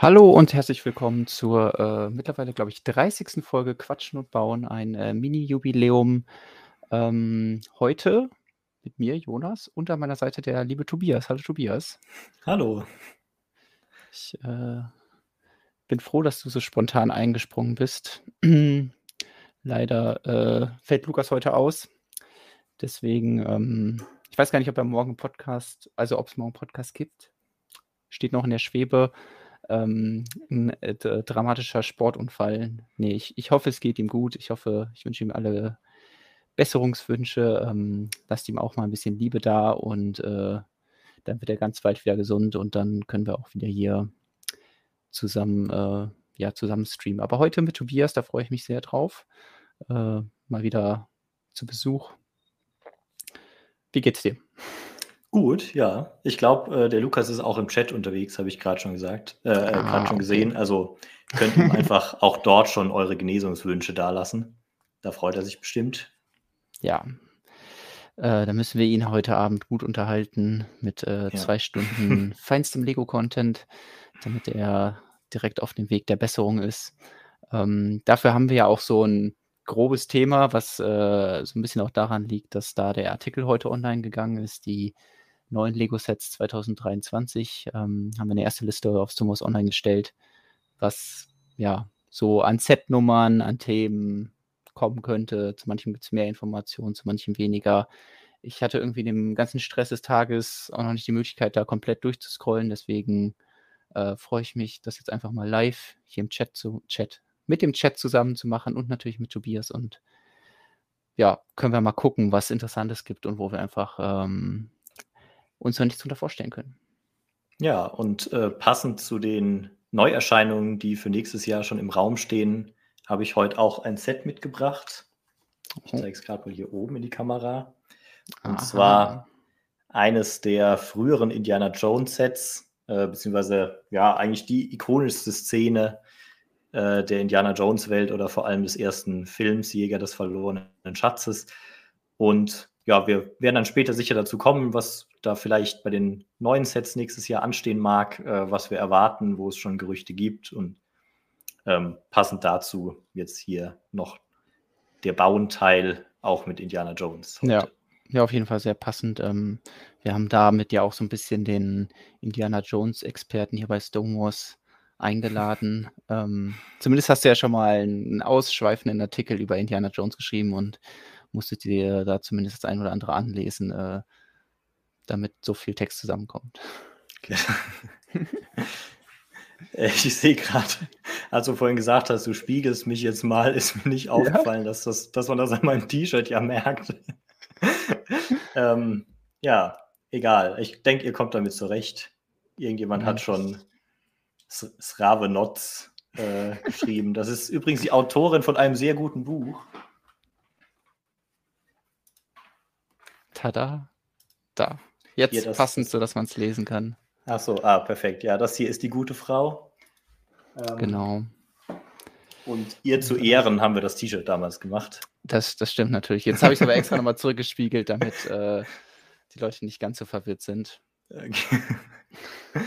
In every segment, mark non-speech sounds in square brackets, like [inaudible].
Hallo und herzlich willkommen zur äh, mittlerweile, glaube ich, 30. Folge Quatschen und Bauen, ein äh, Mini-Jubiläum. Ähm, heute mit mir, Jonas, und an meiner Seite der liebe Tobias. Hallo Tobias. Hallo. Ich äh, bin froh, dass du so spontan eingesprungen bist. [clears throat] Leider äh, fällt Lukas heute aus. Deswegen, ähm, ich weiß gar nicht, ob er morgen Podcast, also ob es morgen Podcast gibt. Steht noch in der Schwebe. Ähm, ein äh, dramatischer Sportunfall. Nee, ich, ich hoffe, es geht ihm gut. Ich hoffe, ich wünsche ihm alle Besserungswünsche. Ähm, lasst ihm auch mal ein bisschen Liebe da und äh, dann wird er ganz bald wieder gesund und dann können wir auch wieder hier zusammen, äh, ja, zusammen streamen. Aber heute mit Tobias, da freue ich mich sehr drauf. Äh, mal wieder zu Besuch. Wie geht's dir? Gut, ja. Ich glaube, äh, der Lukas ist auch im Chat unterwegs, habe ich gerade schon gesagt, äh, äh ah, gerade schon okay. gesehen. Also könnt ihm einfach [laughs] auch dort schon eure Genesungswünsche dalassen. Da freut er sich bestimmt. Ja. Äh, da müssen wir ihn heute Abend gut unterhalten mit äh, ja. zwei Stunden [laughs] feinstem Lego-Content, damit er direkt auf dem Weg der Besserung ist. Ähm, dafür haben wir ja auch so ein grobes Thema, was äh, so ein bisschen auch daran liegt, dass da der Artikel heute online gegangen ist, die neuen Lego-Sets 2023. Ähm, haben wir eine erste Liste auf Sumos online gestellt, was ja so an Set-Nummern, an Themen kommen könnte. Zu manchem gibt es mehr Informationen, zu manchem weniger. Ich hatte irgendwie den ganzen Stress des Tages auch noch nicht die Möglichkeit, da komplett durchzuscrollen. Deswegen äh, freue ich mich, das jetzt einfach mal live hier im Chat zu Chat mit dem Chat zusammen zu machen und natürlich mit Tobias und ja, können wir mal gucken, was Interessantes gibt und wo wir einfach ähm, uns noch nichts darunter vorstellen können. Ja, und äh, passend zu den Neuerscheinungen, die für nächstes Jahr schon im Raum stehen, habe ich heute auch ein Set mitgebracht. Ich zeige es gerade mal hier oben in die Kamera. Und Aha. zwar eines der früheren Indiana Jones Sets, äh, beziehungsweise ja, eigentlich die ikonischste Szene äh, der Indiana Jones Welt oder vor allem des ersten Films Jäger des verlorenen Schatzes. Und ja, wir werden dann später sicher dazu kommen, was da vielleicht bei den neuen Sets nächstes Jahr anstehen mag, äh, was wir erwarten, wo es schon Gerüchte gibt. Und ähm, passend dazu jetzt hier noch der Bauenteil auch mit Indiana Jones. Heute. Ja. Ja, auf jeden Fall sehr passend. Ähm, wir haben damit ja auch so ein bisschen den Indiana Jones-Experten hier bei Stonewalls eingeladen. Ähm, zumindest hast du ja schon mal einen ausschweifenden Artikel über Indiana Jones geschrieben und musstet dir da zumindest das ein oder andere anlesen, äh, damit so viel Text zusammenkommt. Okay. [laughs] ich sehe gerade, als du vorhin gesagt hast, du spiegelst mich jetzt mal, ist mir nicht [laughs] aufgefallen, ja? dass, das, dass man das an meinem T-Shirt ja merkt. [laughs] ähm, ja, egal. Ich denke, ihr kommt damit zurecht. Irgendjemand ja. hat schon Sravenotz äh, geschrieben. Das ist übrigens die Autorin von einem sehr guten Buch. Tada. Da. Jetzt hier, passend, so dass man es lesen kann. Ach so, ah, perfekt. Ja, das hier ist die gute Frau. Ähm, genau. Und ihr zu Ehren haben wir das T-Shirt damals gemacht. Das, das stimmt natürlich. Jetzt habe ich es aber extra nochmal zurückgespiegelt, damit äh, die Leute nicht ganz so verwirrt sind. Okay. [laughs]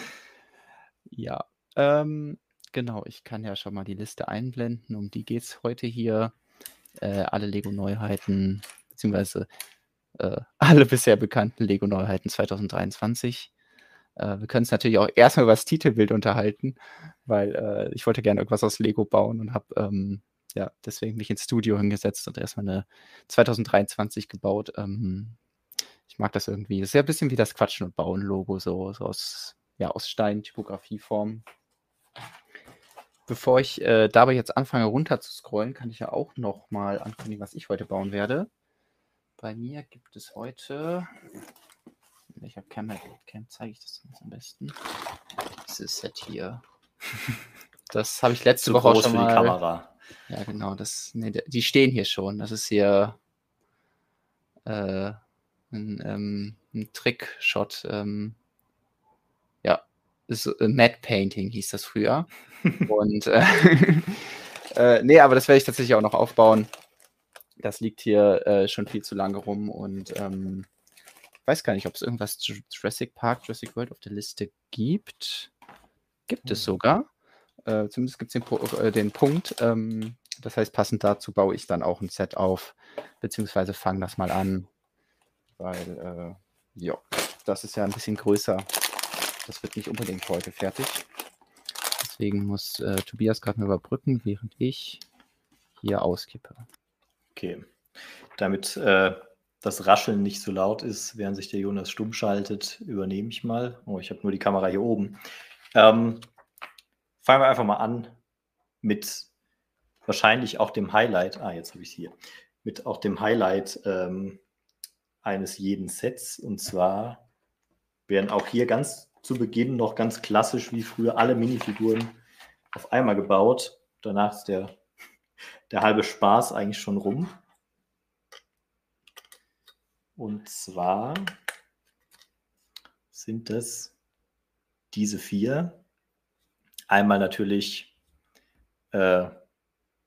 ja. Ähm, genau, ich kann ja schon mal die Liste einblenden. Um die geht es heute hier. Äh, alle Lego-Neuheiten, beziehungsweise äh, [laughs] alle bisher bekannten Lego-Neuheiten 2023. Äh, wir können es natürlich auch erstmal über das Titelbild unterhalten, weil äh, ich wollte gerne irgendwas aus Lego bauen und habe ähm, ja deswegen mich ins Studio hingesetzt und erstmal eine 2023 gebaut. Ähm, ich mag das irgendwie. Das ist ja ein bisschen wie das Quatschen und Bauen-Logo, so, so aus, ja, aus Stein, Typografieform. Bevor ich äh, dabei jetzt anfange runter zu scrollen, kann ich ja auch noch mal ankündigen, was ich heute bauen werde. Bei mir gibt es heute. In welcher Camera Cam zeige ich das am besten? Dieses Set hier. [laughs] Das habe ich letzte Zu Woche auch schon mal. die Kamera. Ja, genau. Das, nee, die stehen hier schon. Das ist hier äh, ein, ähm, ein Trickshot. Ähm, ja, ist, äh, Matte Painting hieß das früher. [laughs] Und äh, [laughs] äh, nee, aber das werde ich tatsächlich auch noch aufbauen das liegt hier äh, schon viel zu lange rum und ähm, ich weiß gar nicht, ob es irgendwas zu Jurassic Park, Jurassic World auf der Liste gibt. Gibt es hm. sogar. Äh, zumindest gibt es den, äh, den, Punkt. Ähm, das heißt, passend dazu baue ich dann auch ein Set auf, beziehungsweise fange das mal an, weil, äh, ja, das ist ja ein bisschen größer. Das wird nicht unbedingt heute fertig. Deswegen muss äh, Tobias gerade mal überbrücken, während ich hier auskippe. Okay. Damit äh, das Rascheln nicht so laut ist, während sich der Jonas stumm schaltet, übernehme ich mal. Oh, ich habe nur die Kamera hier oben. Ähm, fangen wir einfach mal an mit wahrscheinlich auch dem Highlight. Ah, jetzt habe ich es hier. Mit auch dem Highlight ähm, eines jeden Sets. Und zwar werden auch hier ganz zu Beginn noch ganz klassisch wie früher alle Minifiguren auf einmal gebaut. Danach ist der, der halbe Spaß eigentlich schon rum. Und zwar sind es diese vier. Einmal natürlich äh,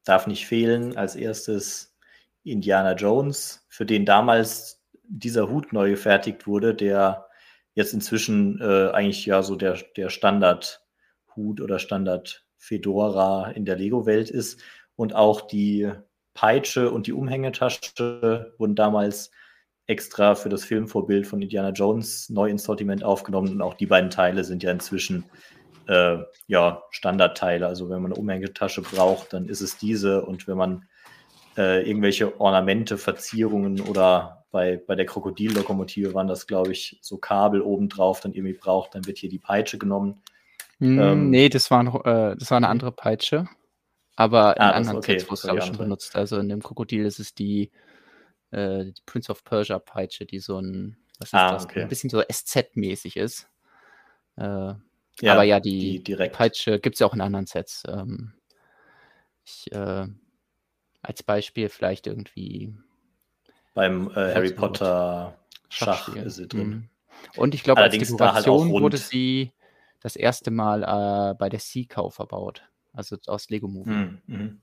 darf nicht fehlen als erstes Indiana Jones, für den damals dieser Hut neu gefertigt wurde, der jetzt inzwischen äh, eigentlich ja so der, der Standard-Hut oder Standard-Fedora in der Lego-Welt ist. Und auch die Peitsche und die Umhängetasche wurden damals extra für das Filmvorbild von Indiana Jones neu ins Sortiment aufgenommen und auch die beiden Teile sind ja inzwischen äh, ja, Standardteile. Also wenn man eine Umhängetasche braucht, dann ist es diese und wenn man äh, irgendwelche Ornamente, Verzierungen oder bei, bei der Krokodillokomotive waren das, glaube ich, so Kabel obendrauf dann irgendwie braucht, dann wird hier die Peitsche genommen. Mm, ähm, nee, das war, noch, äh, das war eine andere Peitsche. Aber in ah, anderen okay, Sets wurde es, glaube ich, schon benutzt. Also in dem Krokodil ist es die äh, die Prince of Persia Peitsche, die so ein, was ist ah, das, okay. ein bisschen so SZ-mäßig ist. Äh, ja, aber ja, die, die Peitsche gibt es ja auch in anderen Sets. Ähm, ich, äh, als Beispiel vielleicht irgendwie beim äh, Harry Potter Schach ist sie drin. Mhm. Und ich glaube, als halt Dekoration halt wurde sie das erste Mal äh, bei der Seacow verbaut. Also aus Lego Movie. Mhm. mhm.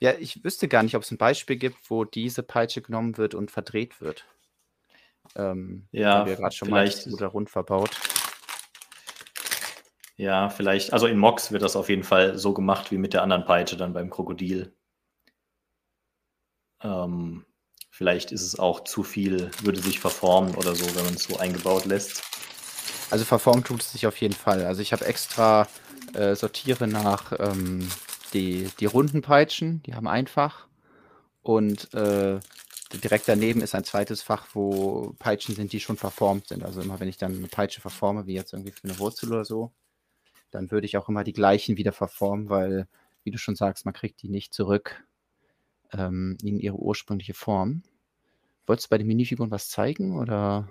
Ja, ich wüsste gar nicht, ob es ein Beispiel gibt, wo diese Peitsche genommen wird und verdreht wird. Ähm, ja, wir gerade schon vielleicht mal oder rund verbaut. Ja, vielleicht. Also in Mox wird das auf jeden Fall so gemacht wie mit der anderen Peitsche dann beim Krokodil. Ähm, vielleicht ist es auch zu viel, würde sich verformen oder so, wenn man es so eingebaut lässt. Also verformt tut es sich auf jeden Fall. Also ich habe extra äh, sortiere nach ähm, die, die runden Peitschen, die haben einfach. Und äh, direkt daneben ist ein zweites Fach, wo Peitschen sind, die schon verformt sind. Also immer wenn ich dann eine Peitsche verforme, wie jetzt irgendwie für eine Wurzel oder so, dann würde ich auch immer die gleichen wieder verformen, weil, wie du schon sagst, man kriegt die nicht zurück ähm, in ihre ursprüngliche Form. Wolltest du bei den Minifiguren was zeigen oder?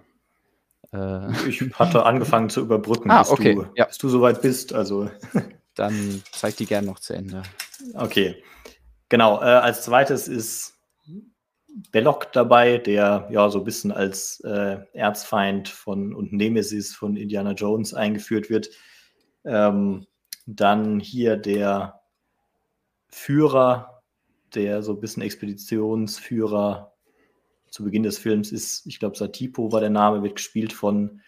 Äh? Ich hatte angefangen zu überbrücken, ah, bis, okay. du, ja. bis du soweit bist. Also [laughs] dann zeig die gerne noch zu Ende. Okay. Genau, äh, als zweites ist Belloc dabei, der ja so ein bisschen als äh, Erzfeind von und Nemesis von Indiana Jones eingeführt wird. Ähm, dann hier der Führer, der so ein bisschen Expeditionsführer zu Beginn des Films ist, ich glaube, Satipo war der Name, wird gespielt von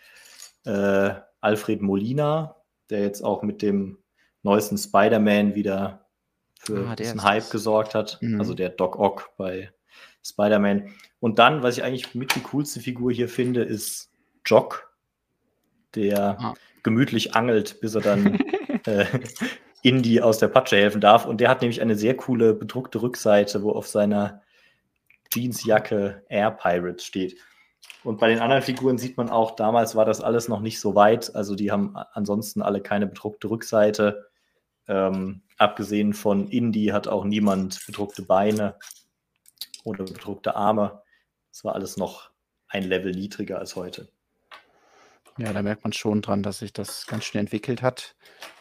äh, Alfred Molina, der jetzt auch mit dem neuesten Spider-Man wieder für ah, diesen Hype gesorgt hat. Mhm. Also der Doc Ock bei Spider-Man. Und dann, was ich eigentlich mit die coolste Figur hier finde, ist Jock, der ah. gemütlich angelt, bis er dann [laughs] äh, Indy aus der Patsche helfen darf. Und der hat nämlich eine sehr coole bedruckte Rückseite, wo auf seiner Jeansjacke Air Pirates steht. Und bei den anderen Figuren sieht man auch, damals war das alles noch nicht so weit. Also die haben ansonsten alle keine bedruckte Rückseite. Ähm, abgesehen von Indie hat auch niemand bedruckte Beine oder bedruckte Arme. Das war alles noch ein Level niedriger als heute. Ja, da merkt man schon dran, dass sich das ganz schnell entwickelt hat.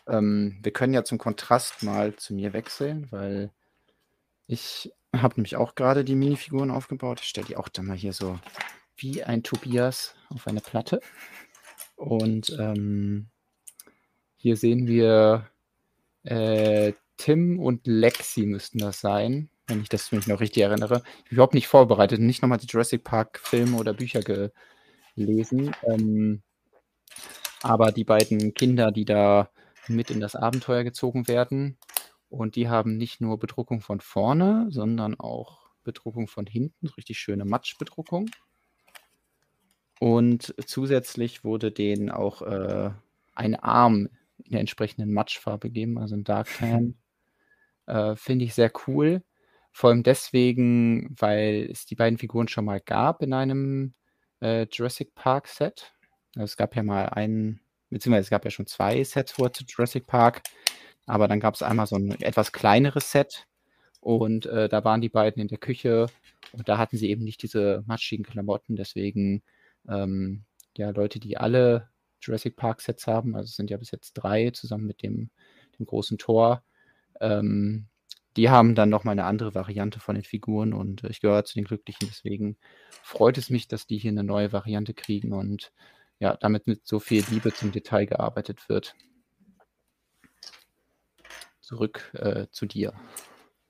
Ähm, wir können ja zum Kontrast mal zu mir wechseln, weil ich habe nämlich auch gerade die Minifiguren aufgebaut. Ich stelle die auch dann mal hier so wie ein Tobias auf eine Platte. Und ähm, hier sehen wir äh, Tim und Lexi müssten das sein, wenn ich das mich noch richtig erinnere. Überhaupt nicht vorbereitet, nicht nochmal die Jurassic Park Filme oder Bücher gelesen. Ähm, aber die beiden Kinder, die da mit in das Abenteuer gezogen werden. Und die haben nicht nur Bedruckung von vorne, sondern auch Bedruckung von hinten, richtig schöne Matschbedruckung. Und zusätzlich wurde denen auch äh, ein Arm in der entsprechenden Matschfarbe gegeben, also ein Dark Tan. [laughs] Äh, Finde ich sehr cool. Vor allem deswegen, weil es die beiden Figuren schon mal gab in einem äh, Jurassic Park Set. Also es gab ja mal einen, beziehungsweise es gab ja schon zwei Sets vor zu Jurassic Park, aber dann gab es einmal so ein etwas kleineres Set und äh, da waren die beiden in der Küche und da hatten sie eben nicht diese matschigen Klamotten, deswegen ähm, ja, Leute, die alle Jurassic Park Sets haben, also es sind ja bis jetzt drei zusammen mit dem, dem großen Tor, ähm, die haben dann nochmal eine andere Variante von den Figuren und äh, ich gehöre zu den Glücklichen. Deswegen freut es mich, dass die hier eine neue Variante kriegen und ja, damit mit so viel Liebe zum Detail gearbeitet wird. Zurück äh, zu dir.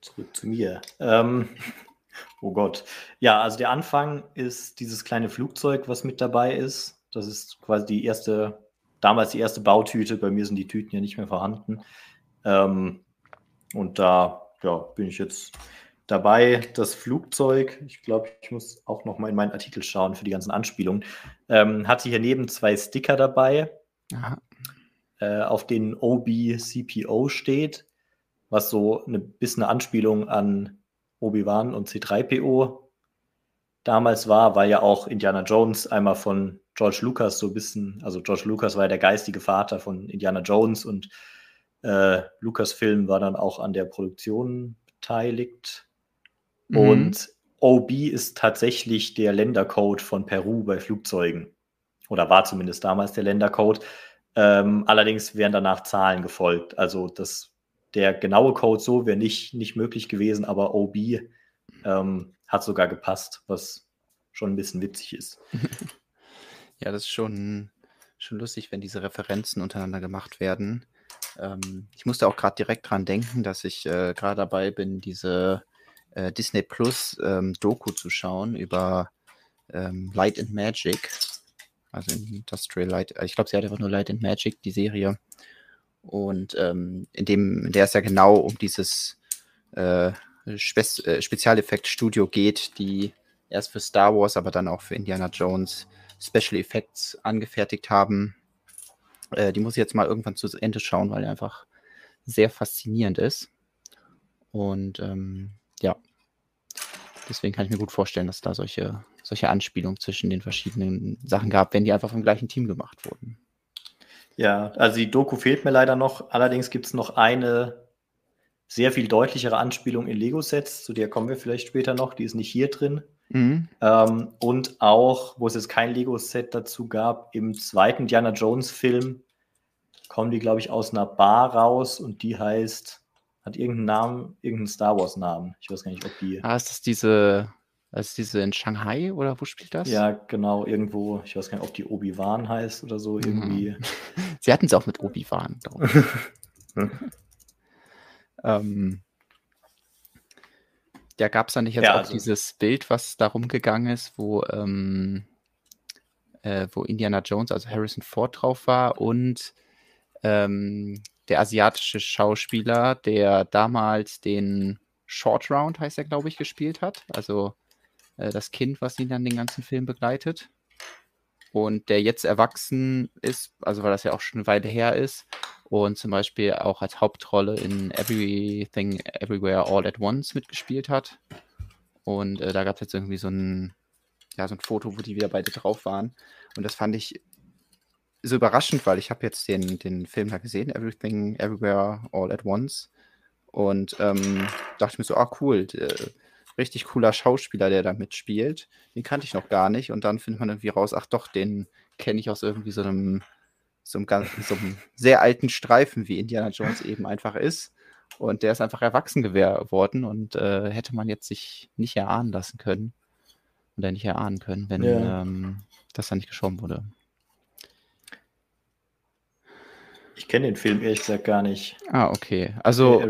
Zurück zu mir. Ähm, oh Gott. Ja, also der Anfang ist dieses kleine Flugzeug, was mit dabei ist. Das ist quasi die erste, damals die erste Bautüte. Bei mir sind die Tüten ja nicht mehr vorhanden. Ähm, und da ja, bin ich jetzt dabei. Das Flugzeug, ich glaube, ich muss auch noch mal in meinen Artikel schauen für die ganzen Anspielungen, ähm, hatte hier neben zwei Sticker dabei, äh, auf denen OB-CPO steht, was so ein bisschen eine Anspielung an Obi-Wan und C3PO damals war, weil ja auch Indiana Jones einmal von George Lucas so ein bisschen, also George Lucas war ja der geistige Vater von Indiana Jones und äh, Lucasfilm war dann auch an der Produktion beteiligt. Mhm. Und OB ist tatsächlich der Ländercode von Peru bei Flugzeugen. Oder war zumindest damals der Ländercode. Ähm, allerdings wären danach Zahlen gefolgt. Also das, der genaue Code so wäre nicht, nicht möglich gewesen, aber OB ähm, hat sogar gepasst, was schon ein bisschen witzig ist. [laughs] ja, das ist schon, schon lustig, wenn diese Referenzen untereinander gemacht werden. Ähm, ich musste auch gerade direkt dran denken, dass ich äh, gerade dabei bin, diese äh, Disney Plus ähm, Doku zu schauen über ähm, Light and Magic. Also Industrial Light. Äh, ich glaube, sie hat einfach nur Light and Magic, die Serie. Und ähm, in dem, in der es ja genau um dieses äh, Spe äh, Spezialeffekt-Studio geht, die erst für Star Wars, aber dann auch für Indiana Jones Special Effects angefertigt haben. Äh, die muss ich jetzt mal irgendwann zu Ende schauen, weil er einfach sehr faszinierend ist. Und ähm, ja, deswegen kann ich mir gut vorstellen, dass da solche, solche Anspielungen zwischen den verschiedenen Sachen gab, wenn die einfach vom gleichen Team gemacht wurden. Ja, also die Doku fehlt mir leider noch. Allerdings gibt es noch eine sehr viel deutlichere Anspielung in Lego-Sets, zu der kommen wir vielleicht später noch, die ist nicht hier drin. Mhm. Ähm, und auch, wo es jetzt kein Lego-Set dazu gab, im zweiten Diana Jones-Film kommen die, glaube ich, aus einer Bar raus und die heißt, hat irgendeinen Namen, irgendeinen Star Wars-Namen. Ich weiß gar nicht, ob die. Ah, ist das diese, ist diese in Shanghai oder wo spielt das? Ja, genau, irgendwo. Ich weiß gar nicht, ob die Obi-Wan heißt oder so, irgendwie. Mhm. [laughs] Sie hatten es auch mit Obi-Wan, [laughs] ähm, da gab es dann nicht jetzt ja, auch also, dieses Bild, was darum gegangen ist, wo, ähm, äh, wo Indiana Jones, also Harrison Ford drauf war und ähm, der asiatische Schauspieler, der damals den Short Round, heißt er, glaube ich, gespielt hat. Also äh, das Kind, was ihn dann den ganzen Film begleitet. Und der jetzt erwachsen ist, also weil das ja auch schon eine Weile her ist, und zum Beispiel auch als Hauptrolle in Everything Everywhere All at Once mitgespielt hat. Und äh, da gab es jetzt irgendwie so ein, ja, so ein Foto, wo die wieder beide drauf waren. Und das fand ich so überraschend, weil ich habe jetzt den, den Film da gesehen, Everything Everywhere All at Once. Und ähm, dachte mir so, ah cool, richtig cooler Schauspieler, der da mitspielt. Den kannte ich noch gar nicht. Und dann findet man irgendwie raus, ach doch, den kenne ich aus irgendwie so einem so einem, ganz, so einem sehr alten Streifen, wie Indiana Jones eben einfach ist. Und der ist einfach erwachsen geworden und äh, hätte man jetzt sich nicht erahnen lassen können. Oder nicht erahnen können, wenn ja. ähm, das dann nicht geschoben wurde. Ich kenne den Film ehrlich gesagt gar nicht. Ah, okay. Also.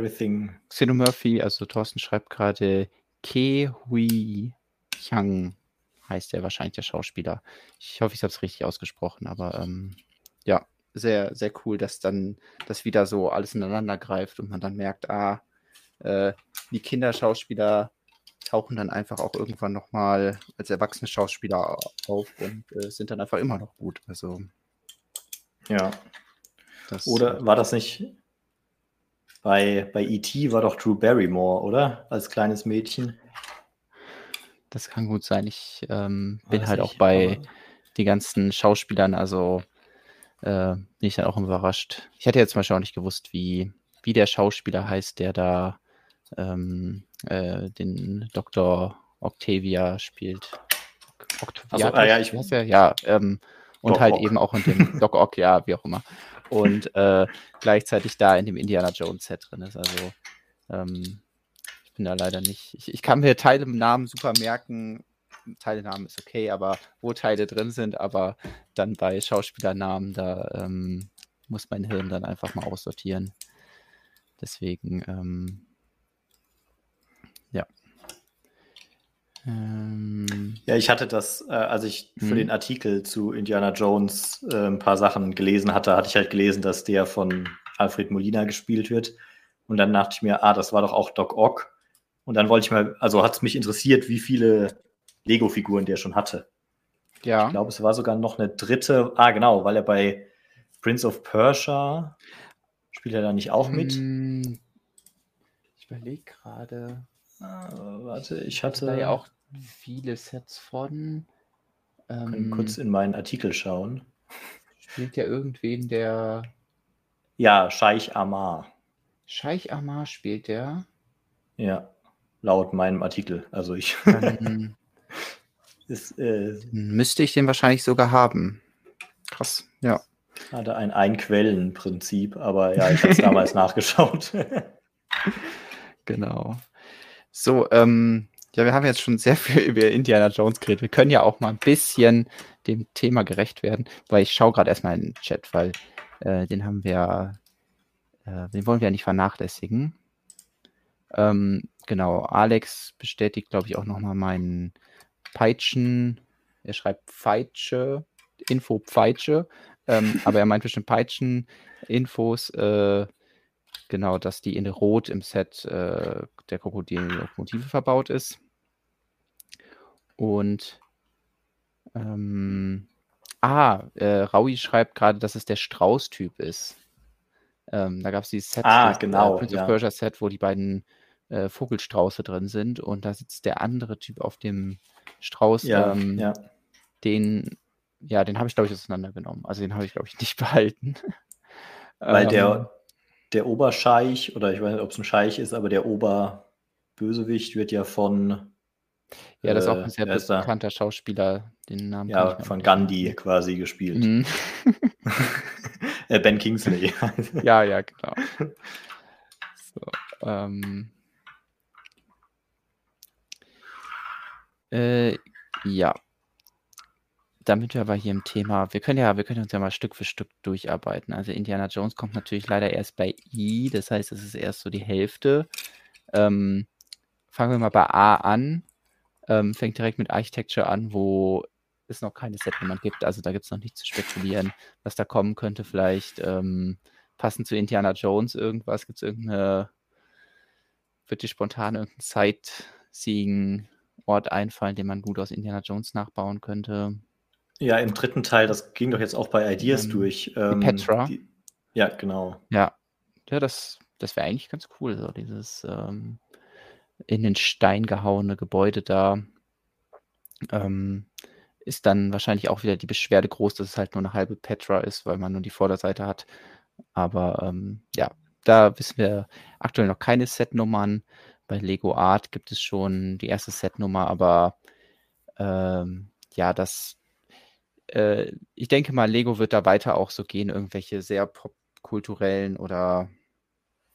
Xeno Murphy, also Thorsten schreibt gerade Ke Hui Chang heißt der wahrscheinlich der Schauspieler. Ich hoffe, ich habe es richtig ausgesprochen, aber ähm, ja, sehr, sehr cool, dass dann das wieder so alles ineinander greift und man dann merkt, ah, äh, die Kinderschauspieler tauchen dann einfach auch irgendwann nochmal als erwachsene Schauspieler auf und äh, sind dann einfach immer noch gut. Also. Ja. Das, Oder war das nicht bei, bei E.T. war doch Drew Barrymore, oder? Als kleines Mädchen. Das kann gut sein. Ich ähm, bin halt auch bei den ganzen Schauspielern, also äh, bin ich dann auch überrascht. Ich hätte jetzt zum Beispiel auch nicht gewusst, wie, wie der Schauspieler heißt, der da ähm, äh, den Dr. Octavia spielt. Octavia, also, ah, ja, ich ja, ja ähm, und Doc halt Ock. eben auch in dem [laughs] Doc Ock, ja, wie auch immer. Und äh, gleichzeitig da in dem Indiana Jones Set drin ist. Also ähm, ich bin da leider nicht. Ich, ich kann mir Teile im Namen super merken. Teilenamen ist okay, aber wo Teile drin sind, aber dann bei Schauspielernamen, da ähm, muss mein Hirn dann einfach mal aussortieren. Deswegen, ähm, Ähm, ja, ich hatte das, äh, als ich für mhm. den Artikel zu Indiana Jones äh, ein paar Sachen gelesen hatte, hatte ich halt gelesen, dass der von Alfred Molina gespielt wird. Und dann dachte ich mir, ah, das war doch auch Doc Ock. Und dann wollte ich mal, also hat es mich interessiert, wie viele Lego-Figuren der schon hatte. Ja. Ich glaube, es war sogar noch eine dritte. Ah, genau, weil er bei Prince of Persia spielt er da nicht auch mit. Hm, ich überlege gerade. Ah, warte, ich hatte. Da ja auch viele Sets von. Ähm, können kurz in meinen Artikel schauen. Spielt ja irgendwen, der. Ja, Scheich Amar. Scheich Amar spielt der. Ja, laut meinem Artikel. Also ich. [laughs] Dann, ist, äh, müsste ich den wahrscheinlich sogar haben. Krass, ja. Hatte ein Einquellenprinzip, aber ja, ich habe es damals [laughs] nachgeschaut. genau. So, ähm, ja, wir haben jetzt schon sehr viel [laughs] über Indiana Jones geredet. Wir können ja auch mal ein bisschen dem Thema gerecht werden, weil ich schaue gerade erstmal in den Chat, weil äh, den haben wir, äh, den wollen wir ja nicht vernachlässigen. Ähm, genau, Alex bestätigt, glaube ich, auch nochmal meinen Peitschen. Er schreibt Feitsche, Info Peitsche, ähm, [laughs] aber er meint bestimmt Peitschen-Infos. Äh, genau, dass die in Rot im Set äh, der Krokodil-Lokomotive verbaut ist. Und ähm, ah, äh, Raui schreibt gerade, dass es der Strauß-Typ ist. Ähm, da gab es dieses Set, ah, das, genau, äh, Prince ja. of Persia Set, wo die beiden äh, Vogelstrauße drin sind und da sitzt der andere Typ auf dem Strauß. Ja, ähm, ja. Den, ja, den habe ich, glaube ich, auseinandergenommen. Also den habe ich, glaube ich, nicht [laughs] behalten. Weil der, ähm, der Oberscheich, oder ich weiß nicht, ob es ein Scheich ist, aber der Oberbösewicht wird ja von ja, das ist auch ein sehr äh, bekannter Schauspieler, den Namen Ja, von Gandhi quasi gespielt. Mhm. [laughs] äh, ben Kingsley. [laughs] ja, ja, genau. So, ähm. Äh, ja. Damit wir aber hier im Thema, wir können ja, wir können uns ja mal Stück für Stück durcharbeiten. Also Indiana Jones kommt natürlich leider erst bei I, das heißt, es ist erst so die Hälfte. Ähm, fangen wir mal bei A an. Ähm, fängt direkt mit Architecture an, wo es noch keine Setnummern gibt. Also da gibt es noch nichts zu spekulieren, was da kommen könnte. Vielleicht ähm, passend zu Indiana Jones irgendwas. Gibt es irgendeine, wird dir spontan irgendein Sightseeing-Ort einfallen, den man gut aus Indiana Jones nachbauen könnte? Ja, im dritten Teil, das ging doch jetzt auch bei Ideas ähm, durch. Ähm, Petra. Die, ja, genau. Ja, ja das, das wäre eigentlich ganz cool, so dieses ähm, in den Stein gehauene Gebäude da. Ähm, ist dann wahrscheinlich auch wieder die Beschwerde groß, dass es halt nur eine halbe Petra ist, weil man nur die Vorderseite hat. Aber ähm, ja, da wissen wir aktuell noch keine Setnummern. Bei Lego Art gibt es schon die erste Setnummer, aber ähm, ja, das, äh, ich denke mal, Lego wird da weiter auch so gehen, irgendwelche sehr popkulturellen oder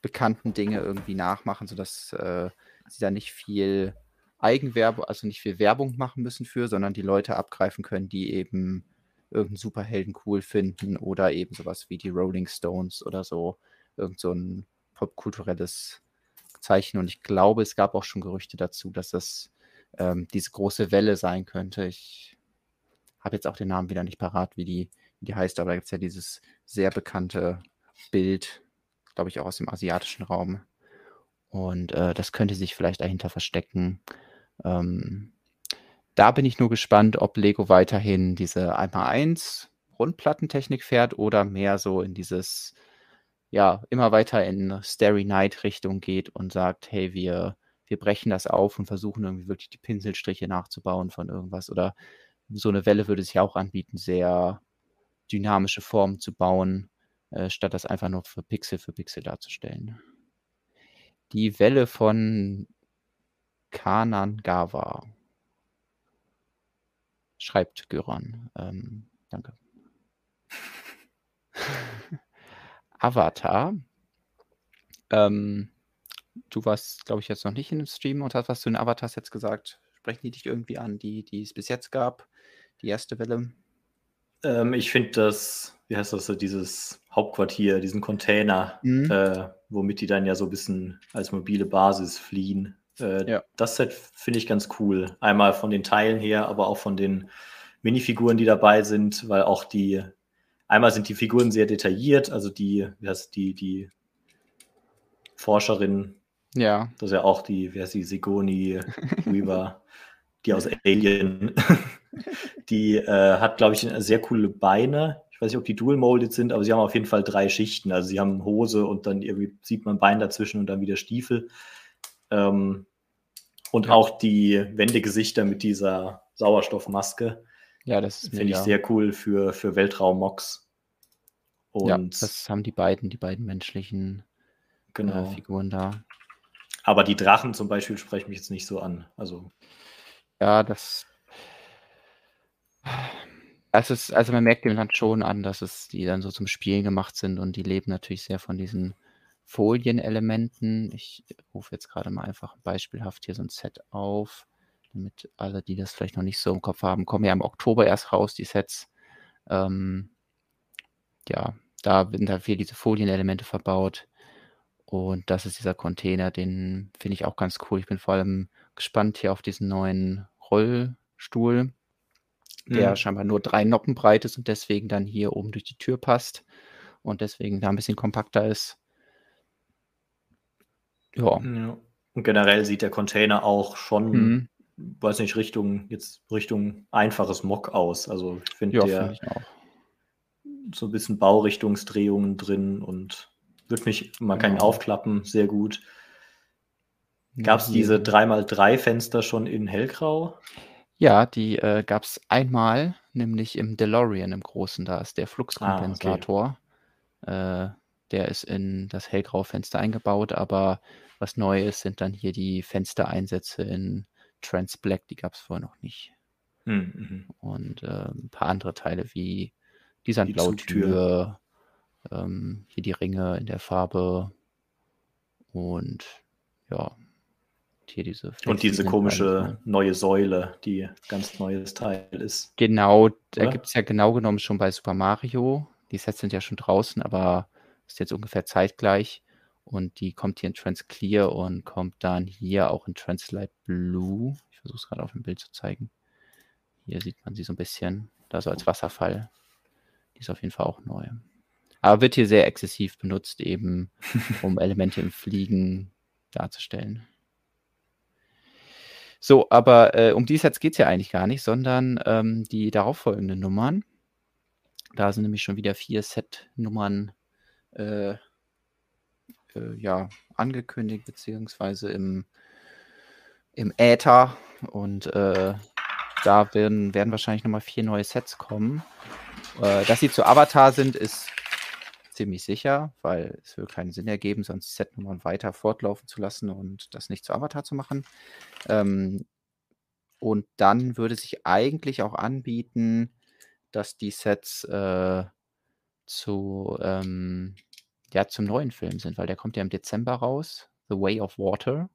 bekannten Dinge irgendwie nachmachen, sodass äh, sie da nicht viel Eigenwerbung, also nicht viel Werbung machen müssen für, sondern die Leute abgreifen können, die eben irgendeinen Superhelden cool finden oder eben sowas wie die Rolling Stones oder so, irgend so ein popkulturelles Zeichen. Und ich glaube, es gab auch schon Gerüchte dazu, dass das ähm, diese große Welle sein könnte. Ich habe jetzt auch den Namen wieder nicht parat, wie die die heißt, aber da gibt es ja dieses sehr bekannte Bild, glaube ich, auch aus dem asiatischen Raum. Und äh, das könnte sich vielleicht dahinter verstecken. Ähm, da bin ich nur gespannt, ob Lego weiterhin diese 1x1 Rundplattentechnik fährt oder mehr so in dieses, ja, immer weiter in Starry Night Richtung geht und sagt, hey, wir, wir brechen das auf und versuchen irgendwie wirklich die Pinselstriche nachzubauen von irgendwas. Oder so eine Welle würde sich auch anbieten, sehr dynamische Formen zu bauen, äh, statt das einfach nur für Pixel für Pixel darzustellen. Die Welle von Kanangawa. Schreibt Göran. Ähm, danke. [laughs] Avatar. Ähm, du warst, glaube ich, jetzt noch nicht in dem Stream und hast was zu den Avatars jetzt gesagt. Sprechen die dich irgendwie an, die, die es bis jetzt gab? Die erste Welle? Ähm, ich finde das, wie heißt das dieses Hauptquartier, diesen Container, mhm. äh, womit die dann ja so ein bisschen als mobile Basis fliehen. Äh, ja. Das Set finde ich ganz cool. Einmal von den Teilen her, aber auch von den Minifiguren, die dabei sind, weil auch die, einmal sind die Figuren sehr detailliert, also die, wie heißt die, die Forscherin, ja. Das ist ja auch die, wer ist die, Sigoni [laughs] Weaver, die aus Alien, [laughs] die äh, hat, glaube ich, sehr coole Beine. Ich weiß nicht, ob die dual-molded sind, aber sie haben auf jeden Fall drei Schichten. Also sie haben Hose und dann irgendwie sieht man Bein dazwischen und dann wieder Stiefel. Ähm, und ja. auch die Wendegesichter mit dieser Sauerstoffmaske. Ja, das finde ich sehr cool für, für Weltraum-Mox. ja, das haben die beiden, die beiden menschlichen genau. äh, Figuren da. Aber die Drachen zum Beispiel sprechen mich jetzt nicht so an. Also. Ja, das. Das ist, also man merkt dem Land schon an, dass es die dann so zum Spielen gemacht sind und die leben natürlich sehr von diesen Folienelementen. Ich rufe jetzt gerade mal einfach beispielhaft hier so ein Set auf, damit alle, die das vielleicht noch nicht so im Kopf haben, kommen ja im Oktober erst raus, die Sets. Ähm, ja, da werden da viel diese Folienelemente verbaut. Und das ist dieser Container, den finde ich auch ganz cool. Ich bin vor allem gespannt hier auf diesen neuen Rollstuhl, der mhm. scheinbar nur drei Noppen breit ist und deswegen dann hier oben durch die Tür passt und deswegen da ein bisschen kompakter ist. Ja. ja. Und generell sieht der Container auch schon, mhm. weiß nicht, Richtung, jetzt Richtung einfaches Mock aus. Also ich finde ja, der find so ein bisschen Baurichtungsdrehungen drin und wird mich, man kann ihn genau. aufklappen, sehr gut. Gab es diese 3x3 Fenster schon in hellgrau? Ja, die äh, gab es einmal, nämlich im DeLorean im Großen. Da ist der Fluxkompensator. Ah, okay. äh, der ist in das hellgraue Fenster eingebaut, aber was neu ist, sind dann hier die Fenstereinsätze in Trans Black, die gab es vorher noch nicht. Hm, mhm. Und äh, ein paar andere Teile wie die Sandblautür, ähm, hier die Ringe in der Farbe und ja, hier diese. Und diese komische neue Säule, die ganz neues Teil ist. Genau, da gibt es ja genau genommen schon bei Super Mario. Die Sets sind ja schon draußen, aber ist jetzt ungefähr zeitgleich. Und die kommt hier in Trans Clear und kommt dann hier auch in Translight Blue. Ich versuche es gerade auf dem Bild zu zeigen. Hier sieht man sie so ein bisschen, da so als Wasserfall. Die ist auf jeden Fall auch neu. Aber wird hier sehr exzessiv benutzt, eben [laughs] um Elemente im Fliegen darzustellen. So, aber äh, um die Sets geht es ja eigentlich gar nicht, sondern ähm, die darauffolgenden Nummern. Da sind nämlich schon wieder vier Set-Nummern äh, äh, ja, angekündigt, beziehungsweise im, im Äther. Und äh, da werden, werden wahrscheinlich nochmal vier neue Sets kommen. Äh, dass sie zu Avatar sind, ist ziemlich sicher, weil es würde keinen Sinn ergeben, sonst Set-Nummern weiter fortlaufen zu lassen und das nicht zu Avatar zu machen. Ähm, und dann würde sich eigentlich auch anbieten, dass die Sets äh, zu ähm, ja, zum neuen Film sind, weil der kommt ja im Dezember raus, The Way of Water.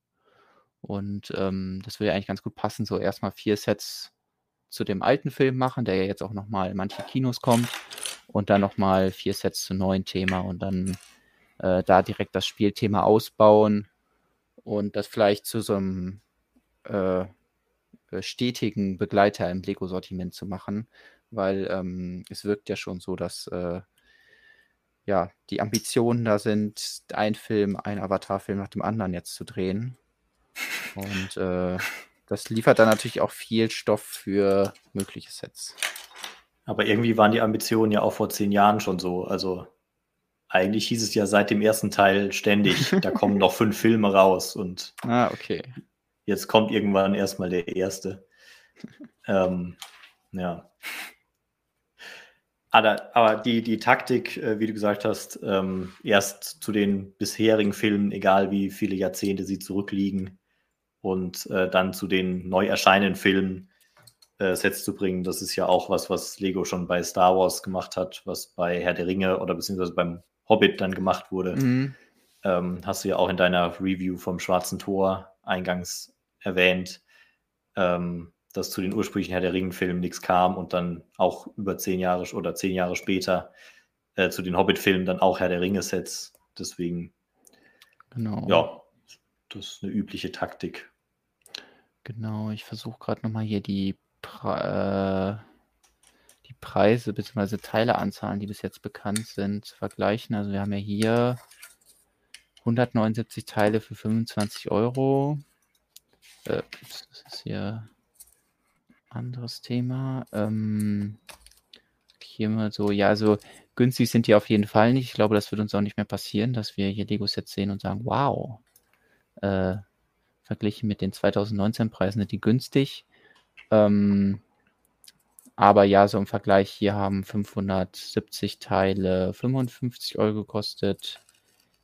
Und ähm, das würde eigentlich ganz gut passen, so erstmal vier Sets zu dem alten Film machen, der ja jetzt auch nochmal in manche Kinos kommt. Und dann nochmal vier Sets zum neuen Thema und dann äh, da direkt das Spielthema ausbauen und das vielleicht zu so einem äh, stetigen Begleiter im Lego-Sortiment zu machen, weil ähm, es wirkt ja schon so, dass äh, ja, die Ambitionen da sind, ein Film, ein Avatar-Film nach dem anderen jetzt zu drehen. Und äh, das liefert dann natürlich auch viel Stoff für mögliche Sets. Aber irgendwie waren die Ambitionen ja auch vor zehn Jahren schon so. Also eigentlich hieß es ja seit dem ersten Teil ständig, [laughs] da kommen noch fünf Filme raus und ah, okay. jetzt kommt irgendwann erstmal der erste. [laughs] ähm, ja. Aber, die, die Taktik, äh, wie du gesagt hast, ähm, erst zu den bisherigen Filmen, egal wie viele Jahrzehnte sie zurückliegen, und äh, dann zu den neu erscheinenden Filmen äh, Sets zu bringen, das ist ja auch was, was Lego schon bei Star Wars gemacht hat, was bei Herr der Ringe oder beziehungsweise beim Hobbit dann gemacht wurde. Mhm. Ähm, hast du ja auch in deiner Review vom Schwarzen Tor eingangs erwähnt, ähm, dass zu den ursprünglichen Herr der Ringe-Filmen nichts kam und dann auch über zehn Jahre oder zehn Jahre später äh, zu den Hobbit-Filmen dann auch Herr der Ringe-Sets. Deswegen, genau. ja, das ist eine übliche Taktik. Genau, ich versuche gerade nochmal hier die, Pre äh, die Preise bzw. Teileanzahlen, die bis jetzt bekannt sind, vergleichen. Also wir haben ja hier 179 Teile für 25 Euro. Äh, das ist hier anderes Thema. Ähm, hier mal so, ja, also günstig sind die auf jeden Fall nicht. Ich glaube, das wird uns auch nicht mehr passieren, dass wir hier Lego-Sets sehen und sagen, wow, äh, verglichen mit den 2019 Preisen sind die günstig. Ähm, aber ja, so im Vergleich hier haben 570 Teile 55 Euro gekostet.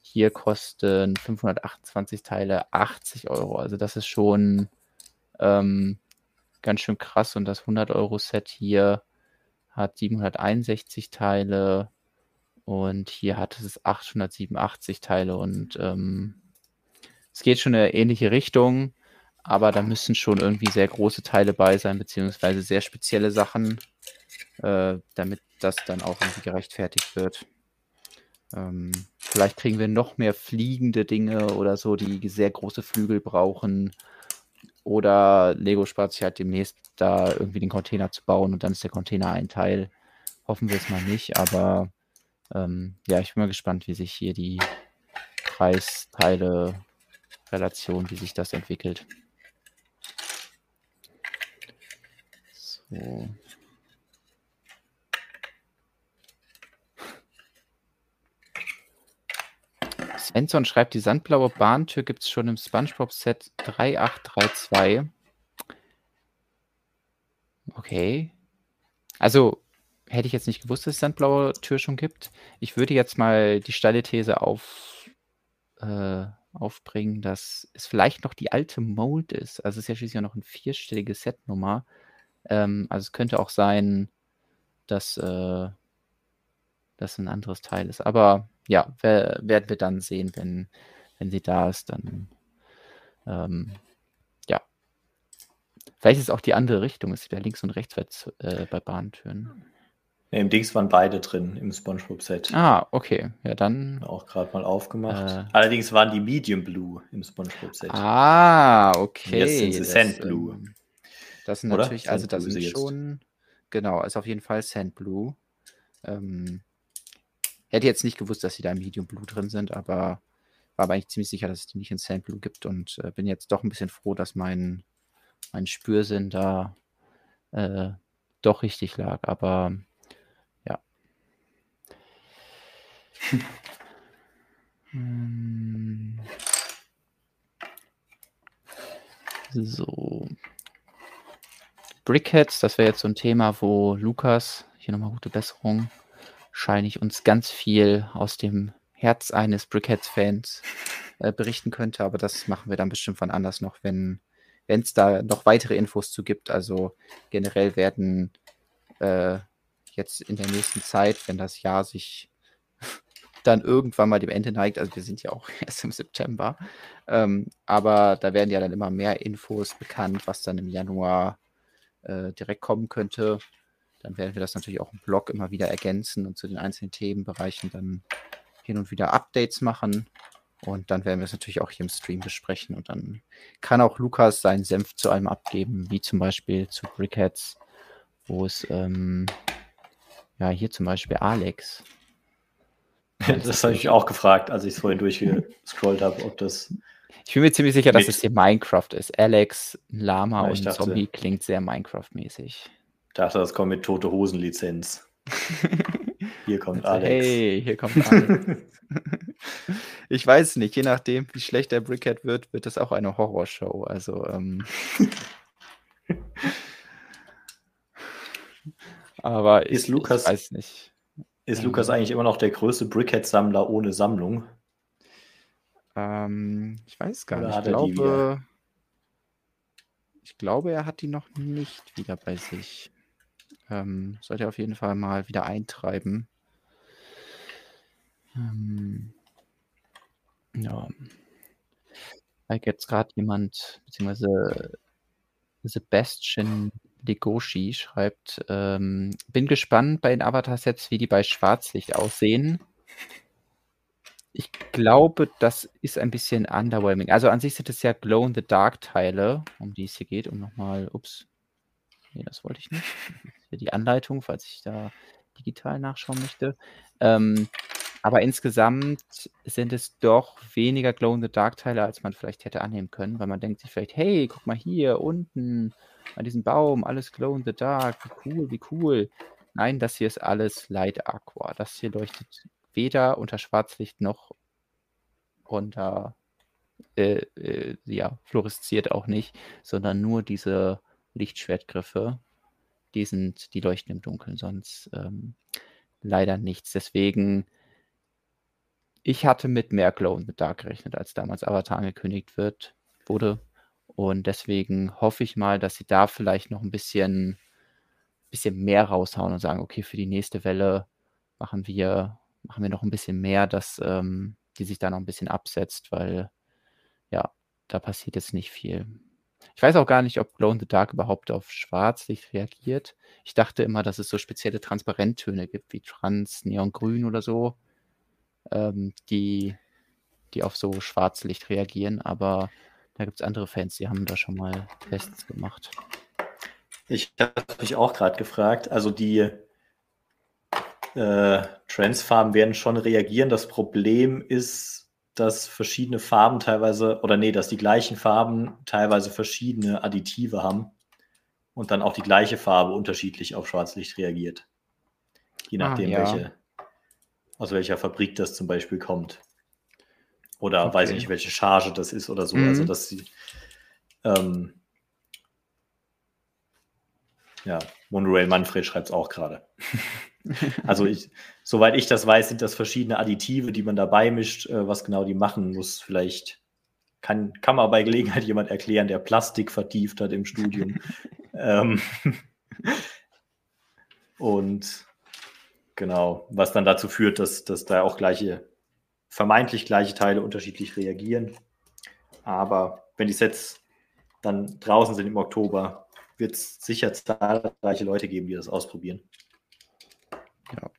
Hier kosten 528 Teile 80 Euro. Also das ist schon ähm, ganz schön krass. Und das 100 Euro Set hier hat 761 Teile und hier hat es 887 Teile und ähm, es geht schon in eine ähnliche Richtung, aber da müssen schon irgendwie sehr große Teile bei sein, beziehungsweise sehr spezielle Sachen, äh, damit das dann auch irgendwie gerechtfertigt wird. Ähm, vielleicht kriegen wir noch mehr fliegende Dinge oder so, die sehr große Flügel brauchen. Oder Lego spart sich halt demnächst da irgendwie den Container zu bauen und dann ist der Container ein Teil. Hoffen wir es mal nicht, aber ähm, ja, ich bin mal gespannt, wie sich hier die Preisteile Relation, wie sich das entwickelt. So. Svensson schreibt, die sandblaue Bahntür gibt es schon im SpongeBob-Set 3832. Okay. Also, hätte ich jetzt nicht gewusst, dass es sandblaue Tür schon gibt. Ich würde jetzt mal die steile These auf, äh, aufbringen, dass es vielleicht noch die alte Mold ist. Also es ist ja schließlich auch noch ein vierstellige Setnummer. Ähm, also es könnte auch sein, dass äh, das ein anderes Teil ist. Aber ja, werden wir dann sehen, wenn, wenn sie da ist, dann ähm, ja. Vielleicht ist es auch die andere Richtung. Es wäre links und rechts äh, bei Bahntüren. Nee, Im Dings waren beide drin im SpongeBob-Set. Ah, okay. Ja, dann. Auch gerade mal aufgemacht. Äh, Allerdings waren die Medium Blue im SpongeBob-Set. Ah, okay. Und jetzt sind sie Sand Blue. Ähm, das sind Oder? natürlich, also das sind schon. Genau, ist also auf jeden Fall Sand Blue. Ähm, hätte jetzt nicht gewusst, dass sie da im Medium Blue drin sind, aber war aber eigentlich ziemlich sicher, dass es die nicht in Sand Blue gibt und äh, bin jetzt doch ein bisschen froh, dass mein, mein Spürsinn da äh, doch richtig lag. Aber [laughs] Hm. So. Brickheads, das wäre jetzt so ein Thema, wo Lukas, hier nochmal gute Besserung, scheine ich uns ganz viel aus dem Herz eines Brickheads-Fans äh, berichten könnte, aber das machen wir dann bestimmt von anders noch, wenn es da noch weitere Infos zu gibt. Also generell werden äh, jetzt in der nächsten Zeit, wenn das Jahr sich [laughs] dann irgendwann mal dem Ende neigt. Also wir sind ja auch [laughs] erst im September. Ähm, aber da werden ja dann immer mehr Infos bekannt, was dann im Januar äh, direkt kommen könnte. Dann werden wir das natürlich auch im Blog immer wieder ergänzen und zu den einzelnen Themenbereichen dann hin und wieder Updates machen. Und dann werden wir es natürlich auch hier im Stream besprechen. Und dann kann auch Lukas seinen Senf zu allem abgeben, wie zum Beispiel zu Brickheads, wo es, ähm, ja, hier zum Beispiel Alex. [laughs] Das, habe ich auch gefragt, als ich es vorhin durchgescrollt habe, ob das. Ich bin mir ziemlich sicher, dass es hier Minecraft ist. Alex, Lama ja, und dachte, Zombie klingt sehr Minecraft-mäßig. Ich dachte, das kommt mit Tote Hosen-Lizenz. [laughs] hier kommt also, Alex. Hey, hier kommt Alex. [laughs] ich weiß nicht, je nachdem, wie schlecht der Brickhead wird, wird das auch eine Horrorshow. Also, ähm. [laughs] Aber ist ich, Lukas, ich weiß nicht. Ist ähm, Lukas eigentlich immer noch der größte Brickhead-Sammler ohne Sammlung? Ähm, ich weiß gar Oder nicht. Ich glaube, ich glaube, er hat die noch nicht wieder bei sich. Ähm, sollte er auf jeden Fall mal wieder eintreiben. Ähm, ja. Weil jetzt gerade jemand, beziehungsweise Sebastian Legoshi schreibt, ähm, bin gespannt bei den Avatar-Sets, wie die bei Schwarzlicht aussehen. Ich glaube, das ist ein bisschen underwhelming. Also an sich sind es ja Glow-in-the-Dark-Teile, um die es hier geht. Und nochmal, ups. Nee, das wollte ich nicht. Hier die Anleitung, falls ich da digital nachschauen möchte. Ähm, aber insgesamt sind es doch weniger Glow-in-the-Dark-Teile, als man vielleicht hätte annehmen können, weil man denkt sich vielleicht, hey, guck mal hier unten an diesem Baum, alles Glow-in-the-Dark, wie cool, wie cool. Nein, das hier ist alles Light Aqua. Das hier leuchtet weder unter Schwarzlicht noch unter, äh, äh, ja, fluoresziert auch nicht, sondern nur diese Lichtschwertgriffe, die sind, die leuchten im Dunkeln, sonst ähm, leider nichts. Deswegen ich hatte mit mehr Glow in the Dark gerechnet, als damals Avatar angekündigt wird, wurde. Und deswegen hoffe ich mal, dass sie da vielleicht noch ein bisschen, bisschen mehr raushauen und sagen, okay, für die nächste Welle machen wir, machen wir noch ein bisschen mehr, dass ähm, die sich da noch ein bisschen absetzt, weil ja, da passiert jetzt nicht viel. Ich weiß auch gar nicht, ob Glow in the Dark überhaupt auf Schwarzlicht reagiert. Ich dachte immer, dass es so spezielle Transparenttöne gibt, wie Trans, Neongrün oder so ähm, die, die auf so Schwarzlicht reagieren, aber da gibt es andere Fans, die haben da schon mal Tests gemacht. Ich habe mich auch gerade gefragt, also die äh, Transfarben werden schon reagieren. Das Problem ist, dass verschiedene Farben teilweise, oder nee, dass die gleichen Farben teilweise verschiedene Additive haben und dann auch die gleiche Farbe unterschiedlich auf Schwarzlicht reagiert. Je ah, nachdem, ah, ja. welche, aus welcher Fabrik das zum Beispiel kommt. Oder okay. weiß ich nicht, welche Charge das ist oder so. Also, mhm. Also, dass sie. Ähm, ja, Monorail Manfred schreibt es auch gerade. also, ich, soweit ich das weiß, sind das verschiedene Additive, die man dabei mischt. Äh, was genau die machen, muss vielleicht. Kann, kann man bei Gelegenheit jemand erklären, der Plastik vertieft hat im Studium. [laughs] ähm, und Genau, was dann dazu führt, dass, dass da auch gleiche, vermeintlich gleiche Teile unterschiedlich reagieren. Aber wenn die Sets dann draußen sind im Oktober, wird es sicher zahlreiche Leute geben, die das ausprobieren. Ja.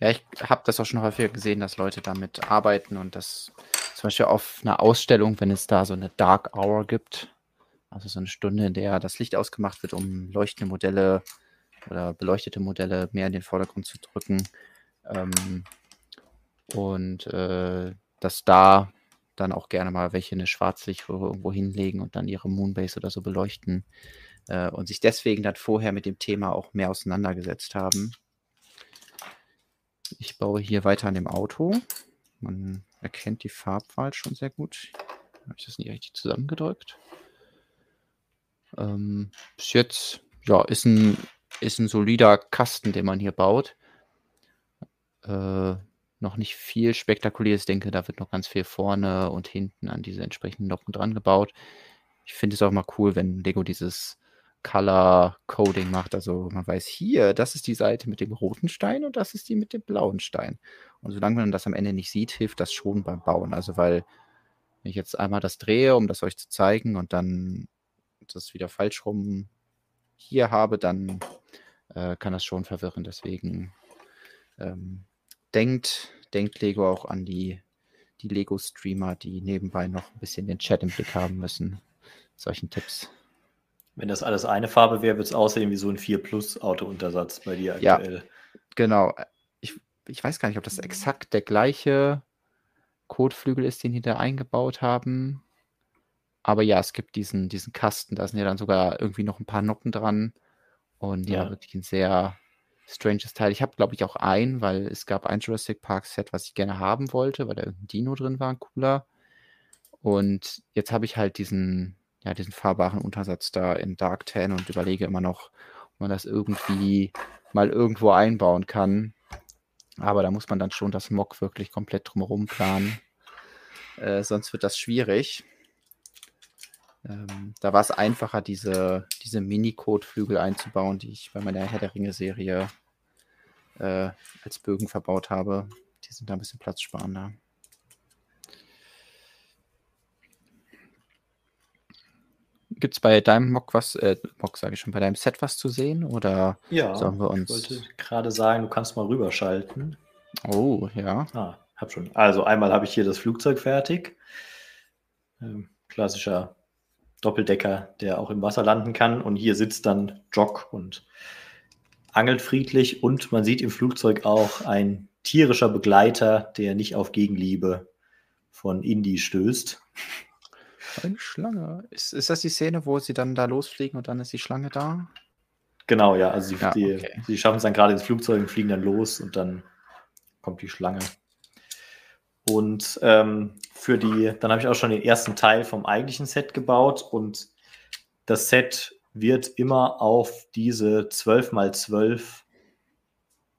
Ja, ich habe das auch schon häufiger gesehen, dass Leute damit arbeiten und das zum Beispiel auf einer Ausstellung, wenn es da so eine Dark Hour gibt, also so eine Stunde, in der das Licht ausgemacht wird, um leuchtende Modelle oder beleuchtete Modelle mehr in den Vordergrund zu drücken. Ähm, und äh, dass da dann auch gerne mal welche eine Schwarzlichtröhre irgendwo hinlegen und dann ihre Moonbase oder so beleuchten äh, und sich deswegen dann vorher mit dem Thema auch mehr auseinandergesetzt haben. Ich baue hier weiter an dem Auto. Man erkennt die Farbwahl schon sehr gut. Habe ich das nicht richtig zusammengedrückt? Ähm, bis jetzt, ja, ist ein ist ein solider Kasten, den man hier baut. Äh, noch nicht viel spektakuläres. Ich denke, da wird noch ganz viel vorne und hinten an diese entsprechenden Noppen dran gebaut. Ich finde es auch mal cool, wenn Lego dieses Color Coding macht. Also man weiß hier, das ist die Seite mit dem roten Stein und das ist die mit dem blauen Stein. Und solange man das am Ende nicht sieht, hilft das schon beim Bauen. Also weil wenn ich jetzt einmal das drehe, um das euch zu zeigen und dann das wieder falsch rum hier habe, dann äh, kann das schon verwirren. Deswegen ähm, denkt, denkt Lego auch an die, die Lego-Streamer, die nebenbei noch ein bisschen den Chat im Blick haben müssen. Solchen Tipps. Wenn das alles eine Farbe wäre, würde es aussehen wie so ein 4 Plus Autountersatz bei dir Ja. aktuell. Genau. Ich, ich weiß gar nicht, ob das exakt der gleiche Kotflügel ist, den die da eingebaut haben. Aber ja, es gibt diesen, diesen Kasten, da sind ja dann sogar irgendwie noch ein paar Noppen dran. Und ja, Ja. wirklich ein sehr stranges Teil. Ich habe, glaube ich, auch ein, weil es gab ein Jurassic Park Set, was ich gerne haben wollte, weil da irgendein Dino drin war, ein cooler. Und jetzt habe ich halt diesen, ja, diesen fahrbaren Untersatz da in Dark Tan und überlege immer noch, ob man das irgendwie mal irgendwo einbauen kann. Aber da muss man dann schon das Mock wirklich komplett drumherum planen. Äh, sonst wird das schwierig. Ähm, da war es einfacher, diese, diese Mini-Code-Flügel einzubauen, die ich bei meiner Herr der Ringe-Serie äh, als Bögen verbaut habe. Die sind da ein bisschen platzsparender. Gibt es bei deinem Mock was, äh, Mock sage ich schon, bei deinem Set was zu sehen? Oder Ja, sollen wir ich uns. wollte gerade sagen, du kannst mal rüberschalten. Oh, ja. Ah, hab schon. Also einmal habe ich hier das Flugzeug fertig. Ähm, klassischer Doppeldecker, der auch im Wasser landen kann. Und hier sitzt dann Jock und angelt friedlich. Und man sieht im Flugzeug auch ein tierischer Begleiter, der nicht auf Gegenliebe von Indy stößt. Eine Schlange. Ist, ist das die Szene, wo sie dann da losfliegen und dann ist die Schlange da? Genau, ja. Also sie, Ja, okay. sie schaffen es dann gerade ins Flugzeug und fliegen dann los und dann kommt die Schlange. Und ähm, für die, dann habe ich auch schon den ersten Teil vom eigentlichen Set gebaut und das Set wird immer auf diese 12 mal 12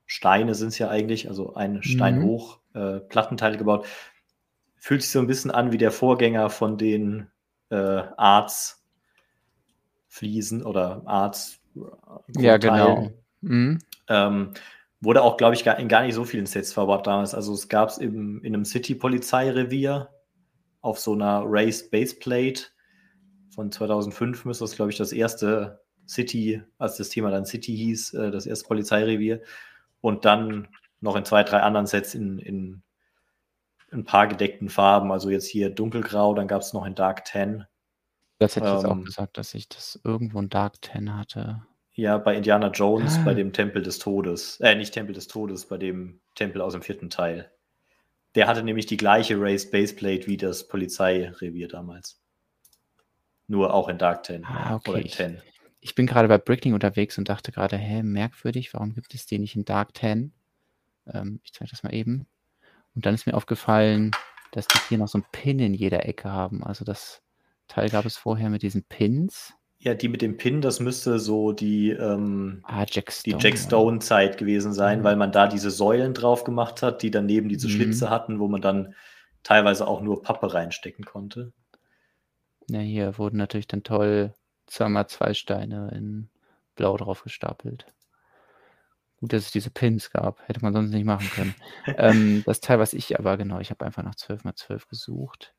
Steine sind es ja eigentlich, also ein Stein Mhm. hoch, äh, Plattenteile gebaut. Fühlt sich so ein bisschen an wie der Vorgänger von den äh, Arts Fliesen oder Arts äh, Ja, genau. Mhm. Ähm, wurde auch, glaube ich, gar, in gar nicht so vielen Sets verbaut damals. Also es gab es in einem City-Polizeirevier auf so einer Race Baseplate von 2005 müsste das, glaube ich, das erste City, als das Thema dann City hieß, äh, das erste Polizeirevier. Und dann noch in zwei, drei anderen Sets in, in ein paar gedeckten Farben. Also jetzt hier dunkelgrau, dann gab es noch in Dark Tan. Das hätte ich jetzt auch Ähm, gesagt, dass ich das irgendwo in Dark Ten hatte. Ja, bei Indiana Jones, Ah. bei dem Tempel des Todes. Äh, nicht Tempel des Todes, bei dem Tempel aus dem vierten Teil. Der hatte nämlich die gleiche Raised Baseplate wie das Polizeirevier damals. Nur auch in Dark Ten. Ah, okay. Oder in Ich, Ten. ich bin gerade bei Bricklink unterwegs und dachte gerade, hä, merkwürdig, warum gibt es den nicht in Dark Ten? Ähm, ich zeige das mal eben. Und dann ist mir aufgefallen, dass die hier noch so einen Pin in jeder Ecke haben. Also das Teil gab es vorher mit diesen Pins. Ja, die mit dem Pin, das müsste so die, ähm, Ah, Jack die Stone. Jack oder? Stone-Zeit gewesen sein, Mhm. weil man da diese Säulen drauf gemacht hat, die daneben diese Mhm. Schlitze hatten, wo man dann teilweise auch nur Pappe reinstecken konnte. Ja, hier wurden natürlich dann toll zweimal zwei Steine in Blau drauf gestapelt. Gut, dass es diese Pins gab. Hätte man sonst nicht machen können. [laughs] ähm, das Teil, was ich aber, genau, ich habe einfach nach 12 mal 12 gesucht.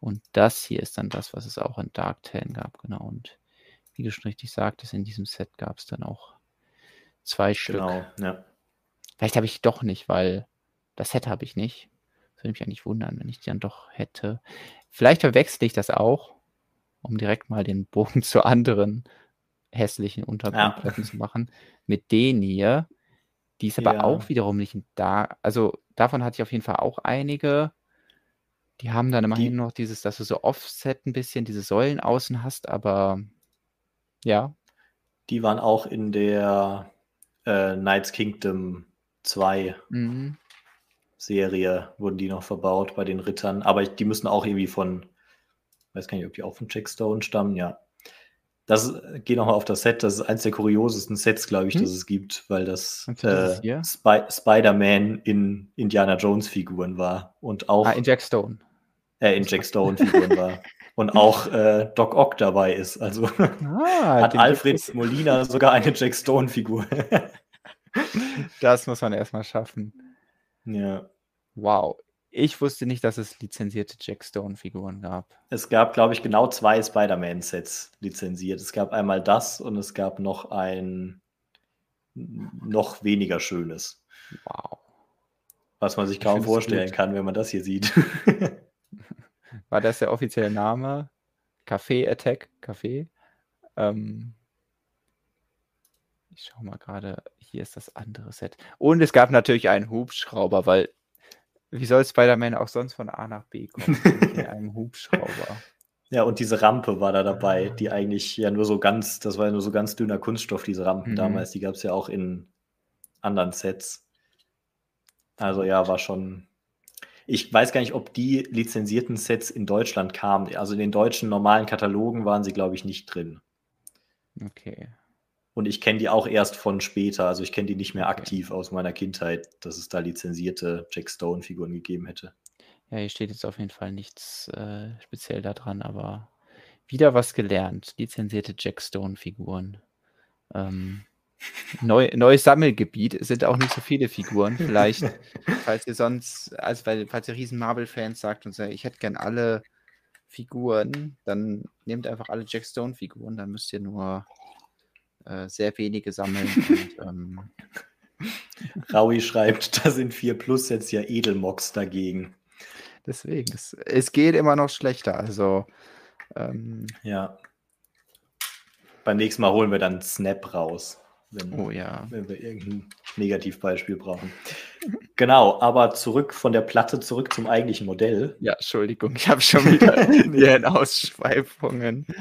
Und das hier ist dann das, was es auch in Dark Ten gab, genau. Und wie du schon richtig sagtest, in diesem Set gab es dann auch zwei Stück. Genau, ja. Vielleicht habe ich doch nicht, weil das Set habe ich nicht. Das würde mich eigentlich wundern, wenn ich die dann doch hätte. Vielleicht verwechsel ich das auch, um direkt mal den Bogen [laughs] zu anderen hässlichen Untergrundplatten zu machen. Mit denen hier, die ist aber Ja. auch wiederum nicht da. Also davon hatte ich auf jeden Fall auch einige. Die haben dann immerhin Die- noch dieses, dass du so Offset ein bisschen diese Säulen außen hast, aber ja, Die waren auch in der äh, Knights Kingdom 2 mhm. Serie, wurden die noch verbaut bei den Rittern. Aber die müssen auch irgendwie von, weiß gar nicht, ob die auch von Jack Stone stammen, ja. Das geht nochmal auf das Set. Das ist eins der kuriosesten Sets, glaube ich, Hm. das es gibt, weil das äh? Spy Spider-Man in Indiana Jones Figuren war und auch ah, in Jack Stone. äh, in Jack Stone Figuren war [laughs] und auch äh, Doc Ock dabei ist. Also [laughs] Ah, hat Alfred Molina sogar eine Jack Stone Figur. [laughs] Das muss man erstmal schaffen. ja. Wow. Ich wusste nicht, dass es lizenzierte Jack Stone-Figuren gab. Es gab, glaube ich, genau zwei Spider-Man-Sets lizenziert. Es gab einmal das und es gab noch ein noch weniger schönes, Wow. was man sich Ich kaum vorstellen gut. kann, wenn man das hier sieht. [laughs] War das der offizielle Name? Café Attack? Café? Ähm, ich schaue mal gerade, hier ist das andere Set. Und es gab natürlich einen Hubschrauber, weil wie soll Spider-Man auch sonst von A nach B kommen? [laughs] in einem Hubschrauber. Ja, und diese Rampe war da dabei, die eigentlich ja nur so ganz, das war ja nur so ganz dünner Kunststoff, diese Rampen Mhm. damals. Die gab es ja auch in anderen Sets. Also ja, war schon. Ich weiß gar nicht, ob die lizenzierten Sets in Deutschland kamen. Also in den deutschen normalen Katalogen waren sie, glaube ich, nicht drin. Okay. Und ich kenne die auch erst von später. Also ich kenne die nicht mehr Okay. aktiv aus meiner Kindheit, dass es da lizenzierte Jack Stone-Figuren gegeben hätte. Ja, hier steht jetzt auf jeden Fall nichts äh, speziell da dran, aber wieder was gelernt. Lizenzierte Jack Stone-Figuren. Ähm, neu, neues Sammelgebiet. Es sind auch nicht so viele Figuren. Vielleicht, [laughs] falls ihr sonst, also weil, falls ihr riesen Marvel-Fans sagt und sagt, ich hätte gern alle Figuren, dann nehmt einfach alle Jack Stone-Figuren, dann müsst ihr nur äh, sehr wenige sammeln. [laughs] und, ähm, Raui schreibt, da sind 4 Plus-Sets ja Edelmox dagegen. deswegen, es, es geht immer noch schlechter. Also, ähm, Ja. Beim nächsten Mal holen wir dann Snap raus, wenn, oh ja. wenn wir irgendein Negativbeispiel brauchen. [laughs] Genau, aber zurück von der Platte zurück zum eigentlichen Modell. Ja, Entschuldigung, ich habe schon wieder [laughs] hier in Ausschweifungen. [laughs]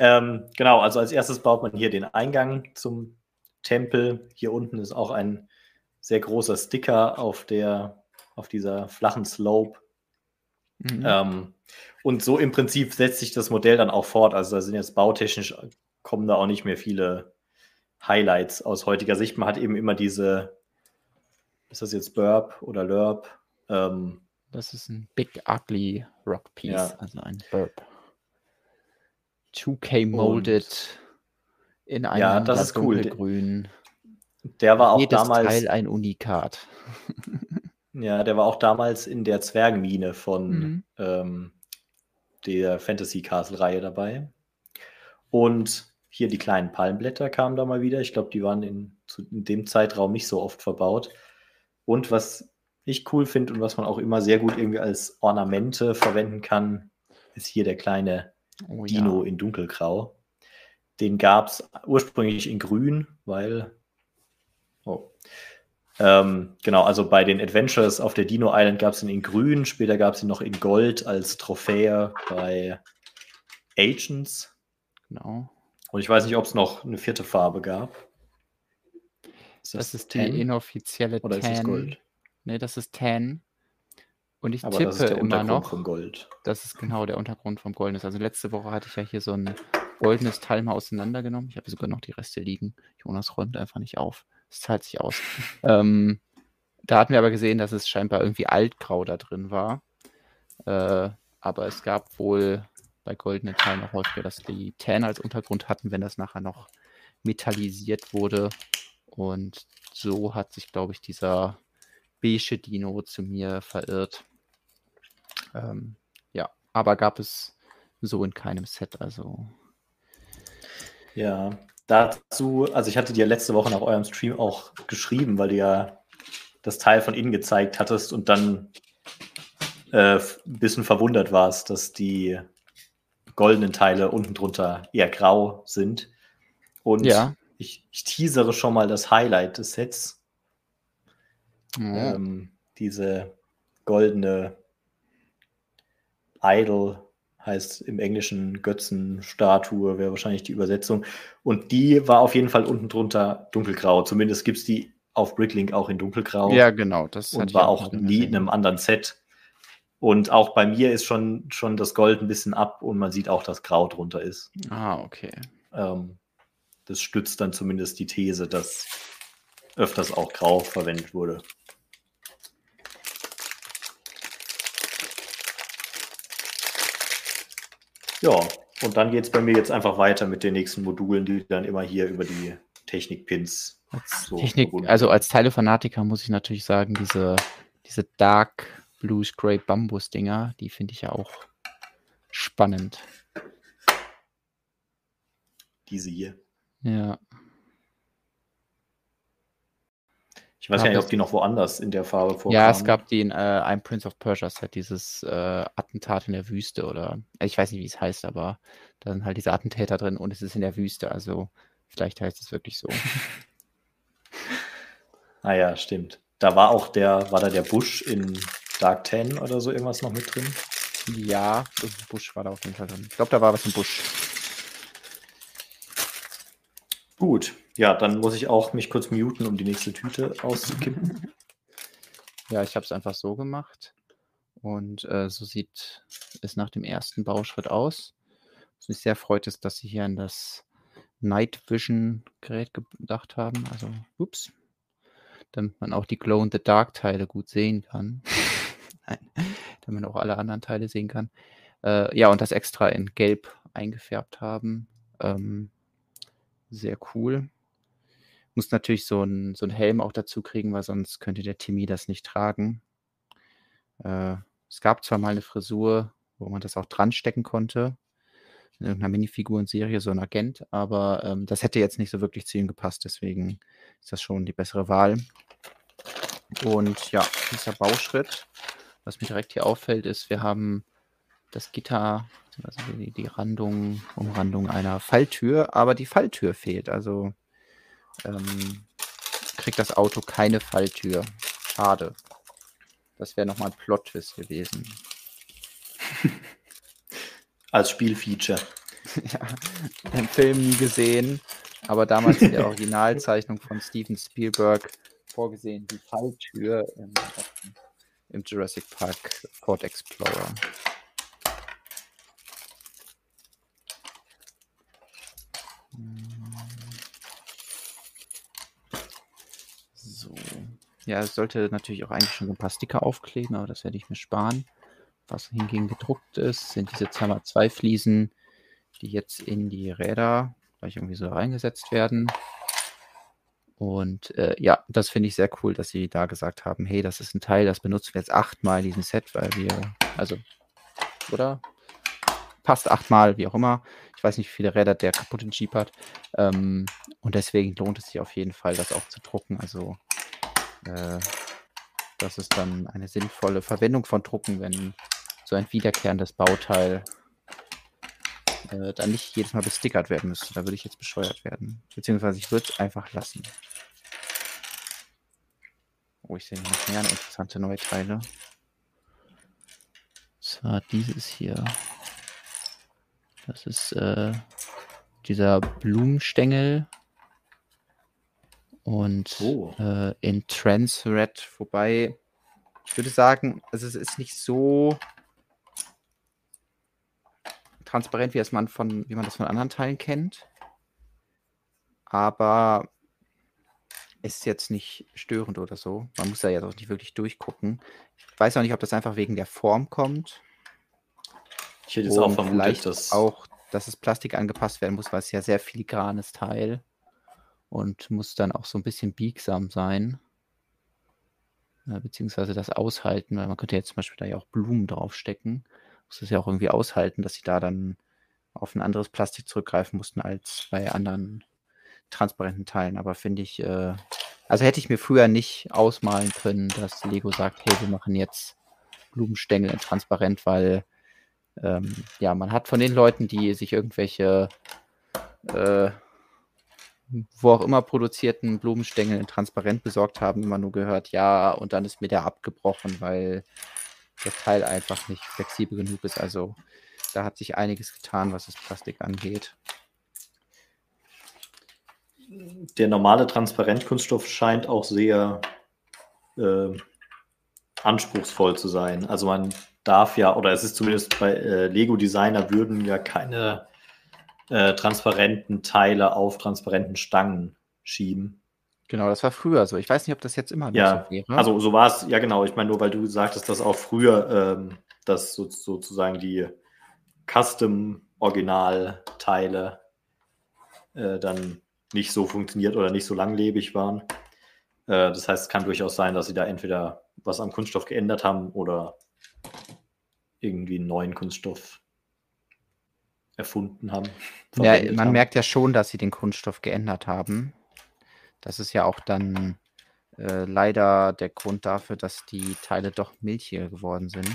Ähm, genau, also als erstes baut man hier den Eingang zum Tempel. Hier unten ist auch ein sehr großer Sticker auf der auf dieser flachen Slope. Mhm. Ähm, und so im Prinzip setzt sich das Modell dann auch fort. Also da sind jetzt bautechnisch kommen da auch nicht mehr viele Highlights aus heutiger Sicht. Man hat eben immer diese, ist das jetzt Burp oder Lurp? Ähm, Das ist ein Big Ugly Rock Piece, Ja. also ein Burp. 2K molded in einem Ja, das ist cool. dunkelgrün. der war auch Jedes damals, Teil ein Unikat. [laughs] ja, der war auch damals in der Zwergenmine von Mhm. ähm, der Fantasy Castle Reihe dabei. Und hier die kleinen Palmblätter kamen da mal wieder. Ich glaube, die waren in, in dem Zeitraum nicht so oft verbaut. Und was ich cool finde und was man auch immer sehr gut irgendwie als Ornamente verwenden kann, ist hier der kleine Oh Dino in dunkelgrau. Den gab es ursprünglich in grün, weil. Oh. Ähm, genau, also bei den Adventures auf der Dino Island gab es ihn in grün, später gab es ihn noch in Gold als Trophäe bei Agents. Genau. Und ich weiß nicht, ob es noch eine vierte Farbe gab. Ist Das ist die Tan? inoffizielle Oder ist das Tan. Gold? Nee, das ist Tan. Und ich Aber tippe das ist der immer Untergrund noch, von Gold. das ist genau der Untergrund vom Golden ist. Also letzte Woche hatte ich ja hier so ein goldenes Teil mal auseinandergenommen. Ich habe sogar noch die Reste liegen. Jonas räumt einfach nicht auf. Es zahlt sich aus. [laughs] ähm, da hatten wir aber gesehen, dass es scheinbar irgendwie altgrau da drin war. Äh, aber es gab wohl bei goldenen Teilen auch häufiger, dass die Tan als Untergrund hatten, wenn das nachher noch metallisiert wurde. Und so hat sich, glaube ich, dieser beige Dino zu mir verirrt. Ähm, ja, aber gab es so in keinem Set. Also, Ja, dazu, also ich hatte dir letzte Woche nach eurem Stream auch geschrieben, weil du ja das Teil von innen gezeigt hattest und dann äh, ein bisschen verwundert warst, dass die goldenen Teile unten drunter eher grau sind. Und Ja. ich, ich teasere schon mal das Highlight des Sets. ja. Ähm, diese goldene Idol heißt im Englischen Götzenstatue, wäre wahrscheinlich die Übersetzung. Und die war auf jeden Fall unten drunter dunkelgrau. Zumindest gibt es die auf Bricklink auch in dunkelgrau. ja, genau. Das und war auch nie in einem anderen Set. Und auch bei mir ist schon, schon das Gold ein bisschen ab und man sieht auch, dass Grau drunter ist. Ah, okay. Ähm, das stützt dann zumindest die These, dass öfters auch Grau verwendet wurde. Ja, und dann geht es bei mir jetzt einfach weiter mit den nächsten Modulen, die dann immer hier über die Technik-Pins so Technik, also als Teilefanatiker muss ich natürlich sagen, diese, diese Dark Blues Grey Bambus Dinger, die finde ich ja auch spannend. Diese hier. Ja. Ich weiß ja, nicht, ob die noch woanders in der Farbe vorkamen. Ja, es gab die in äh, einem Prince of Persia Set, dieses äh, Attentat in der Wüste oder ich weiß nicht, wie es heißt, aber da sind halt diese Attentäter drin und es ist in der Wüste, also vielleicht heißt es wirklich so. [laughs] ah ja, stimmt. Da war auch der, war da der Busch in Dark Ten oder so irgendwas noch mit drin? Ja, Busch war da auf jeden Fall drin. Ich glaube, da war was im Busch. Gut, ja, dann muss ich auch mich kurz muten, um die nächste Tüte auszukippen. [laughs] Ja, ich habe es einfach so gemacht. Und äh, so sieht es nach dem ersten Bauschritt aus. Was mich sehr freut, ist, dass sie hier an das Night Vision Gerät gedacht haben. Also, ups. Damit man auch die Glow in the Dark Teile gut sehen kann. Nein, [laughs] damit man auch alle anderen Teile sehen kann. Äh, ja, und das extra in Gelb eingefärbt haben. Ähm, sehr cool. Muss natürlich so ein, so Helm auch dazu kriegen, weil sonst könnte der Timmy das nicht tragen. Äh, es gab zwar mal eine Frisur, wo man das auch dran stecken konnte, in irgendeiner Minifigurenserie, so ein Agent, aber, ähm, das hätte jetzt nicht so wirklich zu ihm gepasst, deswegen ist das schon die bessere Wahl. Und ja, dieser Bauschritt, was mir direkt hier auffällt, ist, wir haben das Gitter, also die die Randung Umrandung einer Falltür, aber die Falltür fehlt. Also ähm, kriegt das Auto keine Falltür. Schade. Das wäre nochmal ein Plot-Twist gewesen. [laughs] Als Spielfeature. [laughs] ja, den Film nie gesehen, aber damals in der [laughs] Originalzeichnung von Steven Spielberg vorgesehen, die Falltür im, im Jurassic Park Ford Explorer. Ja, es sollte natürlich auch eigentlich schon so ein paar Sticker aufkleben, aber das werde ich mir sparen. Was hingegen gedruckt ist, sind diese Zimmer 2 Fliesen, die jetzt in die Räder gleich irgendwie so reingesetzt werden. Und äh, ja, das finde ich sehr cool, dass sie da gesagt haben, hey, das ist ein Teil, das benutzen wir jetzt achtmal in diesem Set, weil wir, also, oder? Passt achtmal, wie auch immer. Ich weiß nicht, wie viele Räder der kaputten Jeep hat. Ähm, und deswegen lohnt es sich auf jeden Fall, das auch zu drucken. Also äh, das ist dann eine sinnvolle Verwendung von Drucken, wenn so ein wiederkehrendes Bauteil äh, dann nicht jedes Mal bestickert werden müsste. Da würde ich jetzt bescheuert werden. Beziehungsweise ich würde es einfach lassen. Oh, ich sehe noch mehr interessante neue Teile. Zwar dieses hier. Das ist äh, dieser Blumenstängel und oh. äh, in Transred, wobei ich würde sagen, also es ist nicht so transparent, wie, man von, wie man das von anderen Teilen kennt. Aber ist jetzt nicht störend oder so. Man muss da ja doch nicht wirklich durchgucken. Ich weiß auch nicht, ob das einfach wegen der Form kommt. Ich hätte jetzt auch vermutet, dass auch, dass es Plastik angepasst werden muss, weil es ja sehr filigranes Teil und muss dann auch so ein bisschen biegsam sein, äh, beziehungsweise das aushalten, weil man könnte jetzt zum Beispiel da ja auch Blumen draufstecken. Muss das ja auch irgendwie aushalten, dass sie da dann auf ein anderes Plastik zurückgreifen mussten als bei anderen transparenten Teilen. Aber finde ich, äh, also hätte ich mir früher nicht ausmalen können, dass Lego sagt, hey, wir machen jetzt Blumenstängel in transparent, weil ähm, ja, man hat von den Leuten, die sich irgendwelche äh, wo auch immer produzierten Blumenstängel in transparent besorgt haben, immer nur gehört, ja, und dann ist mir der abgebrochen, weil das Teil einfach nicht flexibel genug ist. Also da hat sich einiges getan, was das Plastik angeht. Der normale Transparentkunststoff scheint auch sehr äh, anspruchsvoll zu sein. Also man darf ja, oder es ist zumindest bei äh, Lego Designer würden ja keine äh, transparenten Teile auf transparenten Stangen schieben. Genau, das war früher so. Ich weiß nicht, ob das jetzt immer noch ja, so wäre. Also so war es, ja genau. Ich meine, nur weil du sagtest, dass auch früher ähm, dass so, sozusagen die Custom-Original-Teile äh, dann nicht so funktioniert oder nicht so langlebig waren. Äh, das heißt, es kann durchaus sein, dass sie da entweder was am Kunststoff geändert haben oder irgendwie einen neuen Kunststoff erfunden haben. Ja, man haben. merkt ja schon, dass sie den Kunststoff geändert haben. Das ist ja auch dann Äh, leider der Grund dafür, dass die Teile doch milchiger geworden sind.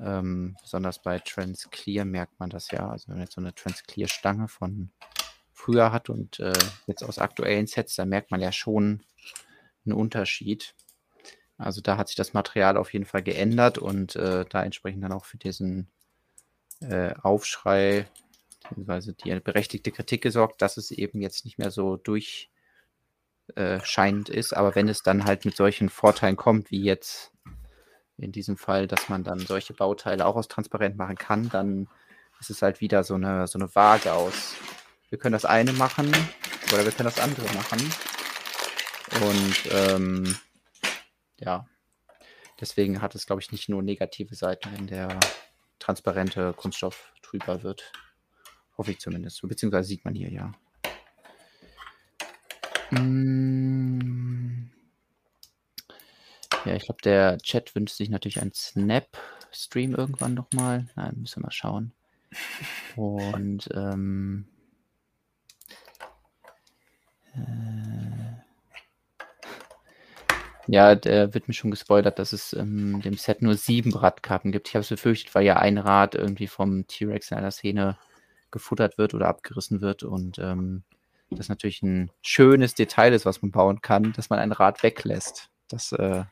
Ähm, besonders bei Transclear merkt man das ja. Also wenn man jetzt so eine Transclear-Stange von früher hat und äh, jetzt aus aktuellen Sets, da merkt man ja schon einen Unterschied. Also da hat sich das Material auf jeden Fall geändert und äh, da entsprechend dann auch für diesen äh, Aufschrei beziehungsweise die berechtigte Kritik gesorgt, dass es eben jetzt nicht mehr so durchscheinend ist. Aber wenn es dann halt mit solchen Vorteilen kommt, wie jetzt in diesem Fall, dass man dann solche Bauteile auch aus transparent machen kann, dann ist es halt wieder so eine, so eine Waage aus. Wir können das eine machen oder wir können das andere machen. Und ähm, ja, deswegen hat es, glaube ich, nicht nur negative Seiten, wenn der transparente Kunststoff trüber wird. Hoffe ich zumindest. Beziehungsweise sieht man hier ja. Mm. Ja, ich glaube, der Chat wünscht sich natürlich einen Snap-Stream irgendwann nochmal. Nein, müssen wir mal schauen. Und ähm, ja, der wird mir schon gespoilert, dass es ähm, dem Set nur sieben Radkappen gibt. Ich habe es befürchtet, weil ja ein Rad irgendwie vom T-Rex in einer Szene gefuttert wird oder abgerissen wird und ähm, das natürlich ein schönes Detail ist, was man bauen kann, dass man ein Rad weglässt. Das äh,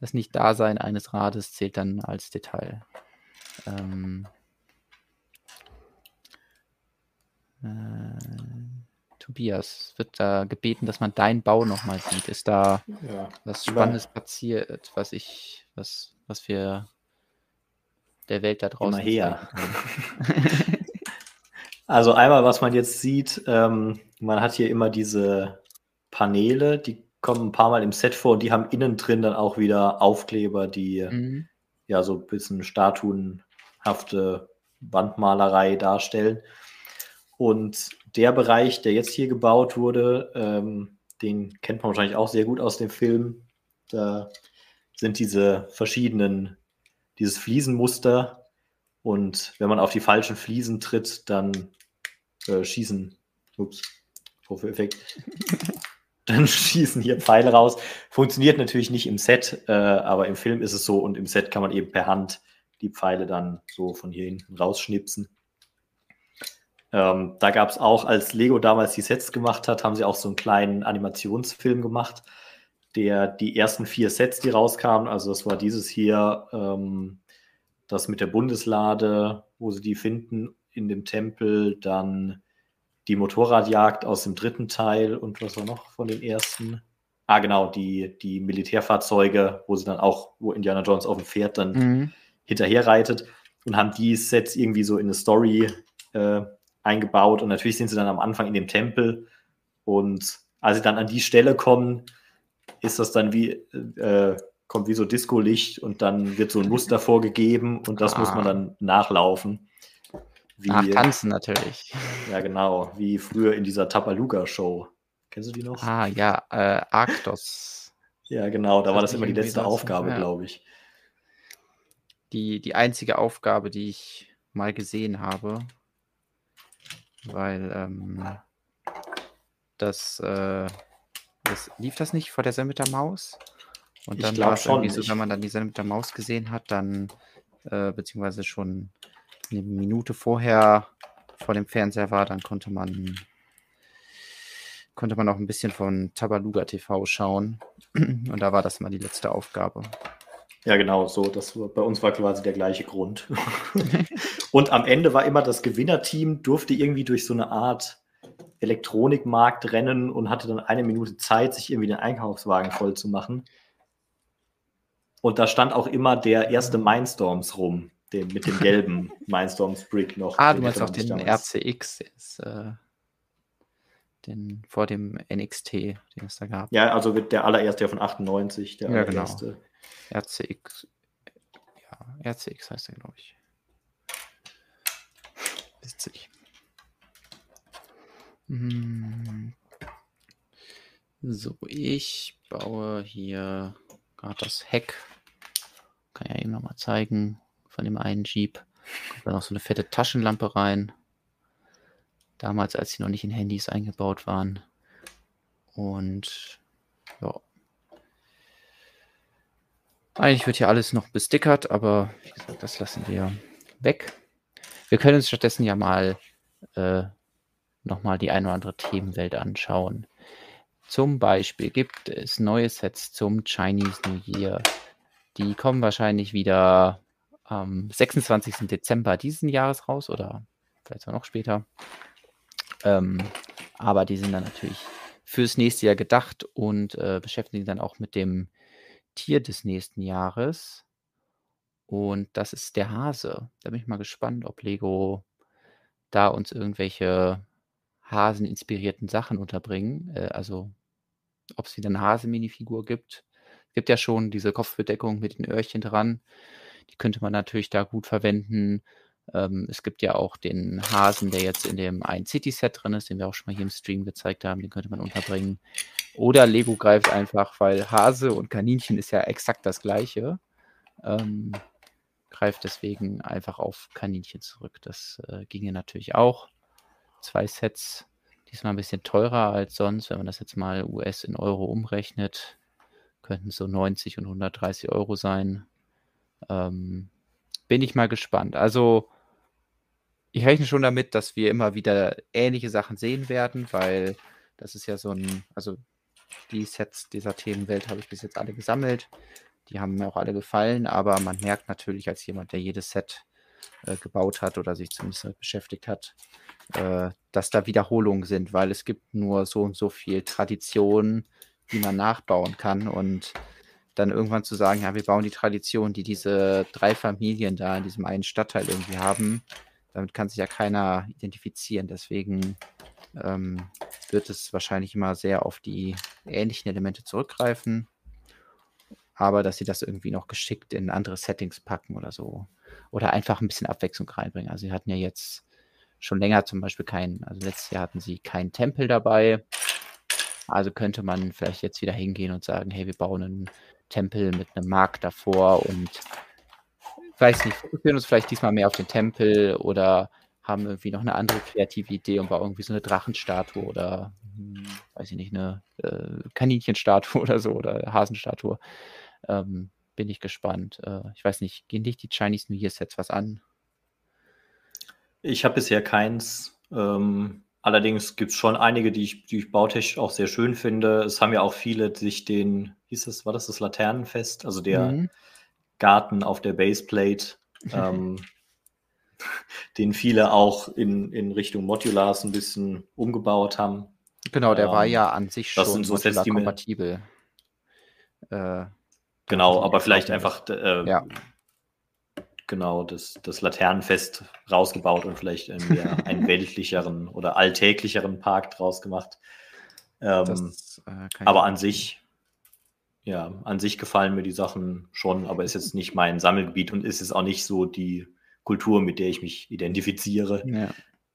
das Nicht-Dasein eines Rades zählt dann als Detail. Ähm, äh, Tobias, wird da gebeten, dass man deinen Bau nochmal sieht. Ist da ja. was Spannendes passiert, was ich, was, was wir der Welt da draußen Immer her. [laughs] also einmal, was man jetzt sieht, ähm, man hat hier immer diese Paneele, die kommen ein paar Mal im Set vor und die haben innen drin dann auch wieder Aufkleber, die mhm. ja so ein bisschen statuenhafte Wandmalerei darstellen. Und der Bereich, der jetzt hier gebaut wurde, ähm, den kennt man wahrscheinlich auch sehr gut aus dem Film. Da sind diese verschiedenen, dieses Fliesenmuster. Und wenn man auf die falschen Fliesen tritt, dann äh, schießen, ups, Effekt, [laughs] dann schießen hier Pfeile raus. Funktioniert natürlich nicht im Set, äh, aber im Film ist es so und im Set kann man eben per Hand die Pfeile dann so von hier hinten rausschnipsen. Ähm, da gab es auch, als Lego damals die Sets gemacht hat, haben sie auch so einen kleinen Animationsfilm gemacht, der die ersten vier Sets, die rauskamen, also das war dieses hier, ähm, das mit der Bundeslade, wo sie die finden in dem Tempel, dann die Motorradjagd aus dem dritten Teil und was war noch von den ersten? Ah, genau, die, die Militärfahrzeuge, wo sie dann auch, wo Indiana Jones auf dem Pferd dann mhm. hinterher reitet und haben die Sets irgendwie so in eine Story äh, eingebaut. Und natürlich sind sie dann am Anfang in dem Tempel. Und als sie dann an die Stelle kommen, ist das dann wie, äh, kommt wie so Disco-Licht und dann wird so ein Muster vorgegeben und das ah. muss man ah. dann nachlaufen. Wie, Ach, tanzen natürlich. Ja, genau. Wie früher in dieser Tapaluga-Show. Kennst du die noch? Ah, ja, äh, Arktos. ja, genau. Da war das immer die letzte Aufgabe, ja. glaube ich. Die, die einzige Aufgabe, die ich mal gesehen habe, weil ähm, das, äh, das lief das nicht vor der Sendung mit der Maus? Und dann war es irgendwie so, wenn man dann die Sendung mit der Maus gesehen hat, dann äh, beziehungsweise schon eine Minute vorher vor dem Fernseher war, dann konnte man konnte man auch ein bisschen von Tabaluga TV schauen. [clears throat] Und da war das mal die letzte Aufgabe. Ja, genau, so. Das bei uns war quasi der gleiche Grund. [laughs] und am Ende war immer das Gewinnerteam, durfte irgendwie durch so eine Art Elektronikmarkt rennen und hatte dann eine Minute Zeit, sich irgendwie den Einkaufswagen voll zu machen. Und da stand auch immer der erste Mindstorms rum den, mit dem gelben [laughs] Mindstorms Brick noch. Ah, du meinst auch den RCX, ist, äh, den vor dem NXT, den es da gab. Ja, also der allererste der von 98, der ja, genau. allererste. Genau. RCX, ja, RCX heißt er, glaube ich. Witzig. Hm. So, ich baue hier gerade das Heck. Kann ja eben nochmal zeigen von dem einen Jeep. Kommt da noch so eine fette Taschenlampe rein. Damals, als sie noch nicht in Handys eingebaut waren. Und Ja. Eigentlich wird hier alles noch bestickert, aber wie gesagt, das lassen wir weg. Wir können uns stattdessen ja mal äh, nochmal die ein oder andere Themenwelt anschauen. Zum Beispiel gibt es neue Sets zum Chinese New Year. Die kommen wahrscheinlich wieder am 26. Dezember diesen Jahres raus oder vielleicht auch noch später. Ähm, aber die sind dann natürlich fürs nächste Jahr gedacht und äh, beschäftigen dann auch mit dem Tier des nächsten Jahres. Und das ist der Hase. Da bin ich mal gespannt, ob Lego da uns irgendwelche Hasen-inspirierten Sachen unterbringen. Äh, also ob es wieder eine Hase-Minifigur gibt. Es gibt ja schon diese Kopfbedeckung mit den Öhrchen dran. Die könnte man natürlich da gut verwenden. Ähm, es gibt ja auch den Hasen, der jetzt in dem ein City-Set drin ist, den wir auch schon mal hier im Stream gezeigt haben. Den könnte man unterbringen. Oder Lego greift einfach, weil Hase und Kaninchen ist ja exakt das gleiche. Ähm, greift deswegen einfach auf Kaninchen zurück. Das äh, ginge natürlich auch. Zwei Sets, diesmal ein bisschen teurer als sonst. Wenn man das jetzt mal US in Euro umrechnet, könnten so 90 und 130 Euro sein. Ähm, bin ich mal gespannt. Also ich rechne schon damit, dass wir immer wieder ähnliche Sachen sehen werden, weil das ist ja so ein, also die Sets dieser Themenwelt habe ich bis jetzt alle gesammelt. Die haben mir auch alle gefallen, aber man merkt natürlich als jemand, der jedes Set äh, gebaut hat oder sich zumindest damit beschäftigt hat, äh, dass da Wiederholungen sind, weil es gibt nur so und so viel Tradition, die man nachbauen kann und dann irgendwann zu sagen, ja, wir bauen die Tradition, die diese drei Familien da in diesem einen Stadtteil irgendwie haben, damit kann sich ja keiner identifizieren. Deswegen ähm, wird es wahrscheinlich immer sehr auf die ähnlichen Elemente zurückgreifen, aber dass sie das irgendwie noch geschickt in andere Settings packen oder so. Oder einfach ein bisschen Abwechslung reinbringen. Also sie hatten ja jetzt schon länger zum Beispiel keinen, also letztes Jahr hatten sie keinen Tempel dabei. Also könnte man vielleicht jetzt wieder hingehen und sagen, hey, wir bauen einen Tempel mit einem Markt davor und weiß nicht, fokussieren uns vielleicht diesmal mehr auf den Tempel oder haben irgendwie noch eine andere kreative Idee und bauen irgendwie so eine Drachenstatue oder hm, weiß ich nicht, eine äh, Kaninchenstatue [laughs] oder so oder Hasenstatue. Ähm, bin ich gespannt. Äh, ich weiß nicht, gehen dich die Chinese New Year Sets was an? Ich habe bisher keins. Ähm, allerdings gibt es schon einige, die ich, die ich bautechnisch auch sehr schön finde. Es haben ja auch viele sich den, hieß es, war das das Laternenfest, also der mhm. Garten auf der Baseplate, ähm, den viele auch in, in Richtung Modulars ein bisschen umgebaut haben. Genau, der ähm, war ja an sich schon so kompatibel. Äh, genau, aber vielleicht einfach äh, ja genau das, das Laternenfest rausgebaut und vielleicht einen, [laughs] einen weltlicheren oder alltäglicheren Park draus gemacht. Ähm, das, äh, aber an sich, ja, an sich gefallen mir die Sachen schon, aber ist jetzt nicht mein Sammelgebiet und ist es auch nicht so die Kultur, mit der ich mich identifiziere. Ja.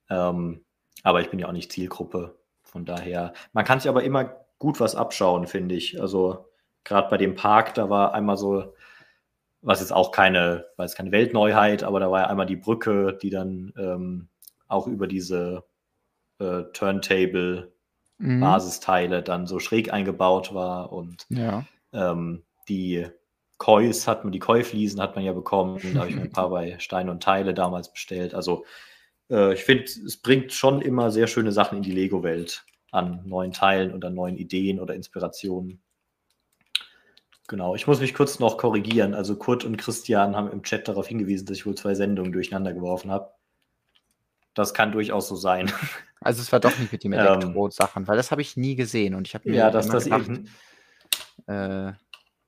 Ähm, aber ich bin ja auch nicht Zielgruppe. Von daher, man kann sich aber immer gut was abschauen, finde ich. Also gerade bei dem Park, da war einmal so was jetzt auch keine, jetzt keine Weltneuheit, aber da war ja einmal die Brücke, die dann ähm, auch über diese äh, Turntable-Basisteile mhm. dann so schräg eingebaut war und ja. ähm, die Kois hat man, die Koi-Fliesen hat man ja bekommen, [laughs] da habe ich mir ein paar bei Stein und Teile damals bestellt. Also äh, ich finde, es bringt schon immer sehr schöne Sachen in die Lego-Welt an neuen Teilen oder neuen Ideen oder Inspirationen. Genau, ich muss mich kurz noch korrigieren. Also Kurt und Christian haben im Chat darauf hingewiesen, dass ich wohl zwei Sendungen durcheinander geworfen habe. Das kann durchaus so sein. [laughs] Also es war doch nicht mit dem ähm, Elektro-Sachen, weil das habe ich nie gesehen und ich habe mir ja, dass das gedacht, eben, äh,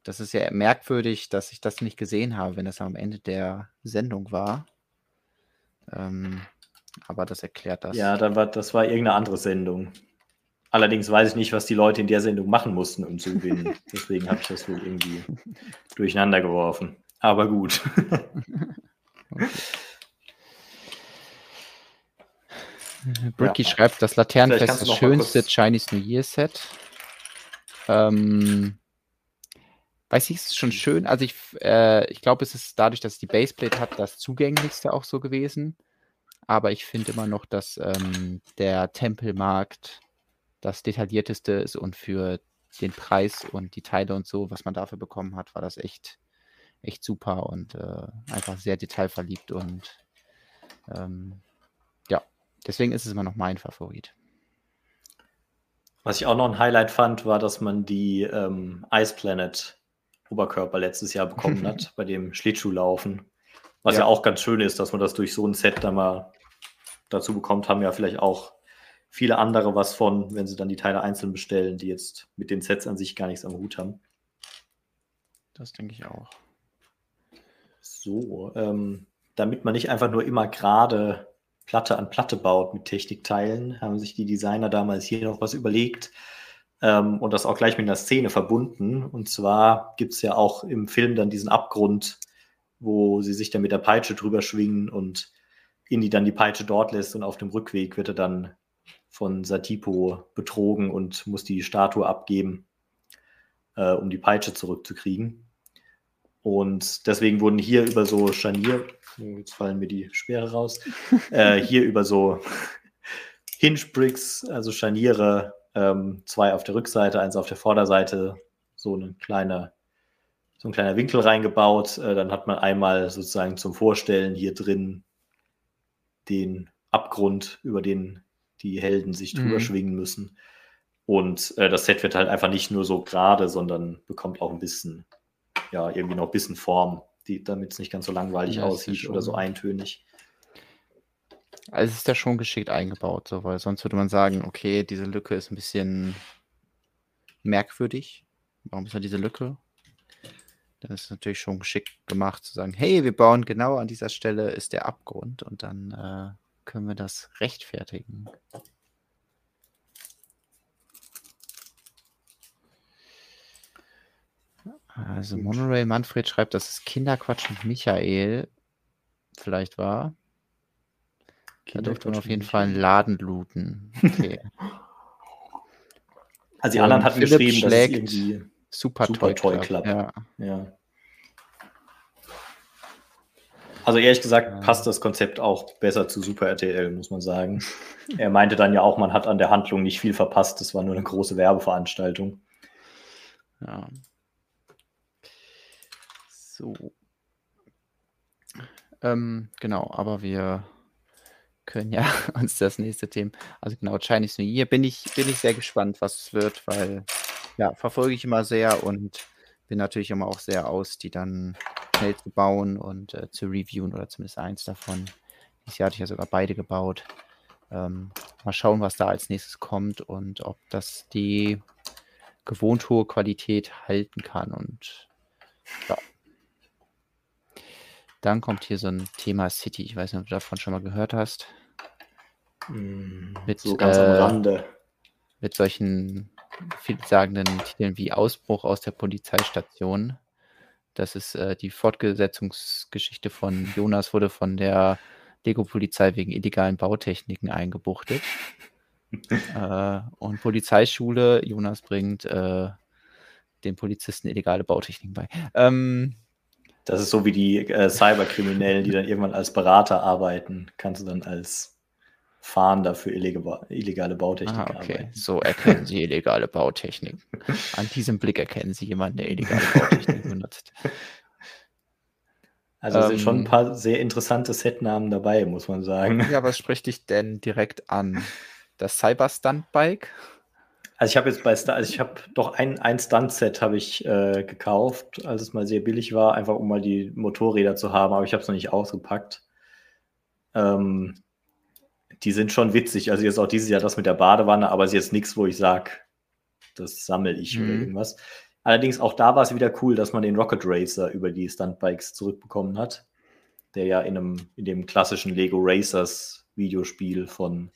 das ist ja merkwürdig, dass ich das nicht gesehen habe, wenn das am Ende der Sendung war. Ähm, aber das erklärt das. Ja, dann war, das war irgendeine andere Sendung. Allerdings weiß ich nicht, was die Leute in der Sendung machen mussten, um zu gewinnen. [laughs] Deswegen habe ich das wohl irgendwie durcheinander geworfen. Aber gut. okay. [laughs] Bricky ja. schreibt, das Laternenfest das schönste Chinese New Year Set. Ähm, weiß ich, ist schon schön. Also ich, äh, ich glaube, es ist dadurch, dass es die Baseplate hat, das zugänglichste auch so gewesen. Aber ich finde immer noch, dass ähm, der Tempelmarkt das detaillierteste ist und für 1000 den Preis und die Teile und so, was man dafür bekommen hat, war das echt, echt super und äh, einfach sehr detailverliebt und ähm, ja, deswegen ist es immer noch mein Favorit. Was ich auch noch ein Highlight fand, war, dass man die ähm, Ice Planet Oberkörper letztes Jahr bekommen hat [laughs] bei dem Schlittschuhlaufen. Was ja. ja. auch ganz schön ist, dass man das durch so ein Set da mal dazu bekommt, haben ja vielleicht auch viele andere was von, wenn sie dann die Teile einzeln bestellen, die jetzt mit den Sets an sich gar nichts am Hut haben. Das denke ich auch. So, ähm, damit man nicht einfach nur immer gerade Platte an Platte baut mit Technikteilen, haben sich die Designer damals hier noch was überlegt ähm, und das auch gleich mit einer Szene verbunden. Und zwar gibt es ja auch im Film dann diesen Abgrund, wo sie sich dann mit der Peitsche drüber schwingen und Indy dann die Peitsche dort lässt und auf dem Rückweg wird er dann von Satipo betrogen und muss die Statue abgeben, äh, um die Peitsche zurückzukriegen. Und deswegen wurden hier über so Scharnier, oh, jetzt fallen mir die Speere raus, [laughs] äh, hier über so Hinge-Bricks, also Scharniere, ähm, zwei auf der Rückseite, eins auf der Vorderseite, so eine kleine, so ein kleiner Winkel reingebaut. Äh, dann hat man einmal sozusagen zum Vorstellen hier drin den Abgrund, über den die Helden sich drüber mhm. schwingen müssen. Und äh, das Set wird halt einfach nicht nur so gerade, sondern bekommt auch ein bisschen, ja, irgendwie noch ein bisschen Form, damit es nicht ganz so langweilig ja, aussieht oder so eintönig. Also ist da schon geschickt eingebaut, so, weil sonst würde man sagen, okay, diese Lücke ist ein bisschen merkwürdig. Warum ist da diese Lücke? Dann ist es natürlich schon geschickt gemacht zu sagen, hey, wir bauen genau an dieser Stelle ist der Abgrund und dann äh, können wir das rechtfertigen. Also Monorail Manfred schreibt, dass es Kinderquatsch mit Michael vielleicht war. Da durfte man auf jeden Fall einen Laden looten. Okay. [laughs] Also die Und anderen hatten Philipp geschrieben, dass es irgendwie Super, Super Toy, Toy Club. Club. Ja. ja. Also ehrlich gesagt ja. passt das Konzept auch besser zu Super RTL, muss man sagen. er meinte dann ja auch, man hat an der Handlung nicht viel verpasst. Das war nur eine große Werbeveranstaltung. Ja. So. Ähm, genau, aber wir können ja [laughs] uns das nächste Thema, also genau, Chinese New Year, bin ich, bin ich sehr gespannt, was es wird, weil ja, verfolge ich immer sehr und bin natürlich immer auch sehr aus, die dann schnell zu bauen und äh, zu reviewen oder zumindest eins davon. Dieses Jahr hatte ich ja sogar beide gebaut. Ähm, mal schauen, was da als nächstes kommt und ob das die gewohnt hohe Qualität halten kann. Und ja. Dann kommt hier so ein Thema City. Ich weiß nicht, ob du davon schon mal gehört hast. Mm, mit, so ganz äh, am Rande. Mit solchen vielsagenden Titeln wie Ausbruch aus der Polizeistation. Das ist äh, die Fortgesetzungsgeschichte von Jonas, wurde von der Lego-Polizei wegen illegalen Bautechniken eingebuchtet. [laughs] äh, und Polizeischule, Jonas bringt äh, den Polizisten illegale Bautechniken bei. Ähm, das ist so wie die äh, Cyberkriminellen, die dann irgendwann als Berater arbeiten, kannst du dann als Fahnder für illegale Bautechnik ah, okay. arbeiten. So erkennen Sie illegale Bautechnik. An diesem Blick erkennen Sie jemanden, der illegale Bautechnik benutzt. Also ähm, sind schon ein paar sehr interessante Setnamen dabei, muss man sagen. Ja, was spricht dich denn direkt an? Das Cyber Stunt Bike? Also ich habe jetzt bei Star, also ich habe doch ein, ein Stunt-Set habe ich äh, gekauft, als es mal sehr billig war, einfach um mal die Motorräder zu haben, aber ich habe es noch nicht ausgepackt. Ähm, die sind schon witzig. Also jetzt auch dieses Jahr das mit der Badewanne, aber es ist jetzt nichts, wo ich sage, das sammle ich mhm. oder irgendwas. Allerdings auch da war es wieder cool, dass man den Rocket Racer über die Stuntbikes zurückbekommen hat, der ja in, einem, in dem klassischen Lego Racers Videospiel von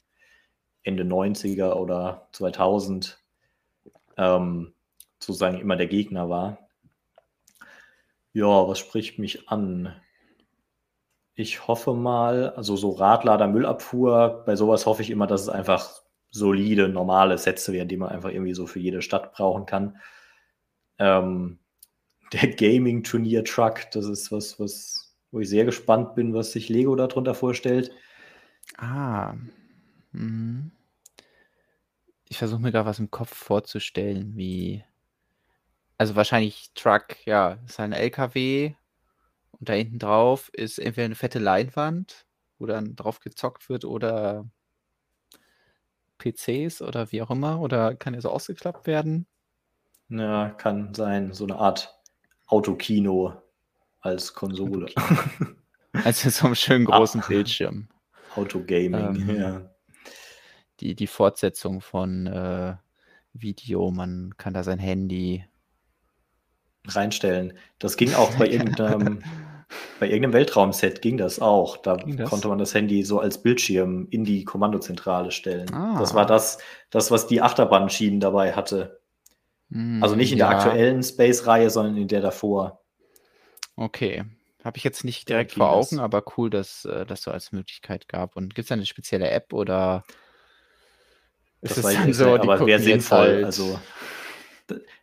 Ende 90er oder 2000 ähm, sozusagen immer der Gegner war. Ja, was spricht mich an? Ich hoffe mal, also so Radlader, Müllabfuhr, bei sowas hoffe ich immer, dass es einfach solide, normale Sätze werden, die man einfach irgendwie so für jede Stadt brauchen kann. Ähm, der Gaming-Turnier-Truck, das ist was, was, wo ich sehr gespannt bin, was sich Lego darunter vorstellt. Ah. Mhm. Ich versuche mir gerade was im Kopf vorzustellen, wie also wahrscheinlich Truck, ja, ist halt ein LKW und da hinten drauf ist entweder eine fette Leinwand, wo dann drauf gezockt wird oder PCs oder wie auch immer oder kann er so ausgeklappt werden? Ja, kann sein, so eine Art Autokino als Konsole. Autokino. [laughs] Also so einem schönen ah. großen ah. Bildschirm. Autogaming, ähm, ja. Die, die Fortsetzung von äh, Video, man kann da sein Handy reinstellen. Das ging auch bei [laughs] irgendeinem, bei irgendeinem Weltraumset ging das auch. Da das? konnte man das Handy so als Bildschirm in die Kommandozentrale stellen. Ah. Das war das, das, was die Achterbahnschienen dabei hatte. Mm, also nicht in ja. der aktuellen Space-Reihe, sondern in der davor. Okay. Habe ich jetzt nicht direkt vor Augen, aber cool, dass äh, das so als Möglichkeit gab. Und gibt es eine spezielle App oder ist das es dann so, aber wäre sinnvoll. Halt also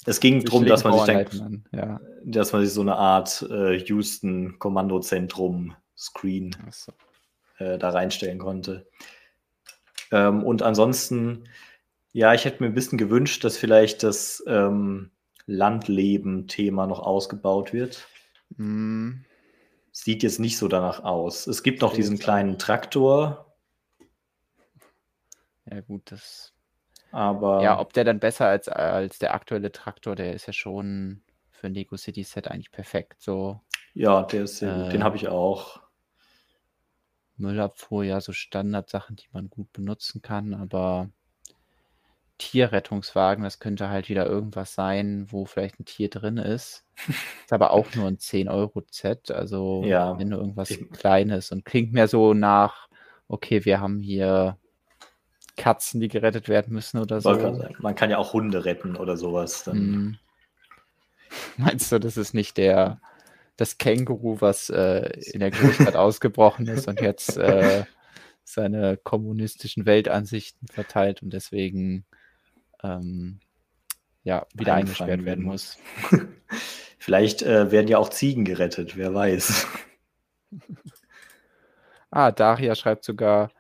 es ging darum, dass man sich dann, ja. dass man sich so eine Art äh, Houston-Kommandozentrum-Screen so. äh, da reinstellen konnte. Ähm, und ansonsten, ja, ich hätte mir ein bisschen gewünscht, dass vielleicht das ähm, Landleben-Thema noch ausgebaut wird. Mm. Sieht jetzt nicht so danach aus. Es gibt noch diesen kleinen Traktor. Ja, gut, das aber Ja, ob der dann besser als, als der aktuelle Traktor, der ist ja schon für ein Lego City Set eigentlich perfekt. So ja, der ist gut. Den habe ich auch. Müllabfuhr, ja, so Standardsachen, die man gut benutzen kann, aber Tierrettungswagen, das könnte halt wieder irgendwas sein, wo vielleicht ein Tier drin ist. Ist aber auch nur ein 10-Euro-Set, also Ja. wenn nur irgendwas Ich Kleines und klingt mehr so nach, okay, wir haben hier Katzen, die gerettet werden müssen oder so. Man kann ja auch Hunde retten oder sowas. Mm. [laughs] Meinst du, das ist nicht der das Känguru, was äh, in der Großstadt [laughs] ausgebrochen ist und jetzt äh, seine kommunistischen Weltansichten verteilt und deswegen ähm, ja wieder eingesperrt werden muss. [laughs] Vielleicht äh, werden ja auch Ziegen gerettet, wer weiß. ah, Daria schreibt sogar,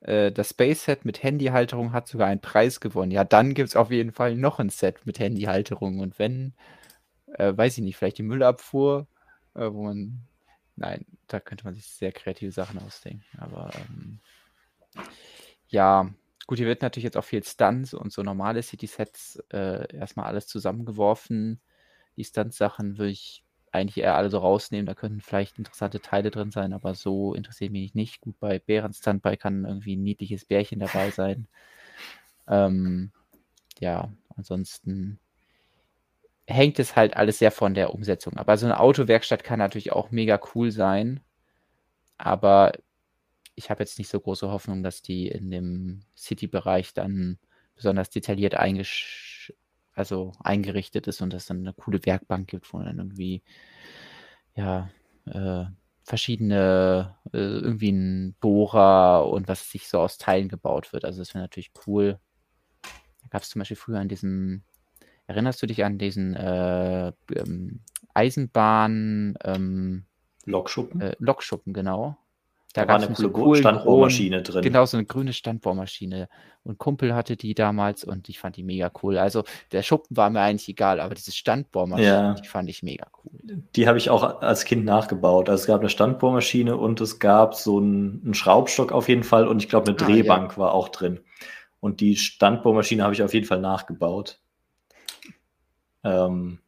äh, das Space Set mit Handyhalterung hat sogar einen Preis gewonnen. Ja, dann gibt es auf jeden Fall noch ein Set mit Handyhalterung. Und wenn, äh, weiß ich nicht, vielleicht die Müllabfuhr, äh, wo man, nein, da könnte man sich sehr kreative Sachen ausdenken. Aber ähm, ja, gut, hier wird natürlich jetzt auch viel Stunts und so normale City-Sets äh, erstmal alles zusammengeworfen. Die Stunt-Sachen würde ich eigentlich eher alle so rausnehmen. Da könnten vielleicht interessante Teile drin sein, aber so interessiert mich nicht. Gut, bei Bärens Standby kann irgendwie ein niedliches Bärchen dabei [laughs] sein. Ähm, ja, ansonsten hängt es halt alles sehr von der Umsetzung ab. Also eine Autowerkstatt kann natürlich auch mega cool sein, aber ich habe jetzt nicht so große Hoffnung, dass die in dem City-Bereich dann besonders detailliert eingesch also eingerichtet ist und es dann eine coole Werkbank gibt, wo dann irgendwie ja äh, verschiedene äh, irgendwie ein Bohrer und was sich so aus Teilen gebaut wird. Also das wäre natürlich cool. Da gab es zum Beispiel früher an diesem, erinnerst du dich an diesen äh, ähm, Eisenbahn ähm, Lokschuppen? Äh, Lokschuppen, genau. Da, da war eine coole so Standbohrmaschine drin. Genau, so eine grüne Standbohrmaschine. Und Kumpel hatte die damals und ich fand die mega cool. Also der Schuppen war mir eigentlich egal, aber diese Standbohrmaschine, ja. die fand ich mega cool. Die habe ich auch als Kind nachgebaut. Also es gab eine Standbohrmaschine und es gab so einen, einen Schraubstock auf jeden Fall und ich glaube eine Drehbank ah, ja. war auch drin. Und die Standbohrmaschine habe ich auf jeden Fall nachgebaut. Ähm,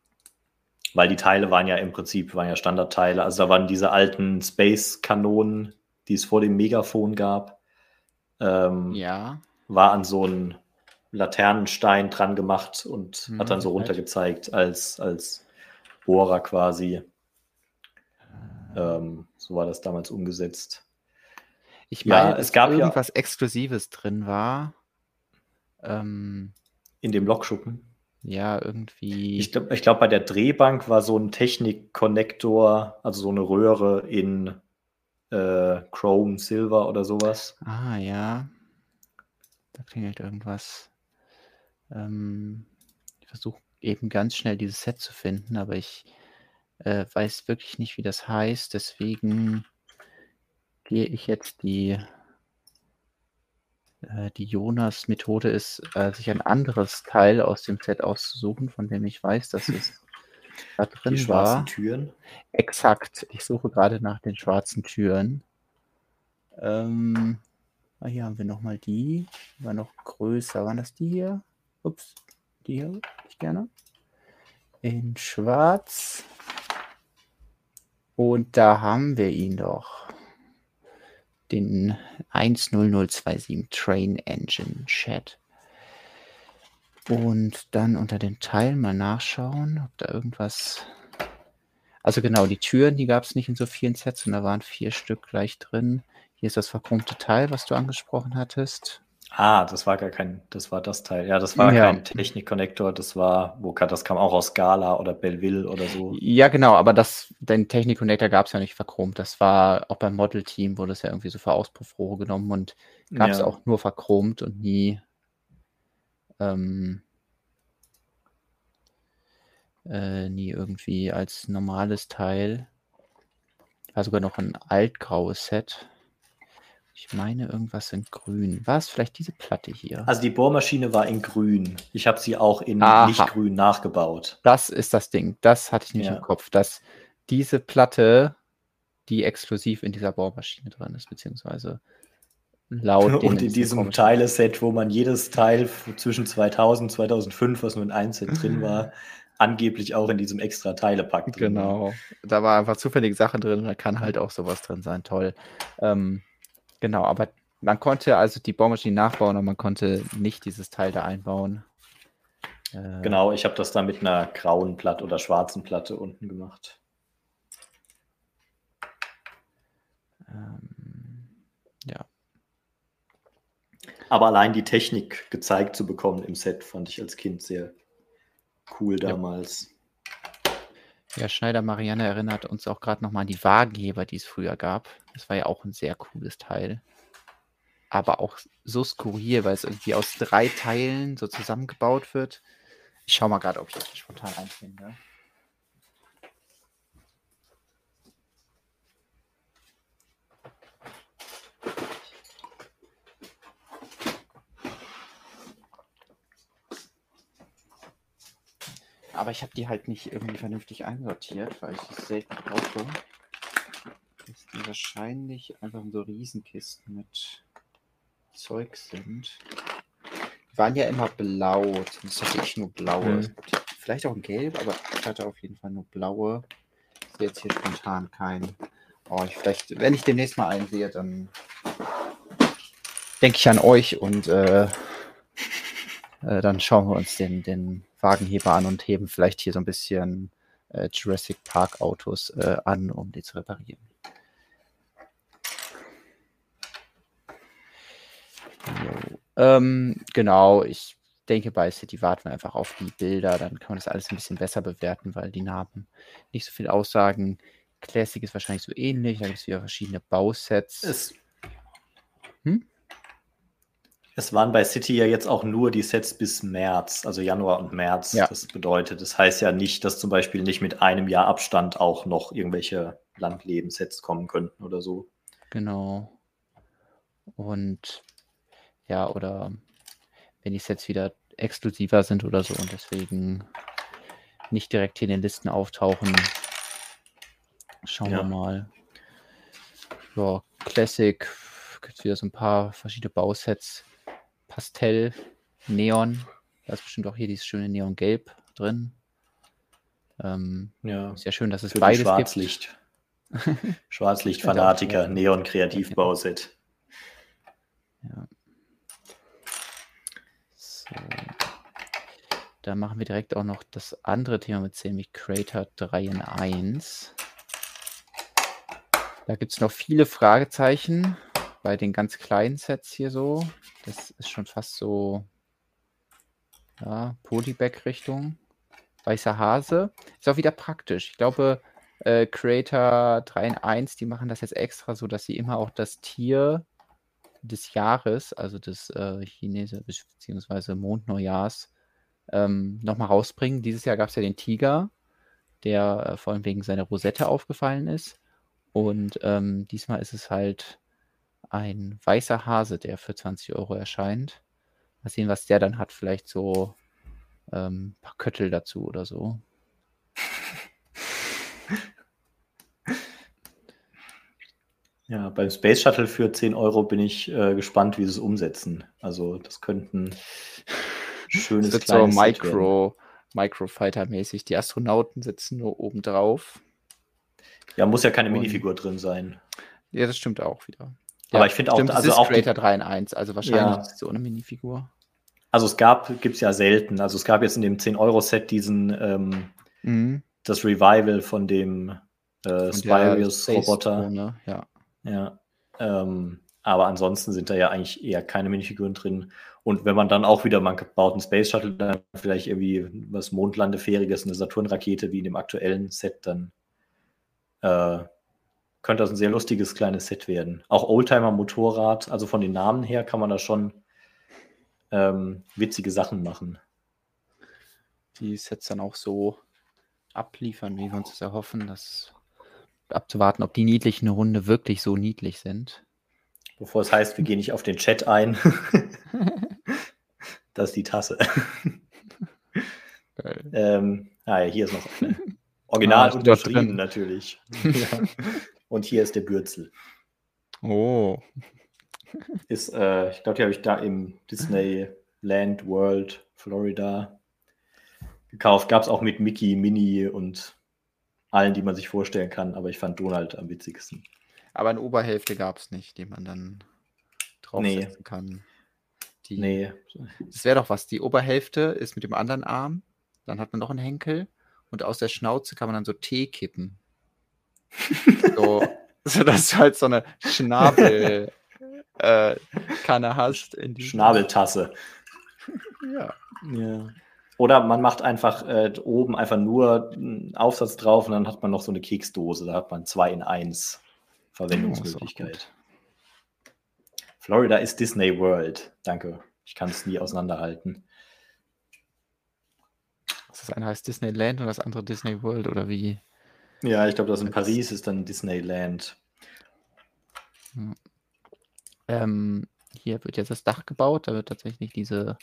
weil die Teile waren ja im Prinzip waren ja Standardteile. Also da waren diese alten Space-Kanonen, die es vor dem Megafon gab. Ähm, ja. War an so einen Laternenstein dran gemacht und mhm, hat dann so runter gezeigt als, als Bohrer quasi. Ähm, so war das damals umgesetzt. Ich meine, ja, es gab irgendwas ja, Exklusives drin war. Ähm, in dem Lokschuppen. Ja, irgendwie. Ich glaube, ich glaub, bei der Drehbank war so ein Technik-Konnektor, also so eine Röhre in äh, Chrome Silver oder sowas. Ah, ja. Da klingelt irgendwas. Ähm, ich versuche eben ganz schnell dieses Set zu finden, aber ich äh, weiß wirklich nicht, wie das heißt. Deswegen gehe ich jetzt die Äh, die Jonas-Methode ist, äh, sich ein anderes Teil aus dem Set auszusuchen, von dem ich weiß, dass es [laughs] da drin Die war. schwarzen Türen. Exakt. Ich suche gerade nach den schwarzen Türen. Ähm, ah, hier haben wir nochmal die. Die war noch größer. Waren das die hier? Ups, die hier ich gerne. In schwarz. Und da haben wir ihn doch. Den 10027 Train Engine Chat. Und dann unter den Teilen mal nachschauen, ob da irgendwas. Also genau, die Türen, die gab es nicht in so vielen Sets und da waren vier Stück gleich drin. Hier ist das verchromte Teil, was du angesprochen hattest. Ah, das war gar kein, das war das Teil. Ja, das war Ja. kein Technik-Connector, das war, wo das kam auch aus Scala oder Belleville oder so. Ja, genau, aber das, den Technik-Connector gab es ja nicht verchromt. Das war auch beim Model-Team, wurde es ja irgendwie so für Auspuffrohre genommen und gab es Ja. auch nur verchromt und nie, ähm, äh, nie irgendwie als normales Teil. War sogar noch ein altgraues Set. Ich meine irgendwas in grün. War es vielleicht diese Platte hier? Also die Bohrmaschine war in grün. Ich habe sie auch in Aha. lichtgrün nachgebaut. Das ist das Ding. Das hatte ich nicht Ja. im Kopf, dass diese Platte, die exklusiv in dieser Bohrmaschine drin ist, beziehungsweise laut Und in diesem Teileset, wo man jedes Teil zwischen 2000 und 2005, was nur in einem Set drin [laughs] war, angeblich auch in diesem extra Teilepack drin war. Genau. Da war einfach zufällige Sachen drin und da kann halt auch sowas drin sein. Toll. Ähm, genau, aber man konnte also die Bohrmaschine nachbauen, aber man konnte nicht dieses Teil da einbauen. Äh, Genau, ich habe das dann mit einer grauen Platte oder schwarzen Platte unten gemacht. Ähm, ja. Aber allein die Technik gezeigt zu bekommen im Set fand ich als Kind sehr cool Ja. damals. Ja, Schneider Marianne erinnert uns auch gerade nochmal an die Wagenheber, die es früher gab. Das war ja auch ein sehr cooles Teil. Aber auch so skurril, weil es irgendwie aus drei Teilen so zusammengebaut wird. Ich schau mal gerade, ob ich das spontan einfinde. Aber ich habe die halt nicht irgendwie vernünftig einsortiert, weil ich die selten brauche. Dass die wahrscheinlich einfach in so Riesenkisten mit Zeug sind. Die waren ja immer blau, zumindest hatte ich nur blaue. Es gibt vielleicht auch ein Gelb, aber ich hatte auf jeden Fall nur blaue. Ich sehe jetzt hier spontan keinen. Oh, ich vielleicht, wenn ich demnächst mal einen sehe, dann denke ich an euch und äh, äh, dann schauen wir uns den, den Wagenheber an und heben vielleicht hier so ein bisschen äh, Jurassic Park Autos äh, an, um die zu reparieren. Ähm, genau, ich denke, bei City warten wir einfach auf die Bilder, dann kann man das alles ein bisschen besser bewerten, weil die Namen nicht so viel aussagen. Classic ist wahrscheinlich so ähnlich, da gibt es wieder verschiedene Bausets. Es, Hm? Es waren bei City ja jetzt auch nur die Sets bis März, also Januar und März. Ja. Das bedeutet, das heißt ja nicht, dass zum Beispiel nicht mit einem Jahr Abstand auch noch irgendwelche Landleben-Sets kommen könnten oder so. Genau. Und ja, oder wenn die Sets wieder exklusiver sind oder so und deswegen nicht direkt hier in den Listen auftauchen. Schauen Ja. wir mal. Ja, Classic gibt es wieder so ein paar verschiedene Bausets. Pastell, Neon. Da ist bestimmt auch hier dieses schöne Neongelb drin. Ähm, Ja. ist ja schön, dass es Für beides gibt. Schwarzlicht. [laughs] Schwarzlicht-Fanatiker, Neon-Kreativbauset. Ja. So. Da machen wir direkt auch noch das andere Thema mit nämlich Creator 3 in 1. Da gibt es noch viele Fragezeichen bei den ganz kleinen Sets hier so. Das ist schon fast so, ja, Polybag-Richtung. Weißer Hase. Ist auch wieder praktisch. Ich glaube, äh, Creator 3 in 1, die machen das jetzt extra so, dass sie immer auch das Tier des Jahres, also des äh, Chinese bzw. Mondneujahrs, ähm, nochmal rausbringen. Dieses Jahr gab es ja den Tiger, der äh, vor allem wegen seiner Rosette aufgefallen ist. Und ähm, diesmal ist es halt ein weißer Hase, der für 20 Euro erscheint. Mal sehen, was der dann hat. Vielleicht so ähm, ein paar Köttel dazu oder so. Ja, beim Space Shuttle für 10 Euro bin ich äh, gespannt, wie sie es umsetzen. Also das könnten [laughs] schönes das wird so Micro, Microfighter-mäßig. Die Astronauten sitzen nur oben drauf. Ja, muss ja keine Und, Minifigur drin sein. Ja, das stimmt auch wieder. Aber ich finde auch, stimmt, also auch Creator 3 in 1, also wahrscheinlich ja. so eine Minifigur. Also es gab, gibt es ja selten. Also es gab jetzt in dem 10-Euro-Set diesen ähm, mhm. das Revival von dem äh, Spirius-Roboter. Ja. Ja. Ähm, aber ansonsten sind da ja eigentlich eher keine Minifiguren drin. Und wenn man dann auch wieder, man baut einen Space Shuttle, dann vielleicht irgendwie was Mondlandefähriges, eine Saturn-Rakete wie in dem aktuellen Set, dann äh, könnte das ein sehr lustiges kleines Set werden. Auch Oldtimer-Motorrad, also von den Namen her kann man da schon ähm, witzige Sachen machen. Die Sets dann auch so abliefern, wie wir uns das erhoffen, dass abzuwarten, ob die niedlichen Hunde wirklich so niedlich sind. Bevor es heißt, wir gehen nicht auf den Chat ein. [laughs] das ist die Tasse. ähm, ah ja, hier ist noch eine. [laughs] Original ah, unterschrieben natürlich. [laughs] ja. Und hier ist der Bürzel. Oh. Ist, äh, ich glaube, die habe ich da im Disneyland World Florida gekauft. Gab es auch mit Mickey, Minnie und allen, die man sich vorstellen kann, aber ich fand Donald am witzigsten. Aber eine Oberhälfte gab es nicht, die man dann draufsetzen nee. kann. Die, nee. Das wäre doch was. Die Oberhälfte ist mit dem anderen Arm, dann hat man noch einen Henkel und aus der Schnauze kann man dann so Tee kippen. So, so dass du halt so eine Schnabelkanne [laughs] äh, hast. In Schnabeltasse. ja. Ja. Oder man macht einfach äh, oben einfach nur einen Aufsatz drauf und dann hat man noch so eine Keksdose. Da hat man zwei in eins Verwendungsmöglichkeit. Oh, Florida ist Disney World. Danke. Ich kann es nie auseinanderhalten. Das eine heißt Disneyland und das andere Disney World oder wie? Ja, ich glaube, das in Paris ist dann Disneyland. Ähm, hier wird jetzt das Dach gebaut. Da wird tatsächlich diese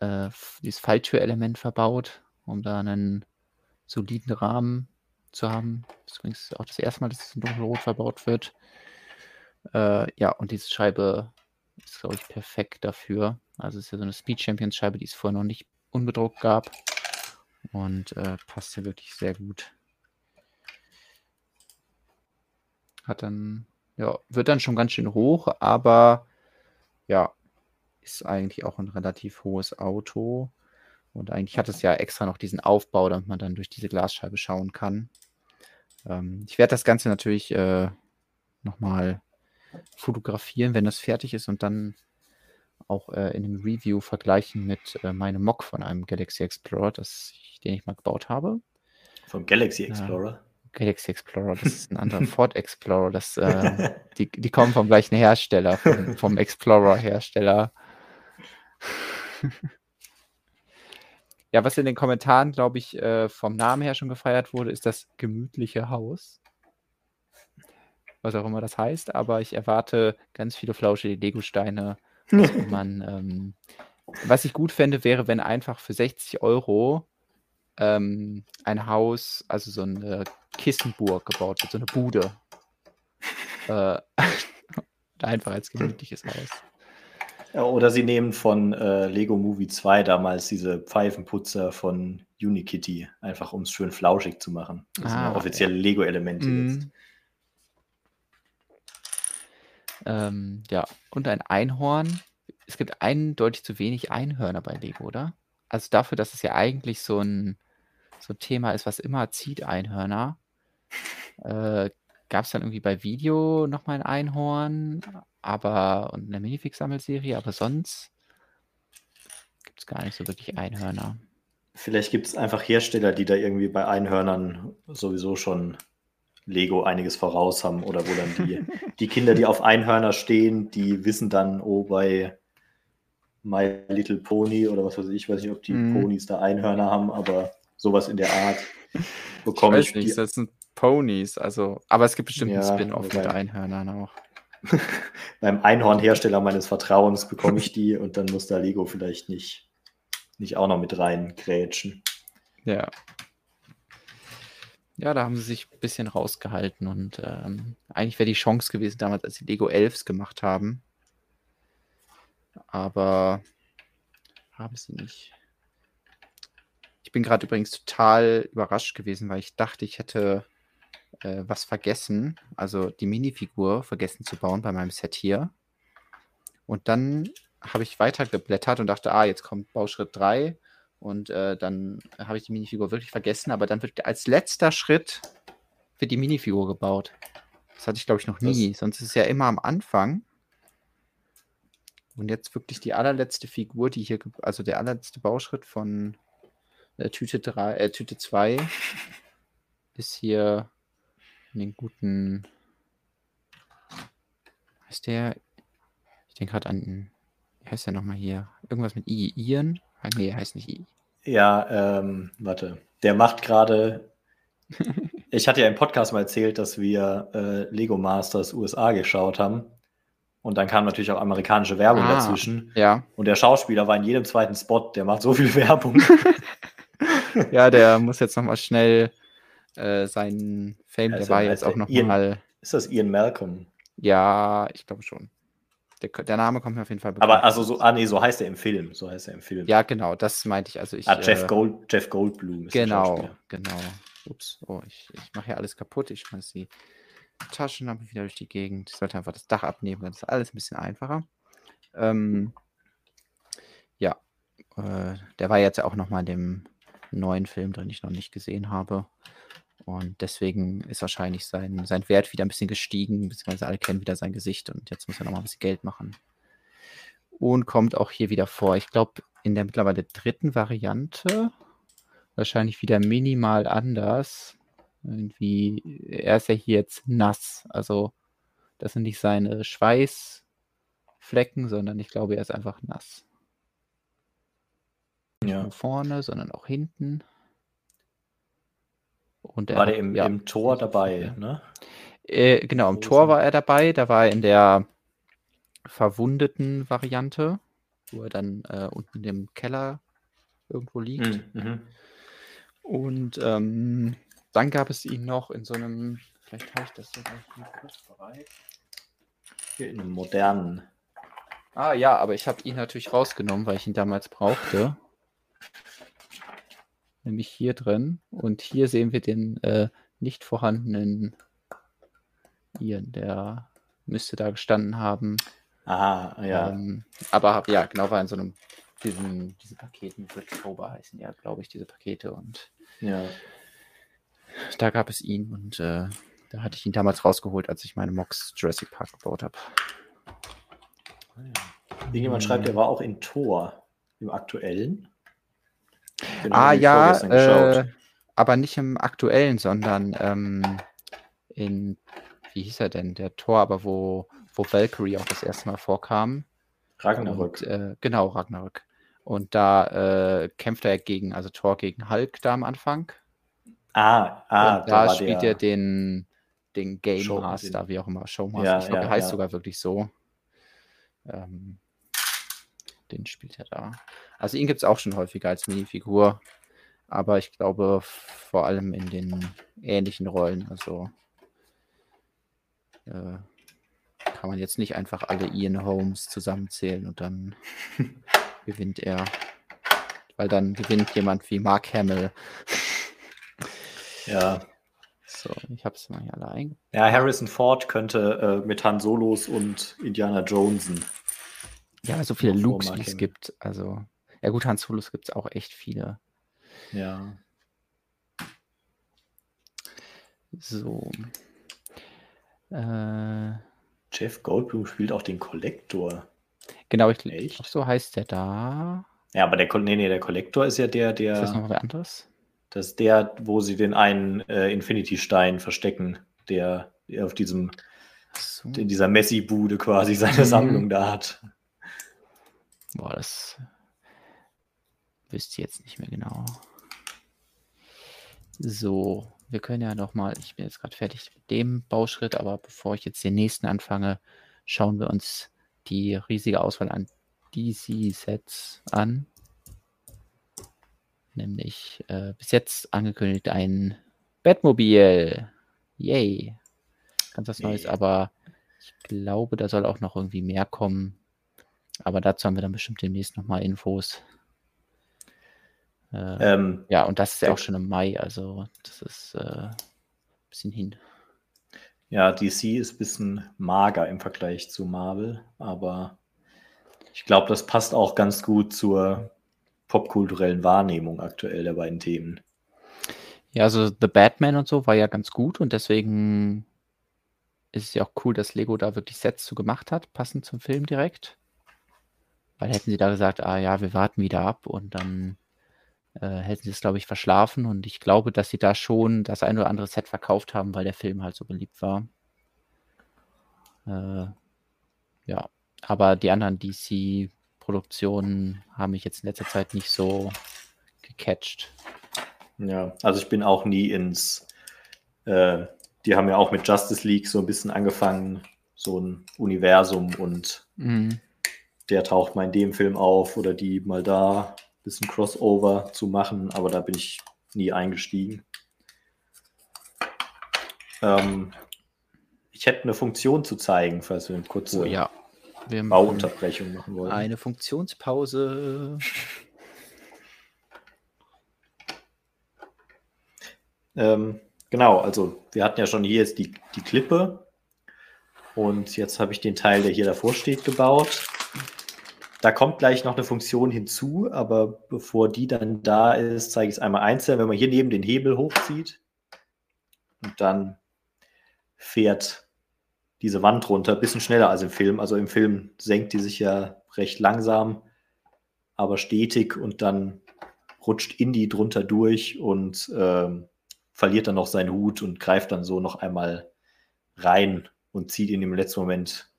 äh, dieses Falltürelement verbaut, um da einen soliden Rahmen zu haben. Das ist übrigens auch das erste Mal, dass es in dunkelrot verbaut wird. Äh, ja, und diese Scheibe ist, glaube ich, perfekt dafür. Also es ist ja so eine Speed Champions Scheibe, die es vorher noch nicht unbedruckt gab. Und äh, passt ja wirklich sehr gut. Hat dann, ja, wird dann schon ganz schön hoch, aber ja, ist eigentlich auch ein relativ hohes Auto. Und eigentlich hat es ja extra noch diesen Aufbau, damit man dann durch diese Glasscheibe schauen kann. Ähm, ich werde das Ganze natürlich äh, nochmal fotografieren, wenn das fertig ist und dann auch äh, in einem Review vergleichen mit äh, meinem Mock von einem Galaxy Explorer, das ich, den ich mal gebaut habe. Vom Galaxy Explorer? Galaxy Explorer, das ist ein anderer [laughs] Ford Explorer. Das, äh, [laughs] die, die kommen vom gleichen Hersteller, vom, vom Explorer-Hersteller. [laughs] ja, was in den Kommentaren, glaube ich, äh, vom Namen her schon gefeiert wurde, ist das gemütliche Haus. Was auch immer das heißt, aber ich erwarte ganz viele flauschige Lego-Steine. man, ähm, was ich gut fände, wäre, wenn einfach für 60 Euro ähm, ein Haus, also so eine Kissenburg gebaut wird, so eine Bude. [laughs] Äh, [laughs] einfach als gemütliches Haus. Ja, oder sie nehmen von äh, Lego Movie 2 damals diese Pfeifenputzer von Unikitty, einfach um es schön flauschig zu machen. Das ah, sind offizielle ja. Lego-Elemente jetzt. Ähm, ja, und ein Einhorn. Es gibt eindeutig zu wenig Einhörner bei Lego, oder? Also dafür, dass es ja eigentlich so ein, so ein Thema ist, was immer zieht, Einhörner. Äh, Gab es dann irgendwie bei Video nochmal ein Einhorn? aber und eine Minifix-Sammelserie, aber sonst gibt es gar nicht so wirklich Einhörner. Vielleicht gibt es einfach Hersteller, die da irgendwie bei Einhörnern sowieso schon Lego einiges voraus haben oder wo dann die, die Kinder, die auf Einhörner stehen, die wissen dann, oh, bei My Little Pony oder was weiß ich, ich weiß nicht, ob die mm. Ponys da Einhörner haben, aber sowas in der Art [laughs] bekomme ich. Weiß ich nicht, das sind Ponys, also, aber es gibt bestimmt ja, einen Spin-off mit Einhörnern auch. [laughs] beim Einhornhersteller meines Vertrauens bekomme ich die und dann muss da Lego vielleicht nicht, nicht auch noch mit rein grätschen. Ja. Ja, da haben sie sich ein bisschen rausgehalten und ähm, eigentlich wäre die Chance gewesen damals, als sie Lego Elves gemacht haben. Aber haben sie nicht. Ich bin gerade übrigens total überrascht gewesen, weil ich dachte, ich hätte äh, was vergessen, also die Minifigur vergessen zu bauen bei meinem Set hier. Und dann habe ich weitergeblättert und dachte, ah, jetzt kommt Bauschritt 3 und äh, dann habe ich die Minifigur wirklich vergessen, aber dann wird als letzter Schritt wird die Minifigur gebaut. Das hatte ich, glaube ich, noch nie. Das Sonst ist es ja immer am Anfang. Und jetzt wirklich die allerletzte Figur, die hier, also der allerletzte Bauschritt von äh, Tüte 3, äh, Tüte 2 ist hier in den guten. Heißt der? Ich denke gerade an. Wie heißt der nochmal hier? Irgendwas mit I. Ian? Ah, nee, heißt nicht I. Ja, ähm, warte. Der macht gerade. [laughs] ich hatte ja im Podcast mal erzählt, dass wir äh, Lego Masters USA geschaut haben. Und dann kam natürlich auch amerikanische Werbung ah, dazwischen. Ja. Und der Schauspieler war in jedem zweiten Spot, der macht so viel [laughs] Werbung. [laughs] [laughs] ja, der muss jetzt nochmal schnell äh, seinen Fame, also, der war jetzt auch nochmal. Ist das Ian Malcolm? Ja, ich glaube schon. Der, der, Name kommt mir auf jeden Fall bekannt. Aber also so, ah nee, so heißt er im Film. So heißt er im Film. Ja, genau, das meinte ich. Also ich ah, Jeff, äh, Gold, Jeff Goldblum ist Genau, genau. Ups, oh, ich, ich mache hier alles kaputt. Ich schmeiß die Taschenlampe wieder durch die Gegend. Ich sollte einfach das Dach abnehmen, dann ist alles ein bisschen einfacher. Ähm, ja, äh, der war jetzt auch nochmal in dem neuen Film den ich noch nicht gesehen habe. Und deswegen ist wahrscheinlich sein, sein Wert wieder ein bisschen gestiegen, beziehungsweise alle kennen wieder sein Gesicht und jetzt muss er nochmal ein bisschen Geld machen. Und kommt auch hier wieder vor. Ich glaube, in der mittlerweile dritten Variante, wahrscheinlich wieder minimal anders. Irgendwie, er ist ja hier jetzt nass. Also, das sind nicht seine Schweißflecken, sondern ich glaube, er ist einfach nass. Nicht ja. nur vorne, sondern auch hinten. Und war der im, ja, im Tor dabei, ne? Äh, genau, im Tor war er dabei. Da war er in der verwundeten Variante, wo er dann äh, unten im Keller irgendwo liegt. Mhm. mhm. Und ähm, dann gab es ihn noch in so einem, vielleicht habe ich das sogar kurz bereit. Hier in einem modernen. Ah ja, aber ich habe ihn natürlich rausgenommen, weil ich ihn damals brauchte nämlich hier drin. Und hier sehen wir den äh, nicht vorhandenen Ian, der müsste da gestanden haben. Ah, ja. Ähm, aber ja, genau, war in so einem, diesen, diese Paketen, October heißen ja, glaube ich, diese Pakete. Und ja. da gab es ihn und äh, da hatte ich ihn damals rausgeholt, als ich meine Mox Jurassic Park gebaut habe. Ah, ja. Irgendjemand schreibt, er war auch in Tor im aktuellen. Genau, ah ja, äh, aber nicht im aktuellen, sondern ähm, in, wie hieß er denn, der Tor, aber wo, wo Valkyrie auch das erste Mal vorkam. Ragnarök. Und, äh, genau, Ragnarök. Und da äh, kämpft er gegen, also Thor gegen Hulk da am Anfang. Ah, ah, und da, da spielt er den, den Game Show, Master, den, wie auch immer, Showmaster. Ja, ich glaube, ja, der heißt ja. sogar wirklich so. Ähm, den spielt er da. Also ihn gibt es auch schon häufiger als Minifigur. Aber ich glaube vor allem in den ähnlichen Rollen. Also äh, kann man jetzt nicht einfach alle Ian Holmes zusammenzählen und dann [laughs] gewinnt er. Weil dann gewinnt jemand wie Mark Hamill. Ja. So, ich habe es mal hier alle eingebaut. Ja, Harrison Ford könnte äh, mit Han Solos und Indiana Jonesen ja, so viele Looks, wie es gibt. Also, ja gut, Hans Solos gibt es auch echt viele. Ja. So. Äh, Jeff Goldblum spielt auch den Kollektor. Genau, ich glaube, so heißt der da. Ja, aber der, nee, nee, der Kollektor ist ja der, der. Ist das noch wer anderes? Das ist der, wo sie den einen äh, Infinity-Stein verstecken, der, der auf diesem, so. in dieser Messi-Bude quasi seine mhm. Sammlung da hat. Boah, das wüsste jetzt nicht mehr genau. So, wir können ja noch mal, ich bin jetzt gerade fertig mit dem Bauschritt, aber bevor ich jetzt den nächsten anfange, schauen wir uns die riesige Auswahl an DC-Sets an. Nämlich äh, bis jetzt angekündigt ein Batmobil. Yay. Ganz was Neues, aber ich glaube, da soll auch noch irgendwie mehr kommen. Aber dazu haben wir dann bestimmt demnächst nochmal Infos. Äh, ähm, ja, und das ist ja auch schon im Mai, also das ist äh, ein bisschen hin. Ja, DC ist ein bisschen mager im Vergleich zu Marvel, aber ich glaube, das passt auch ganz gut zur popkulturellen Wahrnehmung aktuell der beiden Themen. Ja, also The Batman und so war ja ganz gut und deswegen ist es ja auch cool, dass Lego da wirklich Sets zu gemacht hat, passend zum Film direkt. Weil hätten sie da gesagt, ah ja, wir warten wieder ab und dann hätten sie es, glaube ich, verschlafen. Und ich glaube, dass sie da schon das ein oder andere Set verkauft haben, weil der Film halt so beliebt war. Äh, ja, aber die anderen DC-Produktionen haben mich jetzt in letzter Zeit nicht so gecatcht. Ja, also ich bin auch nie ins, äh, die haben ja auch mit Justice League so ein bisschen angefangen, so ein Universum und mhm. der taucht mal in dem Film auf oder die mal da, bisschen Crossover zu machen, aber da bin ich nie eingestiegen. Ähm, ich hätte eine Funktion zu zeigen, falls wir eine kurze oh, ja. wir Bauunterbrechung machen wollen. Eine Funktionspause. [laughs] ähm, genau, also wir hatten ja schon hier jetzt die, die Klippe und jetzt habe ich den Teil, der hier davor steht, gebaut. Da kommt gleich noch eine Funktion hinzu, aber bevor die dann da ist, zeige ich es einmal einzeln. Wenn man hier neben den Hebel hochzieht und dann fährt diese Wand runter, ein bisschen schneller als im Film. Also im Film senkt die sich ja recht langsam, aber stetig und dann rutscht Indy drunter durch und äh, verliert dann noch seinen Hut und greift dann so noch einmal rein und zieht ihn im letzten Moment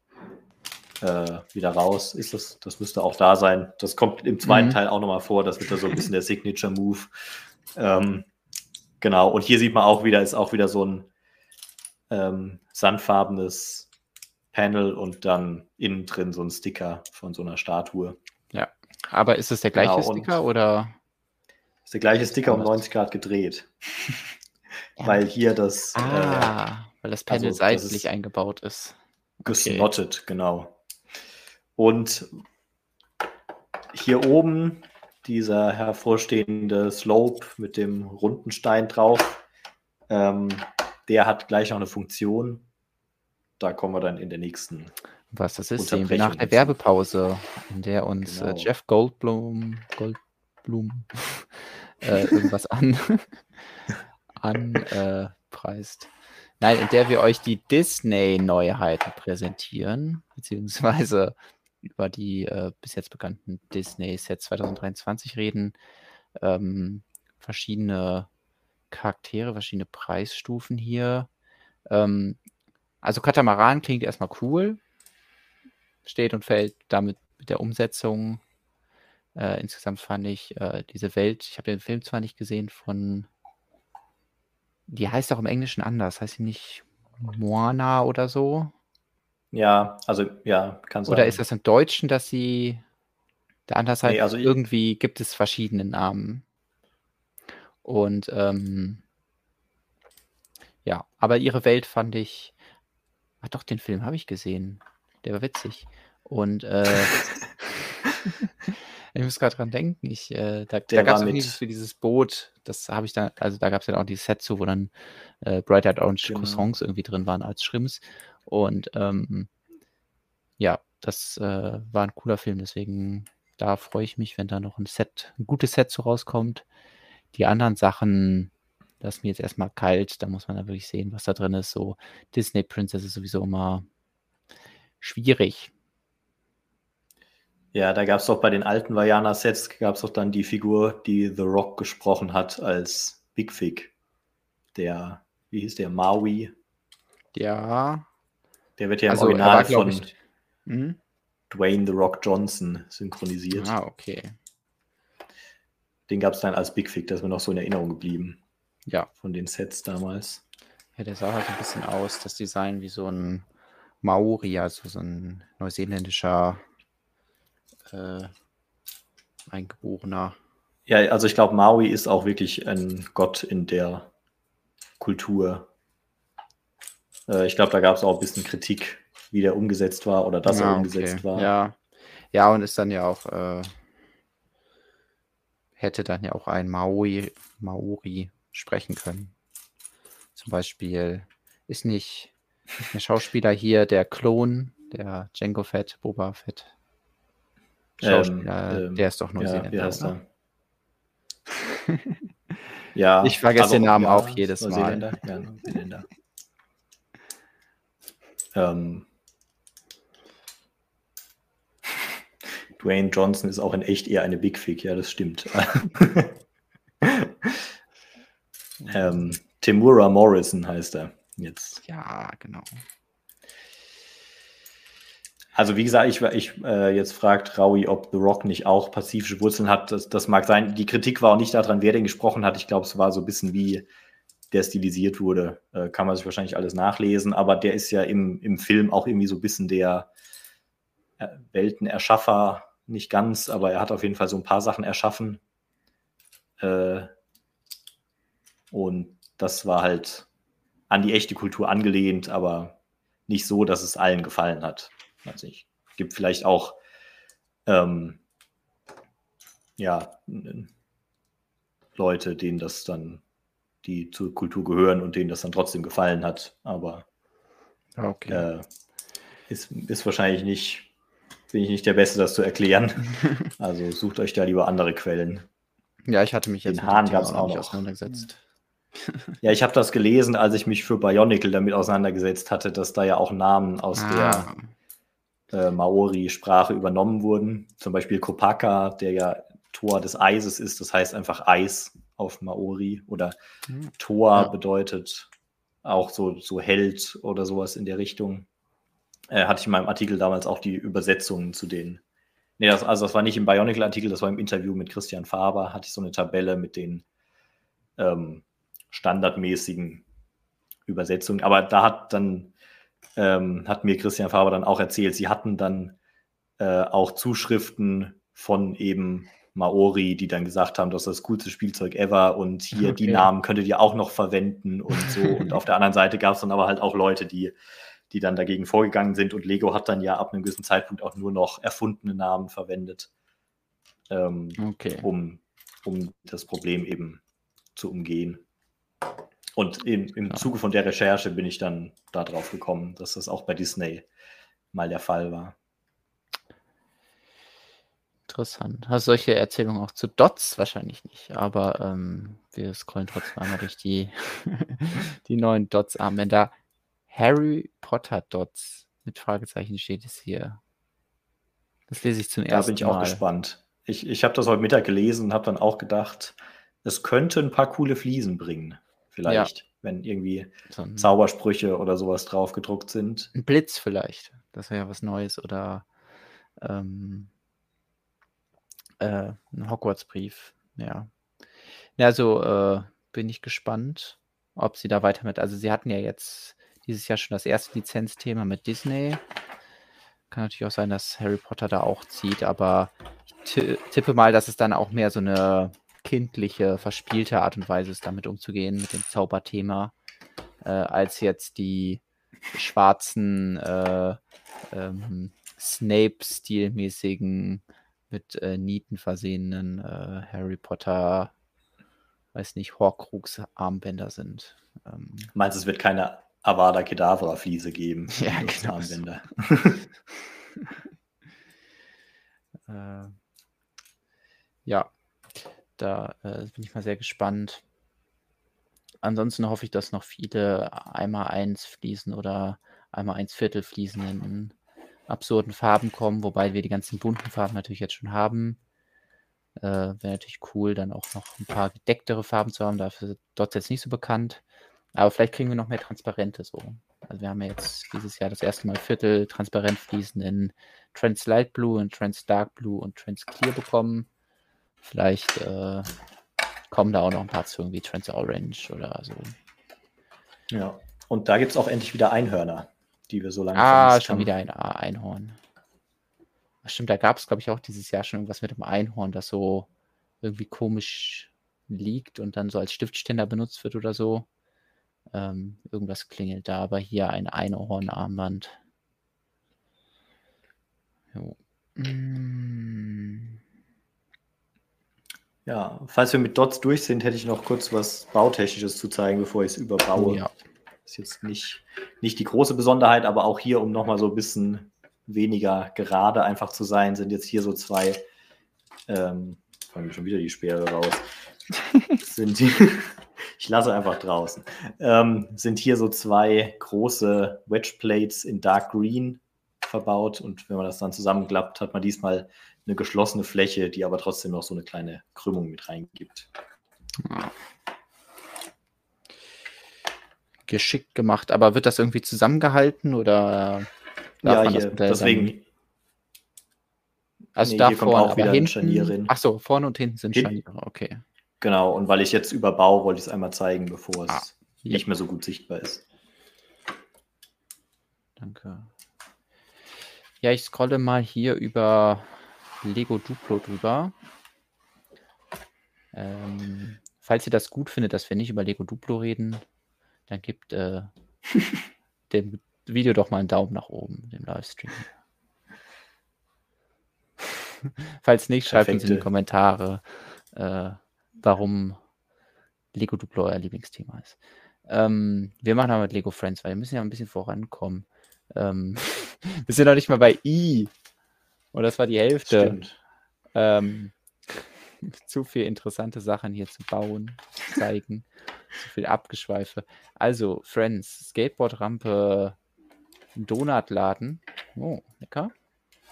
äh, wieder raus. Ist das, das müsste auch da sein. Das kommt im zweiten mhm. Teil auch nochmal vor. Das wird da so ein bisschen der Signature Move. Ähm, genau. Und hier sieht man auch wieder, ist auch wieder so ein ähm, sandfarbenes Panel und dann innen drin so ein Sticker von so einer Statue. Ja, aber ist es der gleiche genau, Sticker oder? Ist der gleiche Sticker um 90 Grad gedreht. [laughs] ja. Weil hier das. Ah, äh, weil das Panel also, seitlich eingebaut ist. Gesnottet, okay. genau. Und hier oben dieser hervorstehende Slope mit dem runden Stein drauf. Ähm, der hat gleich noch eine Funktion. Da kommen wir dann in der nächsten. Was das ist, sehen wir nach der Werbepause, in der uns äh, genau. äh, Jeff Goldblum, Goldblum [laughs] äh, irgendwas an, [laughs] anpreist. Äh, Nein, in der wir euch die Disney-Neuheiten präsentieren, beziehungsweise über die äh, bis jetzt bekannten Disney-Sets 2023 reden. Ähm, verschiedene Charaktere, verschiedene Preisstufen hier. Ähm, also Katamaran klingt erstmal cool. Steht und fällt damit mit der Umsetzung. Äh, insgesamt fand ich äh, diese Welt, ich habe den Film zwar nicht gesehen von, die heißt auch im Englischen anders, heißt sie nicht Moana oder so? Ja, also ja, kann sein. Oder ist das im Deutschen, dass sie der anders heißt? Nee, also irgendwie gibt es verschiedene Namen. Und ähm, ja, aber ihre Welt fand ich. Ach doch, den Film habe ich gesehen. Der war witzig. Und äh, [laughs] ich muss gerade dran denken. Ich, äh, da da gab es dieses, für dieses Boot, das habe ich dann, also da gab es dann auch dieses Set zu, wo dann äh, Bright Eyed Orange genau. Croissants irgendwie drin waren als Schrimps. Und ähm, ja, das äh, war ein cooler Film, deswegen da freue ich mich, wenn da noch ein Set, ein gutes Set so rauskommt. Die anderen Sachen lassen mir jetzt erstmal kalt. Da muss man dann wirklich sehen, was da drin ist. So Disney Princess ist sowieso immer schwierig. Ja, da gab es doch bei den alten Vajana-Sets, gab es doch dann die Figur, die The Rock gesprochen hat als Big Fig. Der, wie hieß der, Maui? Ja. Der wird ja also, im Original war, von ich, hm? Dwayne The Rock Johnson synchronisiert. Ah, okay. Den gab es dann als Big Fig, das ist mir noch so in Erinnerung geblieben. Ja. Von den Sets damals. Ja, der sah halt ein bisschen aus, das Design wie so ein Maori, also so ein neuseeländischer äh, Eingeborener. Ja, also ich glaube, Maui ist auch wirklich ein Gott in der Kultur. Äh, ich glaube, da gab es auch ein bisschen Kritik, wie der umgesetzt war oder dass ja, er umgesetzt okay. war. Ja. ja, und ist dann ja auch, äh, hätte dann ja auch ein Maui, Maori sprechen können. Zum Beispiel ist nicht der Schauspieler hier der Klon, der Django Fett, Boba Fett. Schauspieler, ähm, ähm, der ist doch Neuseeländer. Ja, er? ja, [laughs] ich vergesse den Namen ja, auch jedes Mal. Ja. Ähm, Dwayne Johnson ist auch in echt eher eine Big Fig, ja, das stimmt. [laughs] ähm, Timura Morrison heißt er jetzt. Ja, genau. Also wie gesagt, ich, ich äh, jetzt fragt Raui, ob The Rock nicht auch pazifische Wurzeln hat. Das, das mag sein. Die Kritik war auch nicht daran, wer denn gesprochen hat. Ich glaube, es war so ein bisschen wie der stilisiert wurde. Äh, kann man sich wahrscheinlich alles nachlesen. Aber der ist ja im, im Film auch irgendwie so ein bisschen der äh, Weltenerschaffer. Nicht ganz, aber er hat auf jeden Fall so ein paar Sachen erschaffen. Äh, und das war halt an die echte Kultur angelehnt, aber nicht so, dass es allen gefallen hat. Also ich gibt vielleicht auch ähm, ja, Leute, denen das dann, die zur Kultur gehören und denen das dann trotzdem gefallen hat. Aber okay. äh, ist, ist wahrscheinlich nicht, bin ich nicht der Beste, das zu erklären. [laughs] also sucht euch da lieber andere Quellen. Ja, ich hatte mich jetzt Den Hahn gab es auch noch auseinandergesetzt. [laughs] Ja, ich habe das gelesen, als ich mich für Bionicle damit auseinandergesetzt hatte, dass da ja auch Namen aus ah. der äh, Maori-Sprache übernommen wurden. Zum Beispiel Kopaka, der ja Tor des Eises ist, das heißt einfach Eis auf Maori. Oder mhm. Tor ja. bedeutet auch so, so Held oder sowas in der Richtung. Äh, hatte ich in meinem Artikel damals auch die Übersetzungen zu den. Nee, das, also das war nicht im Bionicle-Artikel, das war im Interview mit Christian Faber, hatte ich so eine Tabelle mit den ähm, standardmäßigen Übersetzungen. Aber da hat dann ähm, hat mir Christian Faber dann auch erzählt, sie hatten dann äh, auch Zuschriften von eben Maori, die dann gesagt haben, das ist das coolste Spielzeug ever und hier [laughs] okay. die Namen könntet ihr auch noch verwenden und so. [laughs] und auf der anderen Seite gab es dann aber halt auch Leute, die, die dann dagegen vorgegangen sind und Lego hat dann ja ab einem gewissen Zeitpunkt auch nur noch erfundene Namen verwendet, ähm, okay. um, um das Problem eben zu umgehen. Und im, im. Zuge von der Recherche bin ich dann darauf gekommen, dass das auch bei Disney mal der Fall war. Interessant. Hast du solche Erzählungen auch zu Dots? Wahrscheinlich nicht, aber ähm, wir scrollen trotzdem einmal durch die, [laughs] die neuen Dots-Armbänder. Harry Potter Dots mit Fragezeichen steht es hier. Das lese ich zum da ersten Mal. Da bin ich auch gespannt. Ich, ich habe das heute Mittag gelesen und habe dann auch gedacht, es könnte ein paar coole Fliesen bringen vielleicht, ja. wenn irgendwie so Zaubersprüche oder sowas drauf gedruckt sind. Ein Blitz vielleicht, das wäre ja was Neues oder ähm, äh, ein Hogwarts-Brief, ja. Ja, also äh, bin ich gespannt, ob sie da weiter mit, also sie hatten ja jetzt dieses Jahr schon das erste Lizenzthema mit Disney. Kann natürlich auch sein, dass Harry Potter da auch zieht, aber ich tippe mal, dass es dann auch mehr so eine kindliche, verspielte Art und Weise ist, damit umzugehen, mit dem Zauberthema, äh, als jetzt die schwarzen äh, ähm, Snape-stilmäßigen, mit äh, Nieten versehenen äh, Harry Potter, weiß nicht, Horcrux-Armbänder sind. Ähm, Meinst du, es wird keine Avada Kedavra-Fliese geben? [laughs] Ja, genau. Armbänder. [laughs] äh, ja, da äh, bin ich mal sehr gespannt. Ansonsten hoffe ich, dass noch viele einmal eins Fliesen oder einmal eins Viertel in absurden Farben kommen, wobei wir die ganzen bunten Farben natürlich jetzt schon haben. Äh, Wäre natürlich cool, dann auch noch ein paar gedecktere Farben zu haben. Dafür ist dort jetzt nicht so bekannt. Aber vielleicht kriegen wir noch mehr Transparente so. Also wir haben ja jetzt dieses Jahr das erste Mal Viertel transparent fließen in Trans Light Blue und Trans Dark Blue und Trans Clear bekommen. Vielleicht äh, kommen da auch noch ein paar zu, irgendwie Trans Orange oder so. Ja, und da gibt es auch endlich wieder Einhörner. Die wir so lange Ah, schon haben. wieder ein Einhorn. Stimmt, da gab es, glaube ich, auch dieses Jahr schon irgendwas mit dem Einhorn, das so irgendwie komisch liegt und dann so als Stiftständer benutzt wird oder so. Ähm, irgendwas klingelt da, aber hier ein Einhornarmband. Jo. Mm. Ja, falls wir mit Dots durch sind, hätte ich noch kurz was Bautechnisches zu zeigen, bevor ich es überbaue. Oh, ja. Ist jetzt nicht, nicht die große Besonderheit, aber auch hier, um nochmal so ein bisschen weniger gerade einfach zu sein, sind jetzt hier so zwei, ähm, fangen schon wieder die Speere raus, [laughs] sind die, [laughs] ich lasse einfach draußen, ähm, sind hier so zwei große Wedge Plates in Dark Green verbaut und wenn man das dann zusammenklappt, hat man diesmal eine geschlossene Fläche, die aber trotzdem noch so eine kleine Krümmung mit reingibt. Geschickt gemacht, aber wird das irgendwie zusammengehalten oder? Ja, hier, deswegen. Also nee, da vorne auch wieder hinten, Scharniere Ach so, vorne und hinten sind hinten. Scharniere, okay. Genau, und weil ich jetzt überbaue, wollte ich es einmal zeigen, bevor es ah, ja. nicht mehr so gut sichtbar ist. Danke. Ja, ich scrolle mal hier über Lego Duplo drüber. Ähm, falls ihr das gut findet, dass wir nicht über Lego Duplo reden, dann gebt äh, [laughs] dem Video doch mal einen Daumen nach oben, dem Livestream. [laughs] falls nicht, schreibt uns in die Kommentare, äh, warum Lego Duplo euer Lieblingsthema ist. Ähm, wir machen aber mit Lego Friends, weil wir müssen ja ein bisschen vorankommen. Ähm, [laughs] wir sind noch nicht mal bei I. Und das war die Hälfte. Ähm, [laughs] zu viel interessante Sachen hier zu bauen, zu zeigen. zu viel Abgeschweife. Also, Friends, Skateboardrampe, Donutladen. Oh, lecker.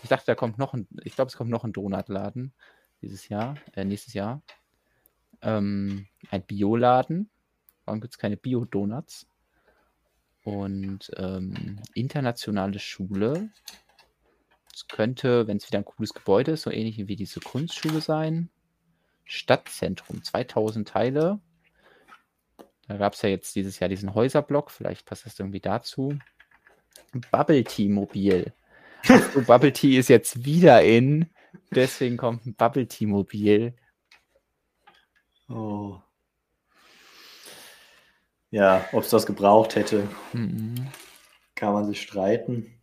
Ich dachte, da kommt noch ein, ich glaube, es kommt noch ein Donutladen dieses Jahr, äh, nächstes Jahr. Ähm, ein Bioladen. Warum gibt es keine Bio-Donuts? Und ähm, internationale Schule. Es könnte, wenn es wieder ein cooles Gebäude ist, so ähnlich wie diese Kunstschule sein. Stadtzentrum, 2000 Teile. Da gab es ja jetzt dieses Jahr diesen Häuserblock, vielleicht passt das irgendwie dazu. Bubble Tea Mobil. Also [laughs] Bubble Tea ist jetzt wieder in, deswegen kommt ein Bubble Tea Mobil. Oh. Ja, ob es das gebraucht hätte, mhm. kann man sich streiten.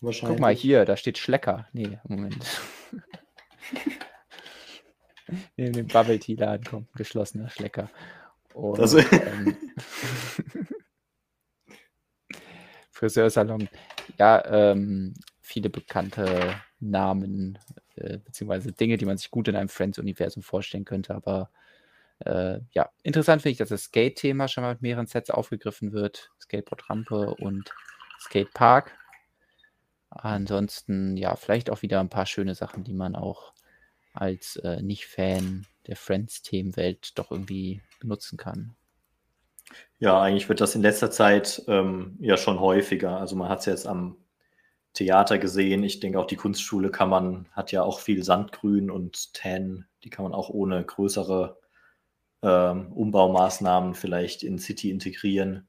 Wahrscheinlich. Guck mal hier, da steht Schlecker. Nee, Moment. [laughs] Neben dem Bubble Tea Laden kommt ein geschlossener Schlecker. Und, also, ähm, [laughs] Friseursalon. Ja, ähm, viele bekannte Namen, äh, beziehungsweise Dinge, die man sich gut in einem Friends-Universum vorstellen könnte. Aber äh, ja, interessant finde ich, dass das Skate-Thema schon mal mit mehreren Sets aufgegriffen wird. Skateboard-Rampe und Skatepark. Ansonsten, ja, vielleicht auch wieder ein paar schöne Sachen, die man auch als äh, Nicht-Fan der Friends-Themenwelt doch irgendwie benutzen kann. Ja, eigentlich wird das in letzter Zeit ähm, ja schon häufiger. Also man hat es jetzt am Theater gesehen. Ich denke auch die Kunstschule kann man, hat ja auch viel Sandgrün und Tan, die kann man auch ohne größere ähm, Umbaumaßnahmen vielleicht in City integrieren.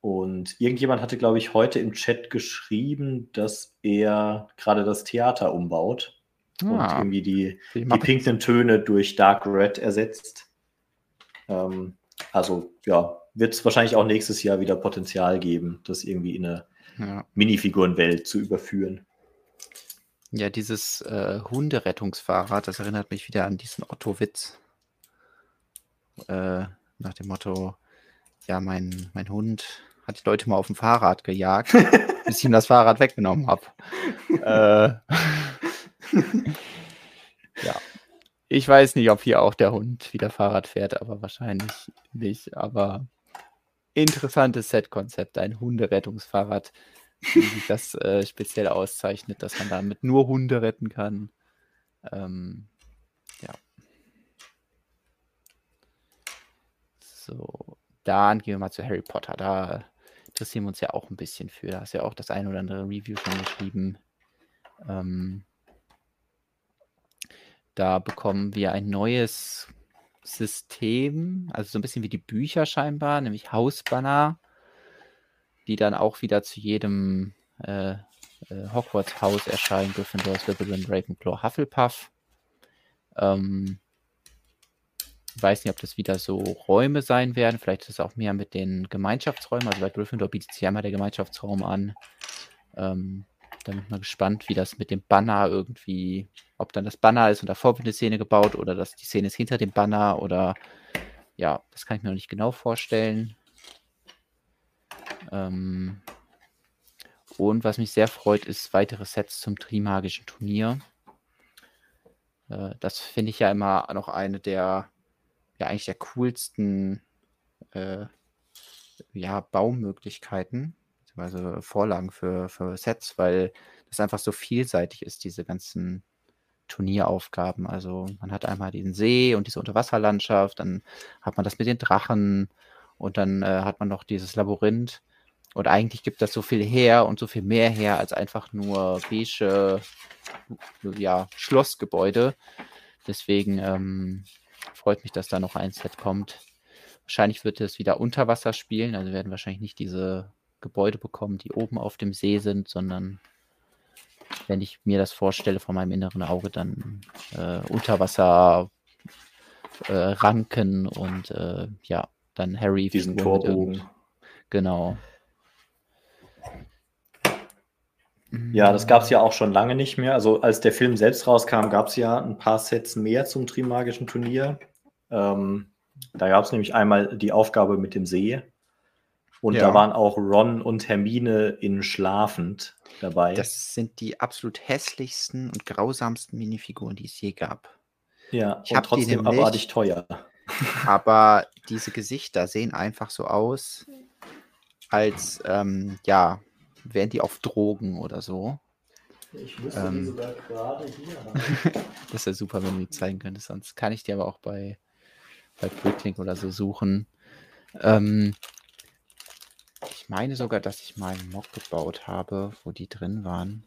Und irgendjemand hatte, glaube ich, heute im Chat geschrieben, dass er gerade das Theater umbaut ah, und irgendwie die, die, die pinken Töne durch Dark Red ersetzt. Ähm, also ja, wird es wahrscheinlich auch nächstes Jahr wieder Potenzial geben, das irgendwie in eine ja. Minifigurenwelt zu überführen. Ja, dieses äh, Hunderettungsfahrrad, das erinnert mich wieder an diesen Otto-Witz. Äh, nach dem Motto, ja, mein, mein Hund hat die Leute mal auf dem Fahrrad gejagt, [laughs] bis ich ihm das Fahrrad weggenommen habe. [laughs] äh, [laughs] ja. Ich weiß nicht, ob hier auch der Hund wieder Fahrrad fährt, aber wahrscheinlich nicht. Aber interessantes Set-Konzept, ein Hunderettungsfahrrad, wie sich das [laughs] äh, speziell auszeichnet, dass man damit nur Hunde retten kann. Ähm, ja. So, dann gehen wir mal zu Harry Potter. Da interessieren wir uns ja auch ein bisschen für. Da hast du ja auch das ein oder andere Review schon geschrieben. Ähm, da bekommen wir ein neues System, also so ein bisschen wie die Bücher scheinbar, nämlich Hausbanner. die dann auch wieder zu jedem äh, äh, Hogwarts-Haus erscheinen. Gryffindor, Slytherin, Ravenclaw, Hufflepuff. Ähm, weiß nicht, ob das wieder so Räume sein werden. Vielleicht ist es auch mehr mit den Gemeinschaftsräumen. Also bei Gryffindor bietet sich ja immer der Gemeinschaftsraum an. Ähm, da bin ich mal gespannt, wie das mit dem Banner irgendwie, ob dann das Banner ist und davor wird eine Szene gebaut oder dass die Szene ist hinter dem Banner oder ja, das kann ich mir noch nicht genau vorstellen. Ähm, und was mich sehr freut, ist weitere Sets zum Trimagischen Turnier. Äh, das finde ich ja immer noch eine der, ja, eigentlich der coolsten äh, ja, Baumöglichkeiten, beziehungsweise Vorlagen für, für Sets, weil das einfach so vielseitig ist, diese ganzen Turnieraufgaben. Also man hat einmal diesen See und diese Unterwasserlandschaft, dann hat man das mit den Drachen und dann äh, hat man noch dieses Labyrinth. Und eigentlich gibt das so viel her und so viel mehr her als einfach nur beige ja, Schlossgebäude. Deswegen ähm, freut mich, dass da noch ein Set kommt. Wahrscheinlich wird es wieder unter Wasser spielen. Also werden wahrscheinlich nicht diese Gebäude bekommen, die oben auf dem See sind, sondern wenn ich mir das vorstelle von meinem inneren Auge, dann äh, Unterwasser äh, Ranken und äh, ja, dann Harry. Diesen Torbogen. Genau. Ja, das gab es ja auch schon lange nicht mehr. Also als der Film selbst rauskam, gab es ja ein paar Sets mehr zum Trimagischen Turnier. Ähm, da gab es nämlich einmal die Aufgabe mit dem See. Und ja. da waren auch Ron und Hermine in Schlafend dabei. Das sind die absolut hässlichsten und grausamsten Minifiguren, die es je gab. Ja, ich und trotzdem abartig teuer. [laughs] Aber diese Gesichter sehen einfach so aus, als ähm, ja, wären die auf Drogen oder so. Ich müsste ähm, die sogar gerade hier haben. [laughs] das wäre super, wenn du die zeigen könntest. Sonst kann ich die aber auch bei, bei Bricklink oder so suchen. Ähm, ich meine sogar, dass ich mal einen Mock gebaut habe, wo die drin waren.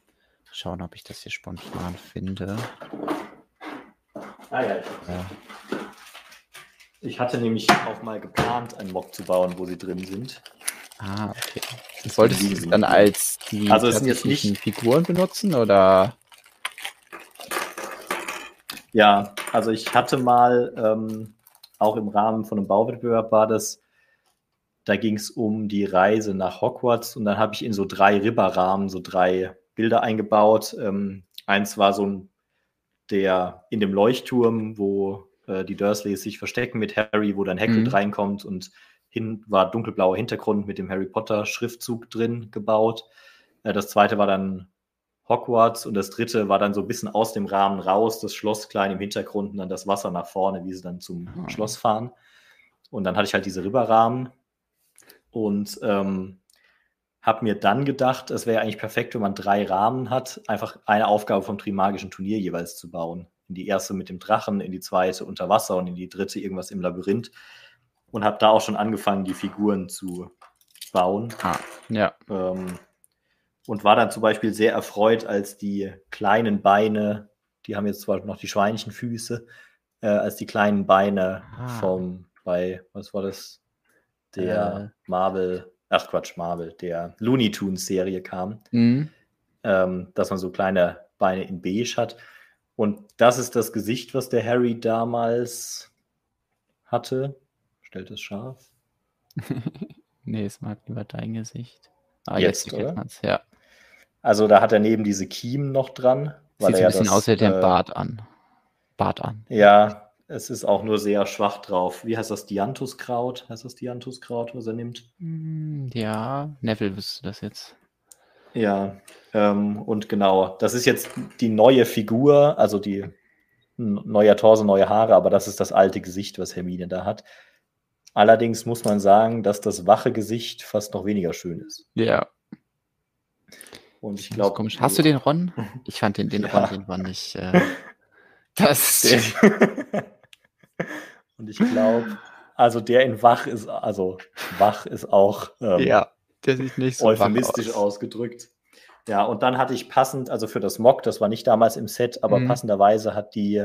Schauen, ob ich das hier spontan finde. Ah ja. ja. Ich hatte nämlich auch mal geplant, einen Mock zu bauen, wo sie drin sind. Ah, okay. Das wolltest du dann als die also es sind jetzt nicht Figuren benutzen oder? Ja, also ich hatte mal ähm, auch im Rahmen von einem Bauwettbewerb war das, da ging es um die Reise nach Hogwarts und dann habe ich in so drei Ribberrahmen so drei Bilder eingebaut. Ähm, eins war so ein, der in dem Leuchtturm, wo äh, die Dursleys sich verstecken mit Harry, wo dann Hagrid mhm. reinkommt und hin war dunkelblauer Hintergrund mit dem Harry Potter Schriftzug drin gebaut. Äh, das zweite war dann Hogwarts und das dritte war dann so ein bisschen aus dem Rahmen raus, das Schloss klein im Hintergrund und dann das Wasser nach vorne, wie sie dann zum mhm. Schloss fahren. Und dann hatte ich halt diese Ribberrahmen und ähm, habe mir dann gedacht, es wäre eigentlich perfekt, wenn man drei Rahmen hat, einfach eine Aufgabe vom Trimagischen Turnier jeweils zu bauen. In die erste mit dem Drachen, in die zweite unter Wasser und in die dritte irgendwas im Labyrinth und habe da auch schon angefangen, die Figuren zu bauen. Ah, ja. Ähm, und war dann zum Beispiel sehr erfreut, als die kleinen Beine, die haben jetzt zwar noch die Schweinchenfüße, äh, als die kleinen Beine ah. vom, bei, was war das? Der äh. Marvel, ach Quatsch, Marvel, der Looney Tunes Serie kam. Mhm. Ähm, dass man so kleine Beine in beige hat. Und das ist das Gesicht, was der Harry damals hatte. Stellt es scharf? [laughs] nee, es mag lieber dein Gesicht. Ah, jetzt, jetzt oder? ja. Also da hat er neben diese Kiemen noch dran. Sieht so ein bisschen das, aus, als äh, Bart an. Bart an. Ja, es ist auch nur sehr schwach drauf. Wie heißt das? Dianthuskraut? Heißt das Dianthuskraut, was er nimmt? Hm, ja, Neville wüsste das jetzt. Ja, ähm, und genau, das ist jetzt die neue Figur, also die neuer Torso, neue Haare, aber das ist das alte Gesicht, was Hermine da hat. Allerdings muss man sagen, dass das wache Gesicht fast noch weniger schön ist. Ja. Und ich glaube. Hast du den Ron? [laughs] Ich fand den, den ja. Ron, den war nicht. Äh, [laughs] das. [laughs] Und ich glaube, also der in wach ist, also wach ist auch. Ähm, ja, der sieht nicht so euphemistisch aus. ausgedrückt. Ja, und dann hatte ich passend, also für das Mock, das war nicht damals im Set, aber mhm. passenderweise hat die,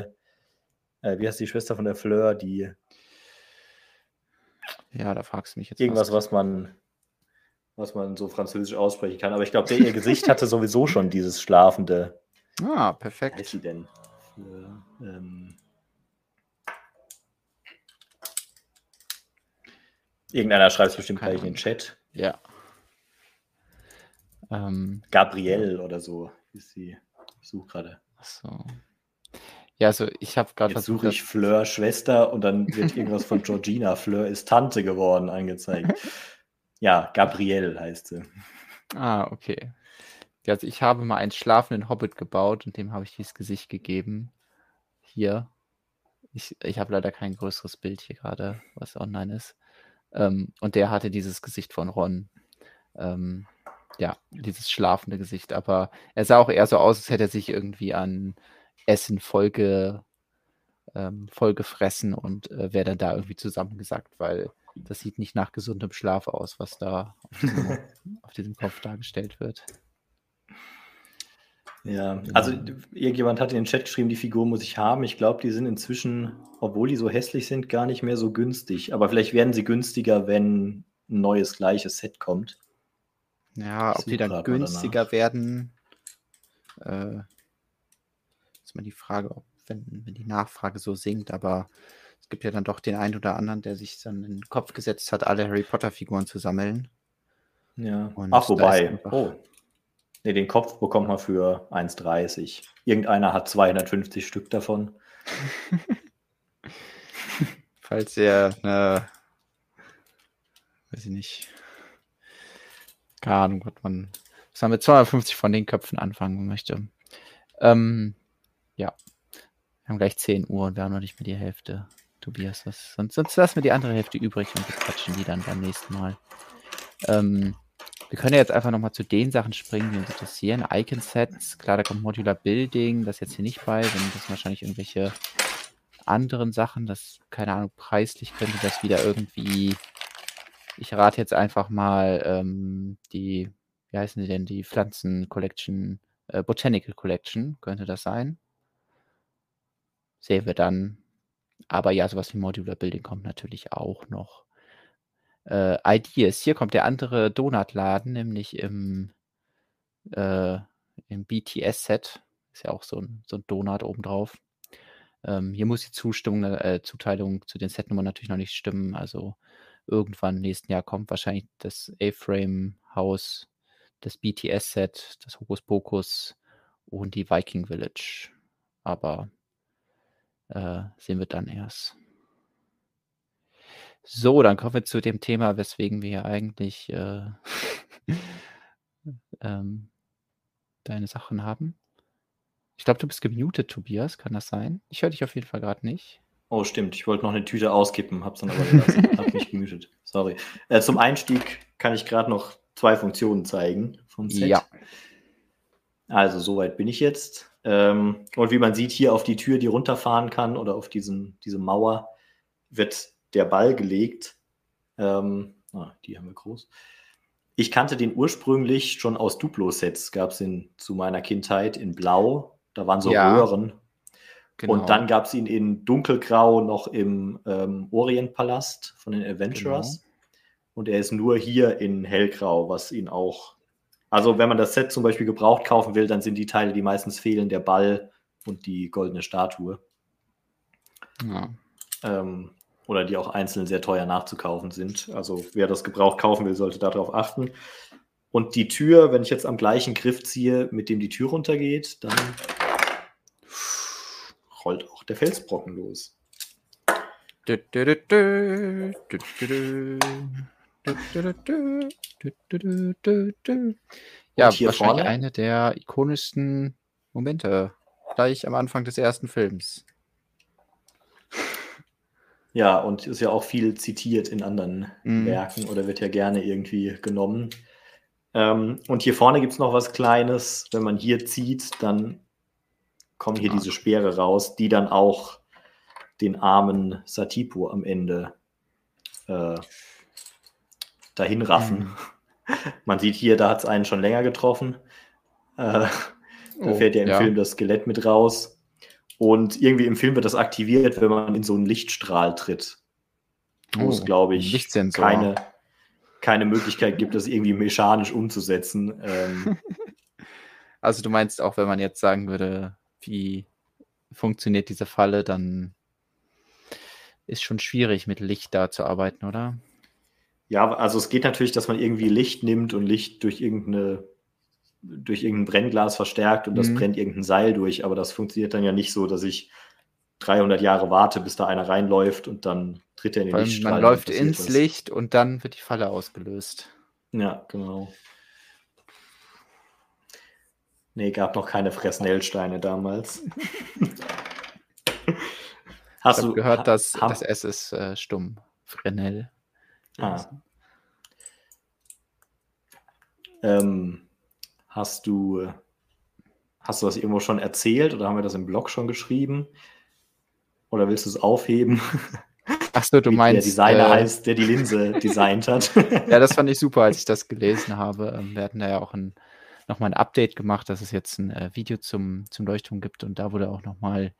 äh, wie heißt die Schwester von der Fleur, die ja, da fragst du mich jetzt. Irgendwas, was, was man was man so französisch aussprechen kann. Aber ich glaube, ihr Gesicht hatte sowieso schon dieses schlafende. Ah, perfekt. Was ist sie denn? Für, ähm, Irgendeiner schreibt es bestimmt gleich in den Chat. Ja. Ähm, Gabrielle oder so ist sie. Ich suche gerade. So. Ja, also ich habe gerade versucht. suche ich Fleur Schwester und dann wird irgendwas von Georgina. [laughs] Fleur ist Tante geworden angezeigt. Ja, Gabrielle heißt sie. Ah, okay. Also ich habe mal einen schlafenden Hobbit gebaut und dem habe ich dieses Gesicht gegeben. Hier. Ich, ich habe leider kein größeres Bild hier gerade, was online ist. Ähm, und der hatte dieses Gesicht von Ron. Ähm, ja, dieses schlafende Gesicht. Aber er sah auch eher so aus, als hätte er sich irgendwie an Essen voll, ähm, voll gefressen und äh, wäre dann da irgendwie zusammengesackt, weil das sieht nicht nach gesundem Schlaf aus, was da auf diesem, auf diesem Kopf dargestellt wird. Ja, also irgendjemand hat in den Chat geschrieben, die Figur muss ich haben. Ich glaube, die sind inzwischen, obwohl die so hässlich sind, gar nicht mehr so günstig. Aber vielleicht werden sie günstiger, wenn ein neues gleiches Set kommt. Ja, ob die dann günstiger werden, äh, ist mal die Frage, ob, wenn, wenn die Nachfrage so sinkt, aber es gibt ja dann doch den einen oder anderen, der sich dann in den Kopf gesetzt hat, alle Harry Potter-Figuren zu sammeln. Ja. Und Ach, wobei. Oh. Nee, den Kopf bekommt man für 1,30. Irgendeiner hat 250 Stück davon. [laughs] Falls ihr eine, weiß ich nicht, keine Ahnung, was man, was man mit 250 von den Köpfen anfangen möchte. Ähm, ja, wir haben gleich 10 Uhr und wir haben noch nicht mehr die Hälfte. Tobias, was, sonst, sonst lassen wir die andere Hälfte übrig und wir quatschen die dann beim nächsten Mal. Ähm, wir können ja jetzt einfach nochmal zu den Sachen springen, die uns interessieren. Icon-Sets, klar, da kommt Modular Building, das ist jetzt hier nicht bei, denn das sind wahrscheinlich irgendwelche anderen Sachen, das, keine Ahnung, preislich könnte das wieder irgendwie, ich rate jetzt einfach mal ähm, die, wie heißen die denn, die Pflanzen Collection, äh, Botanical Collection, könnte das sein. Sehen wir dann. Aber ja, sowas wie Modular Building kommt natürlich auch noch. Äh, Ideas, hier kommt der andere Donutladen, nämlich im, äh, im BTS-Set. Ist ja auch so ein, so ein Donut obendrauf. Ähm, hier muss die Zustimmung, äh, Zuteilung zu den Setnummern natürlich noch nicht stimmen. Also irgendwann im nächsten Jahr kommt wahrscheinlich das A-Frame-Haus, das BTS-Set, das Hokus Pokus und die Viking Village. Aber äh, sehen wir dann erst. So, dann kommen wir zu dem Thema, weswegen wir ja eigentlich äh, [laughs] ähm, deine Sachen haben. Ich glaube, du bist gemutet, Tobias. Kann das sein? Ich höre dich auf jeden Fall gerade nicht. Oh, stimmt. Ich wollte noch eine Tüte auskippen, hab's dann aber gelassen. [laughs] hab mich gemutet. Sorry. Äh, zum Einstieg kann ich gerade noch zwei Funktionen zeigen vom Set. Ja. Also, soweit bin ich jetzt. Ähm, und wie man sieht, hier auf die Tür, die runterfahren kann oder auf diesen, diese Mauer, wird der Ball gelegt. Ähm, ah, die haben wir groß. Ich kannte den ursprünglich schon aus Duplo-Sets, gab es ihn zu meiner Kindheit in Blau. Da waren so ja, Röhren. Genau. Und dann gab es ihn in Dunkelgrau noch im ähm, Orientpalast von den Adventurers. Genau. Und er ist nur hier in Hellgrau, was ihn auch also wenn man das Set zum Beispiel gebraucht kaufen will, dann sind die Teile, die meistens fehlen, der Ball und die goldene Statue. Ja. Ähm, oder die auch einzeln sehr teuer nachzukaufen sind. Also wer das gebraucht kaufen will, sollte darauf achten. Und die Tür, wenn ich jetzt am gleichen Griff ziehe, mit dem die Tür runtergeht, dann rollt auch der Felsbrocken los. Ja, wahrscheinlich vorne? eine der ikonischsten Momente gleich am Anfang des ersten Films. Ja, und ist ja auch viel zitiert in anderen mm. Werken oder wird ja gerne irgendwie genommen. Ähm, und hier vorne gibt es noch was Kleines. Wenn man hier zieht, dann kommen hier ja. diese Speere raus, die dann auch den armen Satipo am Ende äh, dahin raffen. Mhm. [laughs] Man sieht hier, da hat es einen schon länger getroffen. Äh, oh, da fährt ja im ja. Film das Skelett mit raus. Und irgendwie im Film wird das aktiviert, wenn man in so einen Lichtstrahl tritt. Wo oh, es, glaube ich, keine, keine Möglichkeit gibt, das irgendwie mechanisch umzusetzen. Ähm, [laughs] also du meinst auch, wenn man jetzt sagen würde, wie funktioniert diese Falle, dann ist schon schwierig, mit Licht da zu arbeiten, oder? Ja, also es geht natürlich, dass man irgendwie Licht nimmt und Licht durch irgendeine durch irgendein Brennglas verstärkt und das mhm. brennt irgendein Seil durch, aber das funktioniert dann ja nicht so, dass ich 300 Jahre warte, bis da einer reinläuft und dann tritt er in den Lichtstrahl. Man läuft ins was. Licht und dann wird die Falle ausgelöst. Ja, genau. Nee, gab noch keine Fresnel-Steine damals. [laughs] Hast du gehört, dass das S ist äh, stumm. Fresnel. Ah. Ähm, hast du hast du das irgendwo schon erzählt oder haben wir das im Blog schon geschrieben? Oder willst du es aufheben? Ach so, du meinst. Der Designer äh, heißt, der die Linse [laughs] designt hat. ja, das fand ich super, als ich das gelesen habe. Ähm, wir hatten da ja auch ein, nochmal ein Update gemacht, dass es jetzt ein äh, Video zum, zum Leuchtturm gibt und da wurde auch nochmal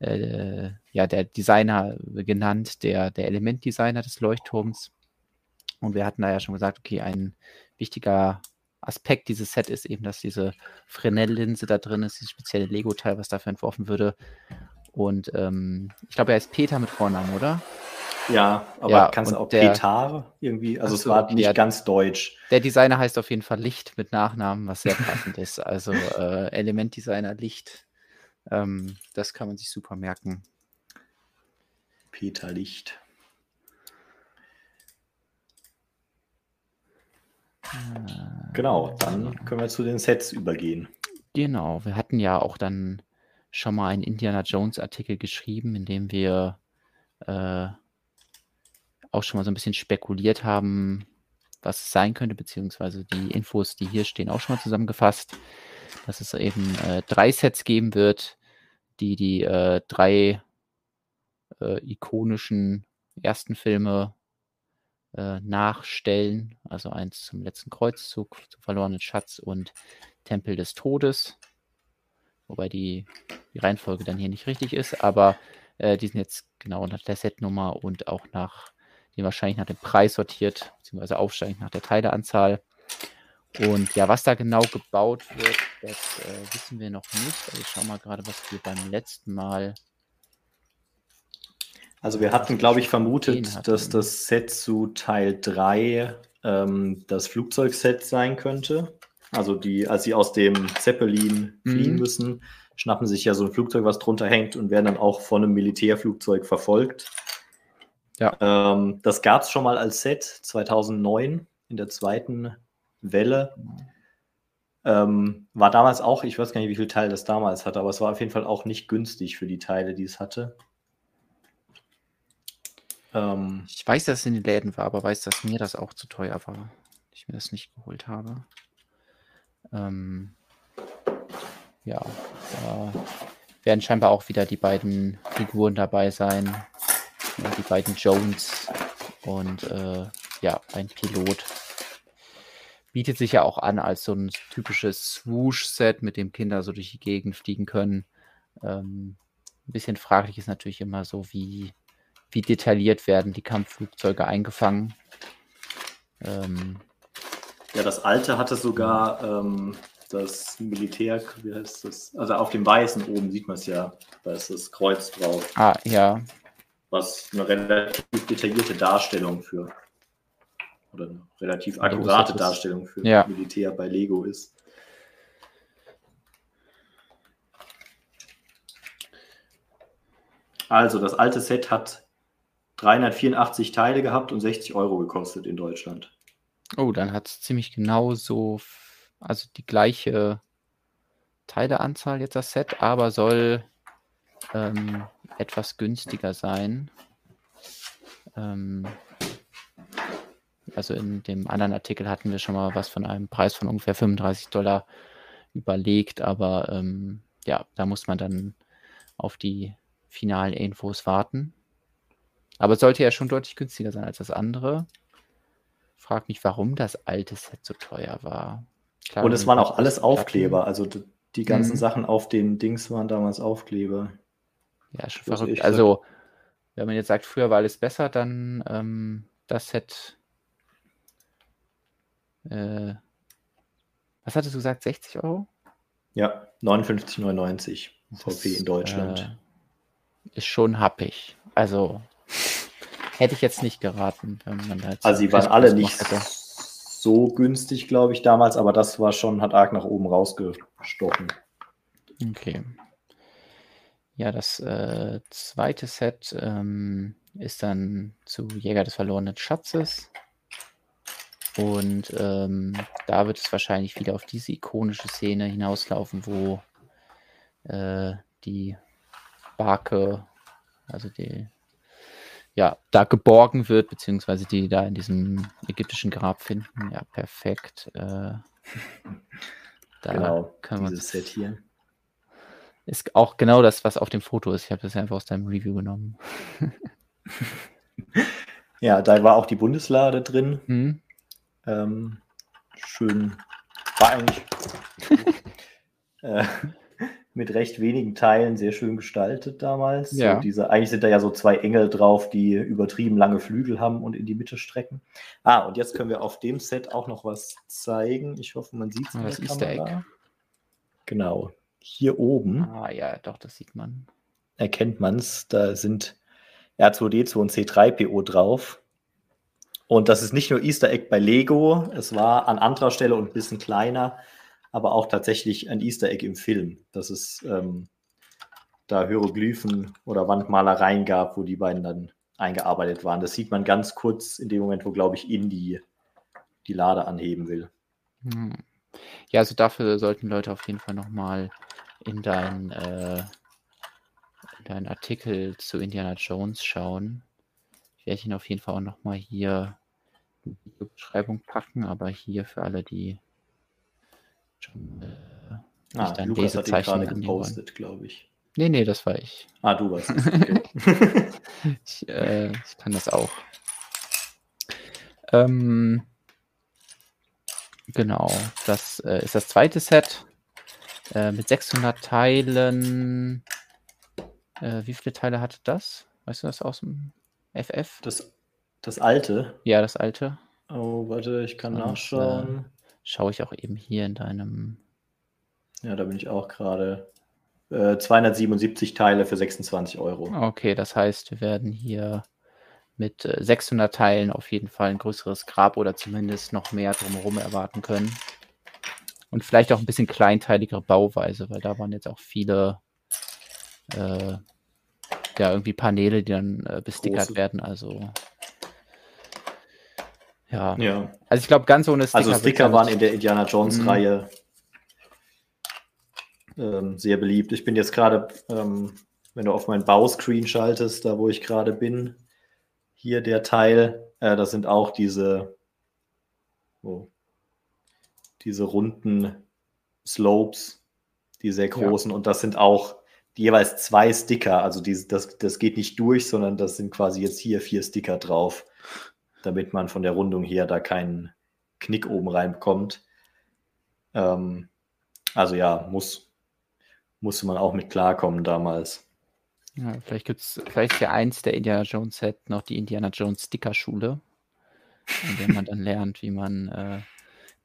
äh, ja, der Designer genannt, der, der Elementdesigner des Leuchtturms. Und wir hatten da ja schon gesagt, okay, ein wichtiger Aspekt dieses Set ist eben, dass diese Fresnel-Linse da drin ist, dieses spezielle Lego-Teil, was dafür entworfen würde. Und ähm, ich glaube, er ist Peter mit Vornamen, oder? Ja, aber ja, kannst du auch der, Petar irgendwie? Also so, es war nicht der, ganz deutsch. Der Designer heißt auf jeden Fall Licht mit Nachnamen, was sehr passend ist. Also äh, Elementdesigner Licht. Ähm, das kann man sich super merken. Peter Licht. Genau, dann können wir zu den Sets übergehen. Genau, wir hatten ja auch dann schon mal einen Indiana Jones Artikel geschrieben, in dem wir äh, auch schon mal so ein bisschen spekuliert haben, was es sein könnte, beziehungsweise die Infos, die hier stehen, auch schon mal zusammengefasst, dass es eben äh, drei Sets geben wird, die die äh, drei äh, ikonischen ersten Filme äh, nachstellen. Also eins zum letzten Kreuzzug, zum verlorenen Schatz und Tempel des Todes wobei die, die Reihenfolge dann hier nicht richtig ist, aber äh, die sind jetzt genau nach der Setnummer und auch nach die wahrscheinlich nach dem Preis sortiert, beziehungsweise aufsteigend nach der Teileanzahl. Und ja, was da genau gebaut wird, das äh, wissen wir noch nicht. Also ich schaue mal gerade, was wir beim letzten Mal. Also wir hatten, glaube ich, vermutet, dass das Set zu Teil 3 ähm, das Flugzeugset sein könnte. Also die, als sie aus dem Zeppelin mhm. fliehen müssen, schnappen sich ja so ein Flugzeug, was drunter hängt und werden dann auch von einem Militärflugzeug verfolgt. Ja. Ähm, das gab es schon mal als Set 2009 in der zweiten Welle. Ähm, war damals auch, ich weiß gar nicht, wie viel Teil das damals hatte, aber es war auf jeden Fall auch nicht günstig für die Teile, die es hatte. Ähm, ich weiß, dass es in den Läden war, aber weiß, dass mir das auch zu teuer war. Ich mir das nicht geholt habe. Ähm, ja, da werden scheinbar auch wieder die beiden Figuren dabei sein. Die beiden Jones und äh, ja, ein Pilot. Bietet sich ja auch an als so ein typisches Swoosh-Set, mit dem Kinder so durch die Gegend fliegen können. Ähm, ein bisschen fraglich ist natürlich immer so, wie, wie detailliert werden die Kampfflugzeuge eingefangen. Ähm, ja, das alte hatte sogar ähm, das Militär, wie heißt das? Also auf dem Weißen oben sieht man es ja, da ist das Kreuz drauf. Ah, ja. Was eine relativ detaillierte Darstellung für, oder eine relativ akkurate Darstellung für ja. Militär bei Lego ist. Also, das alte Set hat 384 Teile gehabt und 60 Euro gekostet in Deutschland. Oh, dann hat es ziemlich genau so, also die gleiche Teileanzahl jetzt das Set, aber soll ähm, etwas günstiger sein. Ähm, also in dem anderen Artikel hatten wir schon mal was von einem Preis von ungefähr 35 Dollar überlegt, aber ähm, ja, da muss man dann auf die finalen Infos warten. Aber es sollte ja schon deutlich günstiger sein als das andere frage mich, warum das alte Set so teuer war. Klar, und es waren auch alles Aufkleber. Also die ganzen mhm. Sachen auf den Dings waren damals Aufkleber. Ja, schon verrückt. Also, wenn man jetzt sagt, früher war alles besser, dann ähm, das Set äh, was hattest du gesagt, 60 Euro? Ja, 59,99 VP in Deutschland. Äh, ist schon happig. Also hätte ich jetzt nicht geraten, wenn man da jetzt Also sie waren alle nicht hätte. so günstig, glaube ich, damals, aber das war schon, hat arg nach oben rausgestochen. Okay. Ja, das äh, zweite Set ähm, ist dann zu Jäger des verlorenen Schatzes. Und ähm, da wird es wahrscheinlich wieder auf diese ikonische Szene hinauslaufen, wo äh, die Barke, also die, ja, da geborgen wird, beziehungsweise die da in diesem ägyptischen Grab finden. Ja, perfekt. Äh, da genau, können wir dieses Set hier. Ist auch genau das, was auf dem Foto ist. Ich habe das einfach aus deinem Review genommen. [laughs] ja, da war auch die Bundeslade drin. Mhm. Ähm, schön, war eigentlich [laughs] äh, mit recht wenigen Teilen sehr schön gestaltet damals. Ja. So diese, eigentlich sind da ja so zwei Engel drauf, die übertrieben lange Flügel haben und in die Mitte strecken. Ah, und jetzt können wir auf dem Set auch noch was zeigen. Ich hoffe, man sieht es. Das Easter Egg. Genau. Hier oben. Ah ja, doch, das sieht man. Erkennt man es. Da sind R2D2 und C3PO drauf. Und das ist nicht nur Easter Egg bei Lego, es war an anderer Stelle und ein bisschen kleiner, aber auch tatsächlich ein Easter Egg im Film, dass es ähm, da Hieroglyphen oder Wandmalereien gab, wo die beiden dann eingearbeitet waren. Das sieht man ganz kurz in dem Moment, wo, glaube ich, Indy die Lade anheben will. Hm. Ja, also dafür sollten Leute auf jeden Fall nochmal in deinen äh, deinen Artikel zu Indiana Jones schauen werde ich ihn auf jeden Fall auch nochmal hier in die Beschreibung packen, aber hier für alle, die schon äh, ah, dann Lukas hat gerade gepostet, glaube ich. Nee, nee, das war ich. Ah, du warst es. Okay. [laughs] ich, äh, ich kann das auch. Ähm, genau, das äh, ist das zweite Set äh, mit 600 Teilen. Äh, wie viele Teile hatte das? Weißt du das aus dem FF? Das, das alte? Ja, das alte. Oh, warte, ich kann Und, nachschauen. Schaue ich auch eben hier in deinem. Ja, da bin ich auch gerade. Äh, 277 Teile für 26 Euro. Okay, das heißt, wir werden hier mit 600 äh, Teilen auf jeden Fall ein größeres Grab oder zumindest noch mehr drumherum erwarten können. Und vielleicht auch ein bisschen kleinteiligere Bauweise, weil da waren jetzt auch viele äh, ja irgendwie Paneele, die dann äh, bestickert Große. werden. Also ja. ja. Also ich glaube, ganz ohne Sticker. Also Sticker waren in der Indiana Jones-Reihe mhm. ähm, sehr beliebt. Ich bin jetzt gerade, ähm, wenn du auf meinen Bauscreen schaltest, da wo ich gerade bin, hier der Teil, äh, das sind auch diese, oh, diese runden Slopes, die sehr großen. Ja. Und das sind auch jeweils zwei Sticker. Also die, das, das geht nicht durch, sondern das sind quasi jetzt hier vier Sticker drauf, damit man von der Rundung her da keinen Knick oben reinbekommt. Ähm, also ja, muss, musste man auch mit klarkommen damals. Ja, vielleicht gibt es, vielleicht ja eins der Indiana Jones Set noch die Indiana Jones Sticker Schule, in der man dann lernt, wie man äh,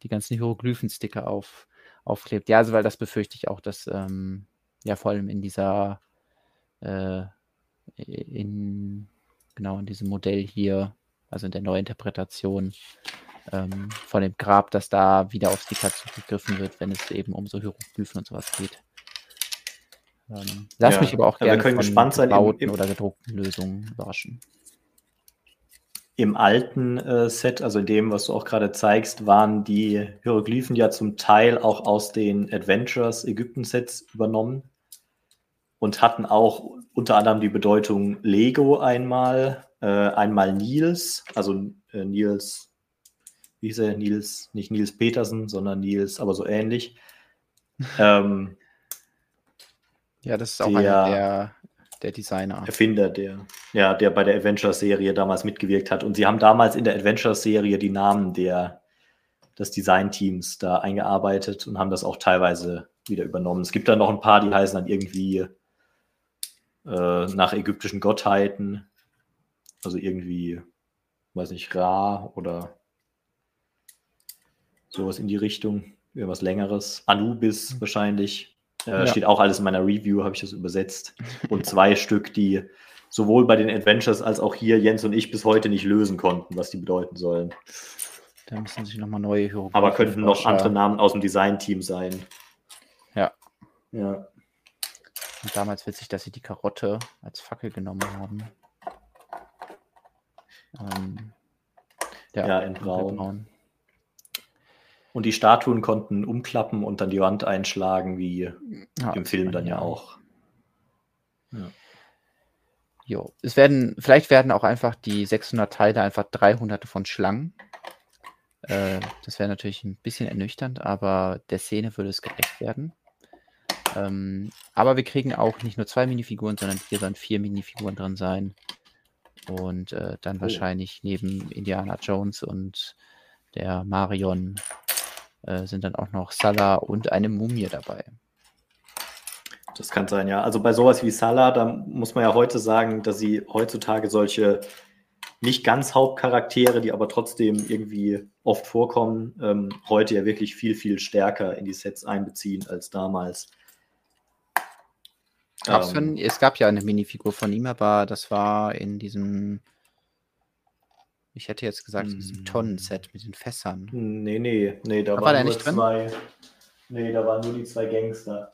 die ganzen Hieroglyphen-Sticker auf, aufklebt. Ja, also weil das befürchte ich auch, dass ähm, ja vor allem in dieser, äh, in, genau in diesem Modell hier, also in der Neuinterpretation ähm, von dem Grab, dass da wieder auf Sticker zugegriffen wird, wenn es eben um so Hieroglyphen und sowas geht. Ähm, lass ja, mich aber auch gerne wir können von gespannt sein gebauten im, im, oder gedruckten Lösungen überraschen. Im alten äh, Set, also in dem, was du auch gerade zeigst, waren die Hieroglyphen ja zum Teil auch aus den Adventures Ägypten-Sets übernommen und hatten auch unter anderem die Bedeutung Lego einmal, äh, einmal Nils, also äh, Nils, wie hieß er, Nils, nicht Nils Petersen, sondern Nils, aber so ähnlich. ähm, ja, das ist auch der, einer der, der Designer. Erfinder, der, ja, der bei der Adventures-Serie damals mitgewirkt hat. Und sie haben damals in der Adventures-Serie die Namen der, des Designteams da eingearbeitet und haben das auch teilweise wieder übernommen. Es gibt da noch ein paar, die heißen dann irgendwie äh, nach ägyptischen Gottheiten. Also irgendwie, weiß nicht, Ra oder Sowas in die Richtung. Irgendwas längeres. Anubis mhm. wahrscheinlich. Äh, ja. Steht auch alles in meiner Review, habe ich das übersetzt. Und zwei Stück, die sowohl bei den Adventures als auch hier Jens und ich bis heute nicht lösen konnten, was die bedeuten sollen. Da müssen sich nochmal neue Hieroglyphen Aber könnten noch andere Namen aus dem Design-Team sein. Ja. Ja. Und damals witzig, dass sie die Karotte als Fackel genommen haben. Ähm, ja, ja, in Braun. Braun. Und die Statuen konnten umklappen und dann die Wand einschlagen, wie ja, im Film dann ja auch. Ja. Jo. Es werden, vielleicht werden auch einfach die 600 Teile einfach 300 von Schlangen. Äh, das wäre natürlich ein bisschen ernüchternd, aber der Szene würde es gerecht werden. Ähm, aber wir kriegen auch nicht nur zwei Minifiguren, sondern hier sollen vier Minifiguren drin sein. Und äh, dann oh. wahrscheinlich neben Indiana Jones und der Marion äh, sind dann auch noch Salah und eine Mumie dabei. Das kann sein, ja. Also bei sowas wie Salah, da muss man ja heute sagen, dass sie heutzutage solche nicht ganz Hauptcharaktere, die aber trotzdem irgendwie oft vorkommen, ähm, heute ja wirklich viel, viel stärker in die Sets einbeziehen als damals. Ähm, es gab ja eine Minifigur von ihm, aber das war in diesem, ich hätte jetzt gesagt, in diesem hm. Tonnenset mit den Fässern. Nee, nee, nee, da, da war, war nur zwei. Drin? Nee, da waren nur die zwei Gangster.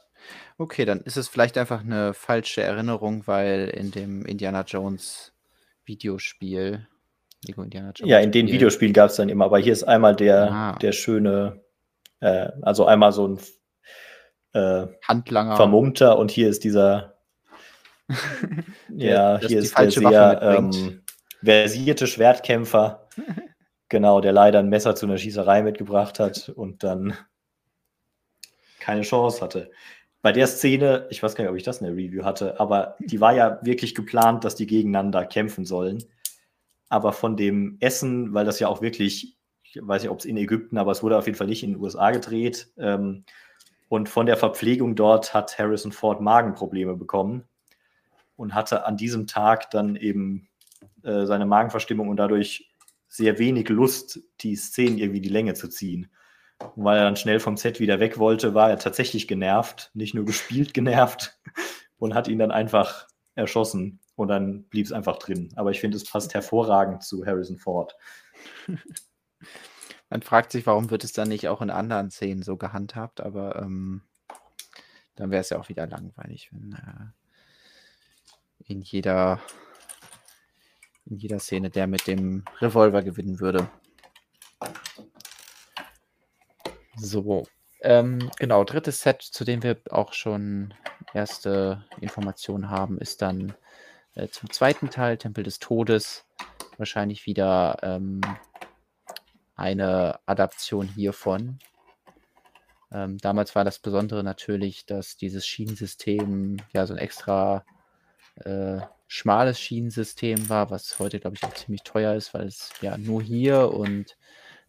Okay, dann ist es vielleicht einfach eine falsche Erinnerung, weil in dem Indiana Jones Videospiel, Lego Indiana Jones. Ja, in den Videospielen gab es dann immer, aber hier ist einmal der, ah. der schöne, äh, also einmal so ein äh, Handlanger. Vermummter und hier ist dieser, [laughs] ja, hier ist der sehr ähm, versierte Schwertkämpfer, [laughs] genau, der leider ein Messer zu einer Schießerei mitgebracht hat und dann keine Chance hatte bei der Szene, ich weiß gar nicht, ob ich das in der Review hatte, aber die war ja wirklich geplant, dass die gegeneinander kämpfen sollen. Aber von dem Essen, weil das ja auch wirklich, ich weiß nicht, ob es in Ägypten, aber es wurde auf jeden Fall nicht in den USA gedreht. Ähm, und von der Verpflegung dort hat Harrison Ford Magenprobleme bekommen und hatte an diesem Tag dann eben äh, seine Magenverstimmung und dadurch sehr wenig Lust, die Szenen irgendwie die Länge zu ziehen. Und weil er dann schnell vom Set wieder weg wollte, war er tatsächlich genervt, nicht nur gespielt genervt [laughs] und hat ihn dann einfach erschossen und dann blieb es einfach drin. Aber ich finde, es passt hervorragend zu Harrison Ford. [laughs] Man fragt sich, warum wird es dann nicht auch in anderen Szenen so gehandhabt, aber ähm, dann wäre es ja auch wieder langweilig, wenn äh, in jeder in jeder Szene der mit dem Revolver gewinnen würde. So, ähm, genau, drittes Set, zu dem wir auch schon erste Informationen haben, ist dann äh, zum zweiten Teil, Tempel des Todes. Wahrscheinlich wieder ähm, eine Adaption hiervon. Ähm, damals war das Besondere natürlich, dass dieses Schienensystem ja so ein extra äh, schmales Schienensystem war, was heute, glaube ich, auch ziemlich teuer ist, weil es ja nur hier und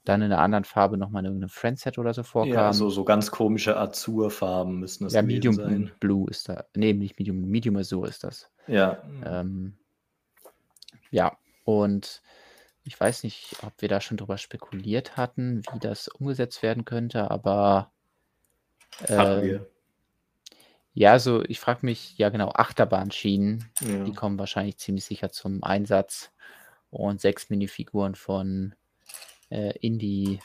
dann in einer anderen Farbe nochmal in irgendeinem Friendset oder so vorkam. Ja, so, so ganz komische Azurfarben müssen das Ja, Medium sein. Blue ist da. Nee, nicht Medium, Medium Azur ist das. Ja. Ähm, ja, und ich weiß nicht, ob wir da schon drüber spekuliert hatten, wie das umgesetzt werden könnte, aber äh, ja, so ich frage mich, ja genau, Achterbahnschienen, ja. die kommen wahrscheinlich ziemlich sicher zum Einsatz und sechs Minifiguren von äh, Indie,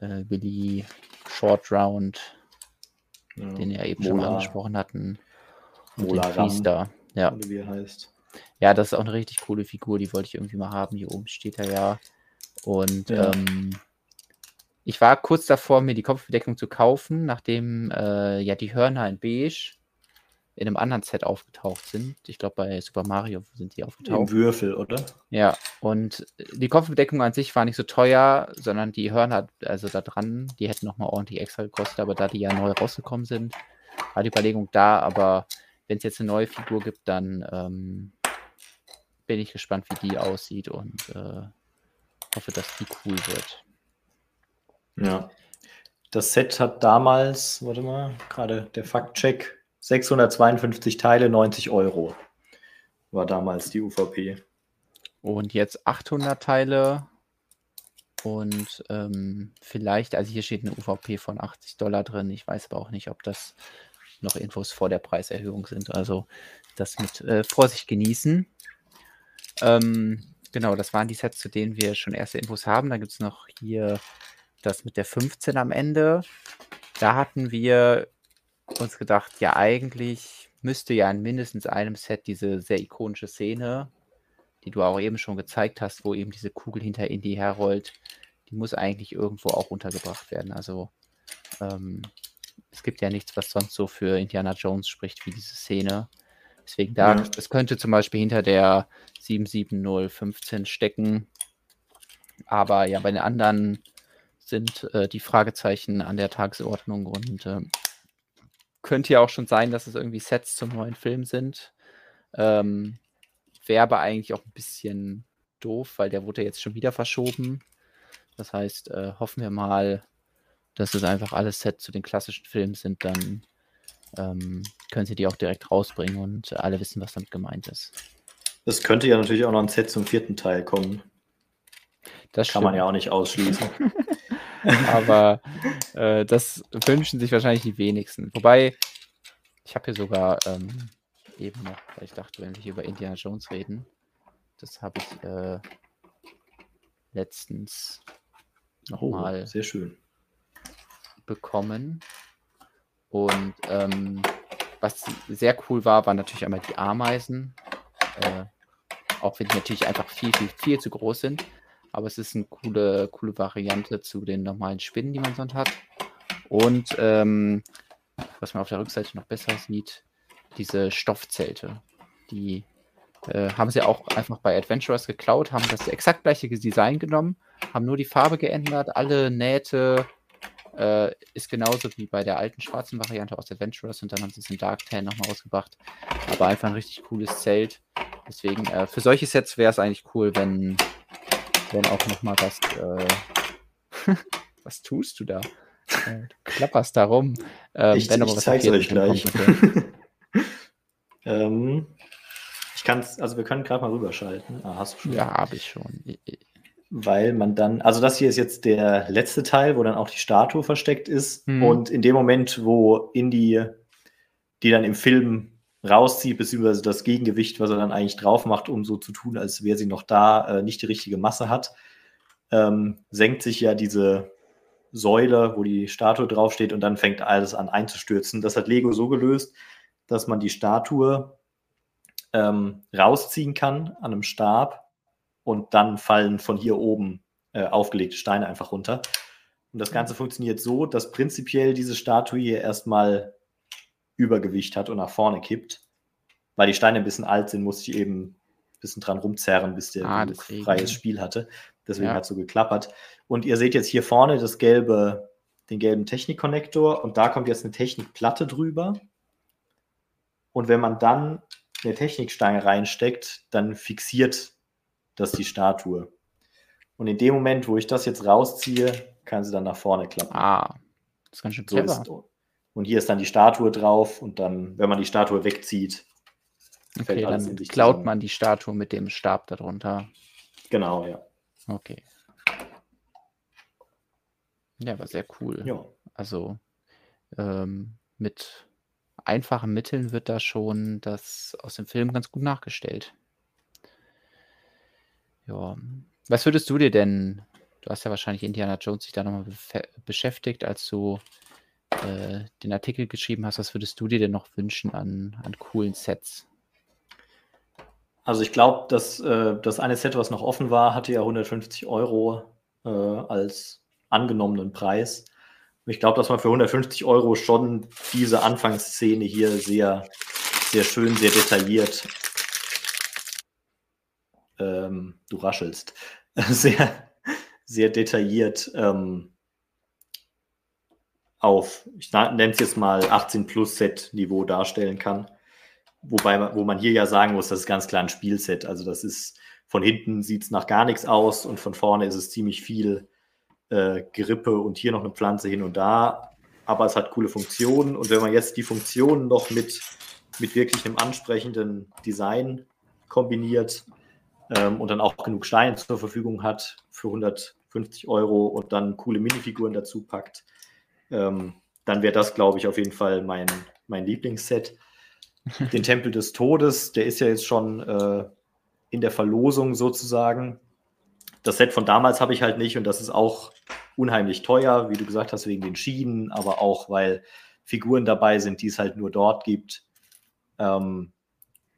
äh, Billy Short Round, ja. den wir eben Mola. schon mal angesprochen hatten. Und Mola den Priester. Ja. Wie er heißt. Ja, das ist auch eine richtig coole Figur, die wollte ich irgendwie mal haben. Hier oben steht er ja. Und ja. Ähm, ich war kurz davor, mir die Kopfbedeckung zu kaufen, nachdem äh, ja die Hörner in beige in einem anderen Set aufgetaucht sind. Ich glaube, bei Super Mario sind die aufgetaucht. Im Würfel, oder? Ja, und die Kopfbedeckung an sich war nicht so teuer, sondern die Hörner, also da dran, die hätten nochmal ordentlich extra gekostet, aber da die ja neu rausgekommen sind, war die Überlegung da, aber wenn es jetzt eine neue Figur gibt, dann ähm, bin ich gespannt, wie die aussieht und äh, hoffe, dass die cool wird. Ja. Das Set hat damals, warte mal, gerade der Faktcheck, 652 Teile, 90 Euro war damals die UVP. Und jetzt 800 Teile, Und ähm, vielleicht, also hier steht eine UVP von 80 Dollar drin. Ich weiß aber auch nicht, ob das noch Infos vor der Preiserhöhung sind. Also das mit äh, Vorsicht genießen. Ähm, genau, das waren die Sets, zu denen wir schon erste Infos haben. Da gibt es noch hier das mit der 15 am Ende. Da hatten wir uns gedacht, ja, eigentlich müsste ja in mindestens einem Set diese sehr ikonische Szene, die du auch eben schon gezeigt hast, wo eben diese Kugel hinter Indy herrollt, die muss eigentlich irgendwo auch untergebracht werden. Also ähm, es gibt ja nichts, was sonst so für Indiana Jones spricht, wie diese Szene. Deswegen da, ja. das könnte zum Beispiel hinter der 77015 stecken. Aber ja, bei den anderen sind äh, die Fragezeichen an der Tagesordnung und äh, könnte ja auch schon sein, dass es irgendwie Sets zum neuen Film sind. Ähm, Wäre aber eigentlich auch ein bisschen doof, weil der wurde jetzt schon wieder verschoben. Das heißt, äh, hoffen wir mal, dass es einfach alles Sets zu den klassischen Filmen sind, dann ähm, können sie die auch direkt rausbringen und alle wissen, was damit gemeint ist. Es könnte ja natürlich auch noch ein Set zum vierten Teil kommen. Das kann man ja auch nicht ausschließen. [laughs] Aber äh, das wünschen sich wahrscheinlich die wenigsten. Wobei, ich habe hier sogar ähm, eben noch, weil ich dachte, wenn wir hier über Indiana Jones reden, das habe ich äh, letztens nochmal oh, sehr schön bekommen. Und ähm, was sehr cool war, waren natürlich einmal die Ameisen. Äh, auch wenn die natürlich einfach viel, viel, viel zu groß sind. Aber es ist eine coole, coole Variante zu den normalen Spinnen, die man sonst hat. Und ähm, was man auf der Rückseite noch besser sieht, diese Stoffzelte. Die äh, haben sie auch einfach bei Adventurers geklaut, haben das exakt gleiche Design genommen, haben nur die Farbe geändert, alle Nähte äh, ist genauso wie bei der alten schwarzen Variante aus Adventurers und dann haben sie es in Dark Tan nochmal rausgebracht. Aber einfach ein richtig cooles Zelt. Deswegen, äh, für solche Sets wäre es eigentlich cool, wenn, wenn auch nochmal was. Äh, [laughs] was tust du da? Äh, du klapperst da rum. Ähm, ich, wenn ich zeig's euch gleich. [laughs] [laughs] ähm, ich kann's, also wir können gerade mal rüberschalten. Ah, hast du schon? Ja, habe ich schon weil man dann, also das hier ist jetzt der letzte Teil, wo dann auch die Statue versteckt ist. Mhm. Und in dem Moment, wo Indy die dann im Film rauszieht, beziehungsweise das Gegengewicht, was er dann eigentlich drauf macht, um so zu tun, als wäre sie noch da, äh, nicht die richtige Masse hat, ähm, senkt sich ja diese Säule, wo die Statue draufsteht, und dann fängt alles an einzustürzen. Das hat Lego so gelöst, dass man die Statue ähm, rausziehen kann an einem Stab und dann fallen von hier oben äh, aufgelegte Steine einfach runter. Und das Ganze funktioniert so, dass prinzipiell diese Statue hier erstmal Übergewicht hat und nach vorne kippt. Weil die Steine ein bisschen alt sind, muss ich eben ein bisschen dran rumzerren, bis der ah, freies Spiel hatte. Deswegen ja. hat es so geklappert. Und ihr seht jetzt hier vorne das gelbe, den gelben Technik-Konnektor und da kommt jetzt eine Technikplatte drüber. Und wenn man dann eine Technikstange reinsteckt, dann fixiert das ist die Statue. Und in dem Moment, wo ich das jetzt rausziehe, kann sie dann nach vorne klappen. Ah, das ist ganz schön clever. So und hier ist dann die Statue drauf und dann, wenn man die Statue wegzieht, okay, dann klaut man die Statue mit dem Stab darunter. Genau, ja. Okay. Ja, aber sehr cool. Ja. Also ähm, mit einfachen Mitteln wird da schon das aus dem Film ganz gut nachgestellt. Ja. Was würdest du dir denn, du hast ja wahrscheinlich Indiana Jones sich da nochmal beschäftigt, als du äh, den Artikel geschrieben hast, was würdest du dir denn noch wünschen an, an coolen Sets? Also ich glaube, dass äh, das eine Set, was noch offen war, hatte ja 150 Euro äh, als angenommenen Preis. Und ich glaube, dass man für 150 Euro schon diese Anfangsszene hier sehr, sehr schön, sehr detailliert ähm, du raschelst, [laughs] sehr, sehr detailliert ähm, auf, ich nenne es jetzt mal 18 Plus Set Niveau darstellen kann. Wobei, wo man hier ja sagen muss, das ist ganz klar ein Spielset. Also das ist, von hinten sieht es nach gar nichts aus und von vorne ist es ziemlich viel äh, Gerippe und hier noch eine Pflanze hin und da. Aber es hat coole Funktionen und wenn man jetzt die Funktionen noch mit, mit wirklich einem ansprechenden Design kombiniert, ähm, und dann auch genug Steine zur Verfügung hat für 150 50 Euro und dann coole Minifiguren dazu packt, ähm, dann wäre das, glaube ich, auf jeden Fall mein, mein Lieblingsset. [laughs] Den Tempel des Todes, der ist ja jetzt schon äh, in der Verlosung sozusagen. Das Set von damals habe ich halt nicht und das ist auch unheimlich teuer, wie du gesagt hast, wegen den Schienen, aber auch, weil Figuren dabei sind, die es halt nur dort gibt. Ähm,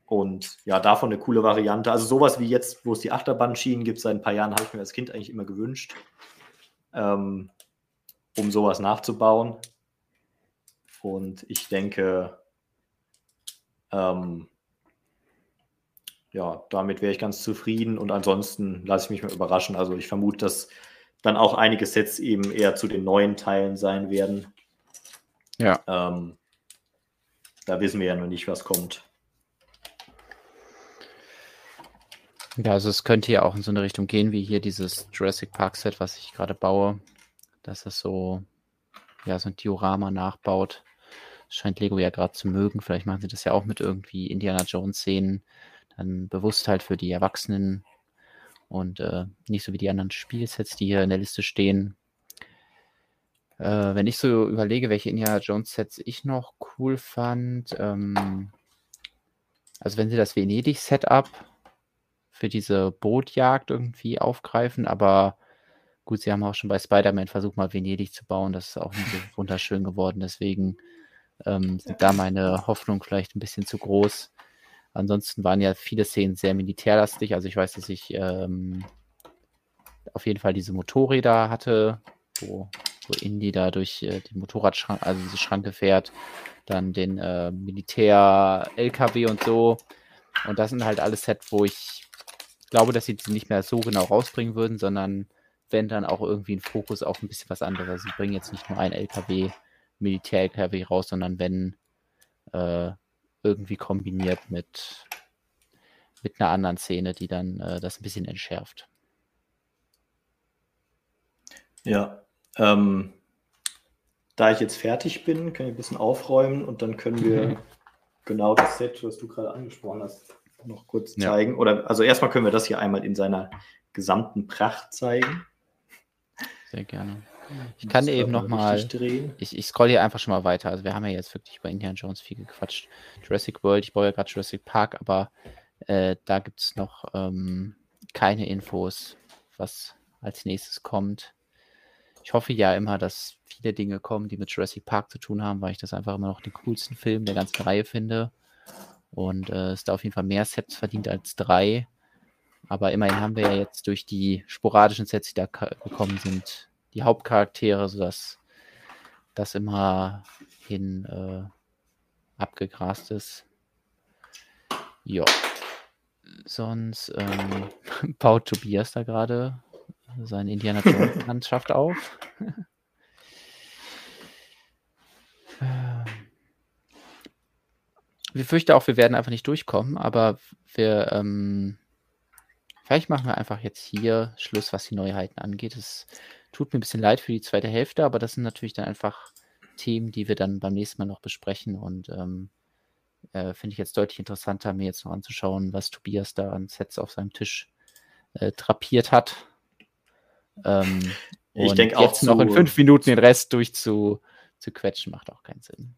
und ja, davon eine coole Variante. Also sowas wie jetzt, wo es die Achterbahnschienen gibt, seit ein paar Jahren, habe ich mir als Kind eigentlich immer gewünscht, ähm, um sowas nachzubauen. Und ich denke, ähm, ja, damit wäre ich ganz zufrieden. Und ansonsten lasse ich mich mal überraschen. Also ich vermute, dass dann auch einige Sets eben eher zu den neuen Teilen sein werden. Ja. Ähm, da wissen wir ja noch nicht, was kommt. Ja, also es könnte ja auch in so eine Richtung gehen, wie hier dieses Jurassic Park Set, was ich gerade baue, dass es so, ja, so ein Diorama nachbaut. Das scheint Lego ja gerade zu mögen. Vielleicht machen sie das ja auch mit irgendwie Indiana Jones Szenen. Dann bewusst halt für die Erwachsenen und äh, nicht so wie die anderen Spielsets, die hier in der Liste stehen. Äh, wenn ich so überlege, welche Indiana Jones Sets ich noch cool fand, ähm, also wenn sie das Venedig-Setup für diese Bootjagd irgendwie aufgreifen, aber gut, sie haben auch schon bei Spider-Man versucht, mal Venedig zu bauen. Das ist auch nicht so [laughs] wunderschön geworden. Deswegen ähm, sind da meine Hoffnungen vielleicht ein bisschen zu groß. Ansonsten waren ja viele Szenen sehr militärlastig. Also ich weiß, dass ich ähm, auf jeden Fall diese Motorräder hatte, wo, wo Indy da durch äh, die Motorradschranke, also diese Schranke fährt, dann den äh, Militär-LKW und so. Und das sind halt alles Sets, wo ich glaube, dass sie sie nicht mehr so genau rausbringen würden, sondern wenn dann auch irgendwie ein Fokus auf ein bisschen was anderes. Sie bringen jetzt nicht nur ein LKW, Militär-LKW raus, sondern wenn äh, irgendwie kombiniert mit, mit einer anderen Szene, die dann äh, das ein bisschen entschärft. Ja, ähm, da ich jetzt fertig bin, kann ich ein bisschen aufräumen und dann können wir [laughs] genau das Set, was du gerade angesprochen hast, noch kurz zeigen. Ja. Oder also erstmal können wir das hier einmal in seiner gesamten Pracht zeigen. Sehr gerne. Ich kann eben noch mal, ich, ich scroll hier einfach schon mal weiter. Also wir haben ja jetzt wirklich über Indiana Jones viel gequatscht. Jurassic World, ich baue ja gerade Jurassic Park, aber äh, da gibt es noch ähm, keine Infos, was als nächstes kommt. Ich hoffe ja immer, dass viele Dinge kommen, die mit Jurassic Park zu tun haben, weil ich das einfach immer noch den coolsten Film der ganzen Reihe finde. Und äh, es da auf jeden Fall mehr Sets verdient als drei. Aber immerhin haben wir ja jetzt durch die sporadischen Sets, die da gekommen sind, die Hauptcharaktere, sodass das immer hin äh, abgegrast ist. Ja. Sonst ähm, [laughs] baut Tobias da gerade seine Indiana Jones Landschaft auf. [laughs] wir fürchten auch, wir werden einfach nicht durchkommen, aber wir, ähm, vielleicht machen wir einfach jetzt hier Schluss, was die Neuheiten angeht. Es tut mir ein bisschen leid für die zweite Hälfte, aber das sind natürlich dann einfach Themen, die wir dann beim nächsten Mal noch besprechen und ähm, äh, finde ich jetzt deutlich interessanter, mir jetzt noch anzuschauen, was Tobias da an Sets auf seinem Tisch äh, drapiert hat. Ähm, ich denke auch jetzt noch in fünf Minuten den Rest durchzuquetschen, macht auch keinen Sinn.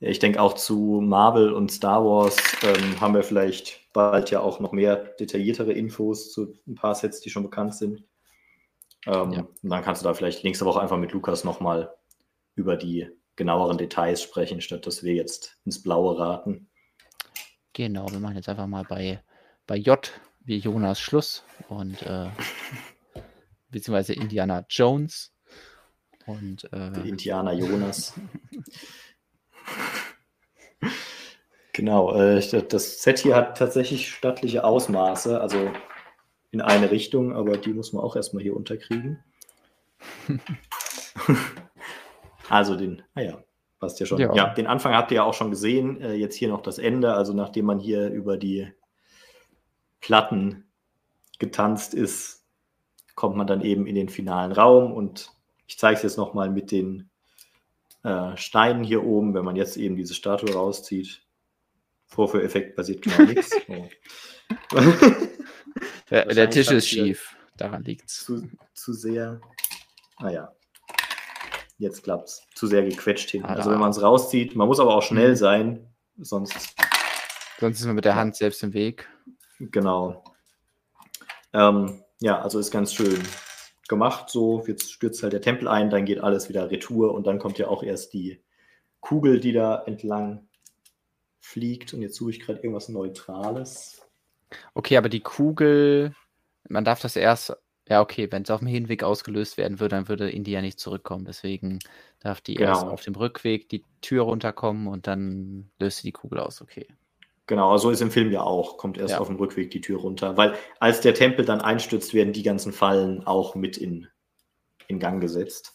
Ich denke auch zu Marvel und Star Wars ähm, haben wir vielleicht bald ja auch noch mehr detailliertere Infos zu ein paar Sets, die schon bekannt sind. Ähm, ja. Und dann kannst du da vielleicht nächste Woche einfach mit Lukas nochmal über die genaueren Details sprechen, statt dass wir jetzt ins Blaue raten. Genau, wir machen jetzt einfach mal bei, bei J wie Jonas Schluss und äh, [laughs] beziehungsweise Indiana Jones und äh, Indiana Jonas. [laughs] genau, äh, das Set hier hat tatsächlich stattliche Ausmaße, also in eine Richtung, aber die muss man auch erstmal hier unterkriegen. [laughs] also den, ah ja, passt ja schon. Ja. ja. den Anfang habt ihr ja auch schon gesehen. Äh, jetzt hier noch das Ende, also nachdem man hier über die Platten getanzt ist, kommt man dann eben in den finalen Raum und ich zeige es jetzt nochmal mit den äh, Steinen hier oben, wenn man jetzt eben diese Statue rauszieht. Vorführeffekt passiert genau nichts. [laughs] Oh. [laughs] der, der, Tisch ist schief. Daran liegt es. Zu, zu sehr. Ah ja. Jetzt klappt's. Zu sehr gequetscht. Ah, also wenn man es rauszieht, man muss aber auch schnell mhm. sein, sonst. Sonst ist man mit der Hand selbst im Weg. Genau. Ähm, ja, also ist ganz schön gemacht. So, jetzt stürzt halt der Tempel ein, dann geht alles wieder retour und dann kommt ja auch erst die Kugel, die da entlang fliegt. Und jetzt suche ich gerade irgendwas Neutrales. Okay, aber die Kugel, man darf das erst, ja, okay, wenn es auf dem Hinweg ausgelöst werden würde, dann würde Indy ja nicht zurückkommen. Deswegen darf die genau. erst auf dem Rückweg die Tür runterkommen und dann löst sie die Kugel aus, okay. Genau, so ist im Film ja auch, kommt erst ja. auf dem Rückweg die Tür runter. Weil als der Tempel dann einstürzt, werden die ganzen Fallen auch mit in, in Gang gesetzt.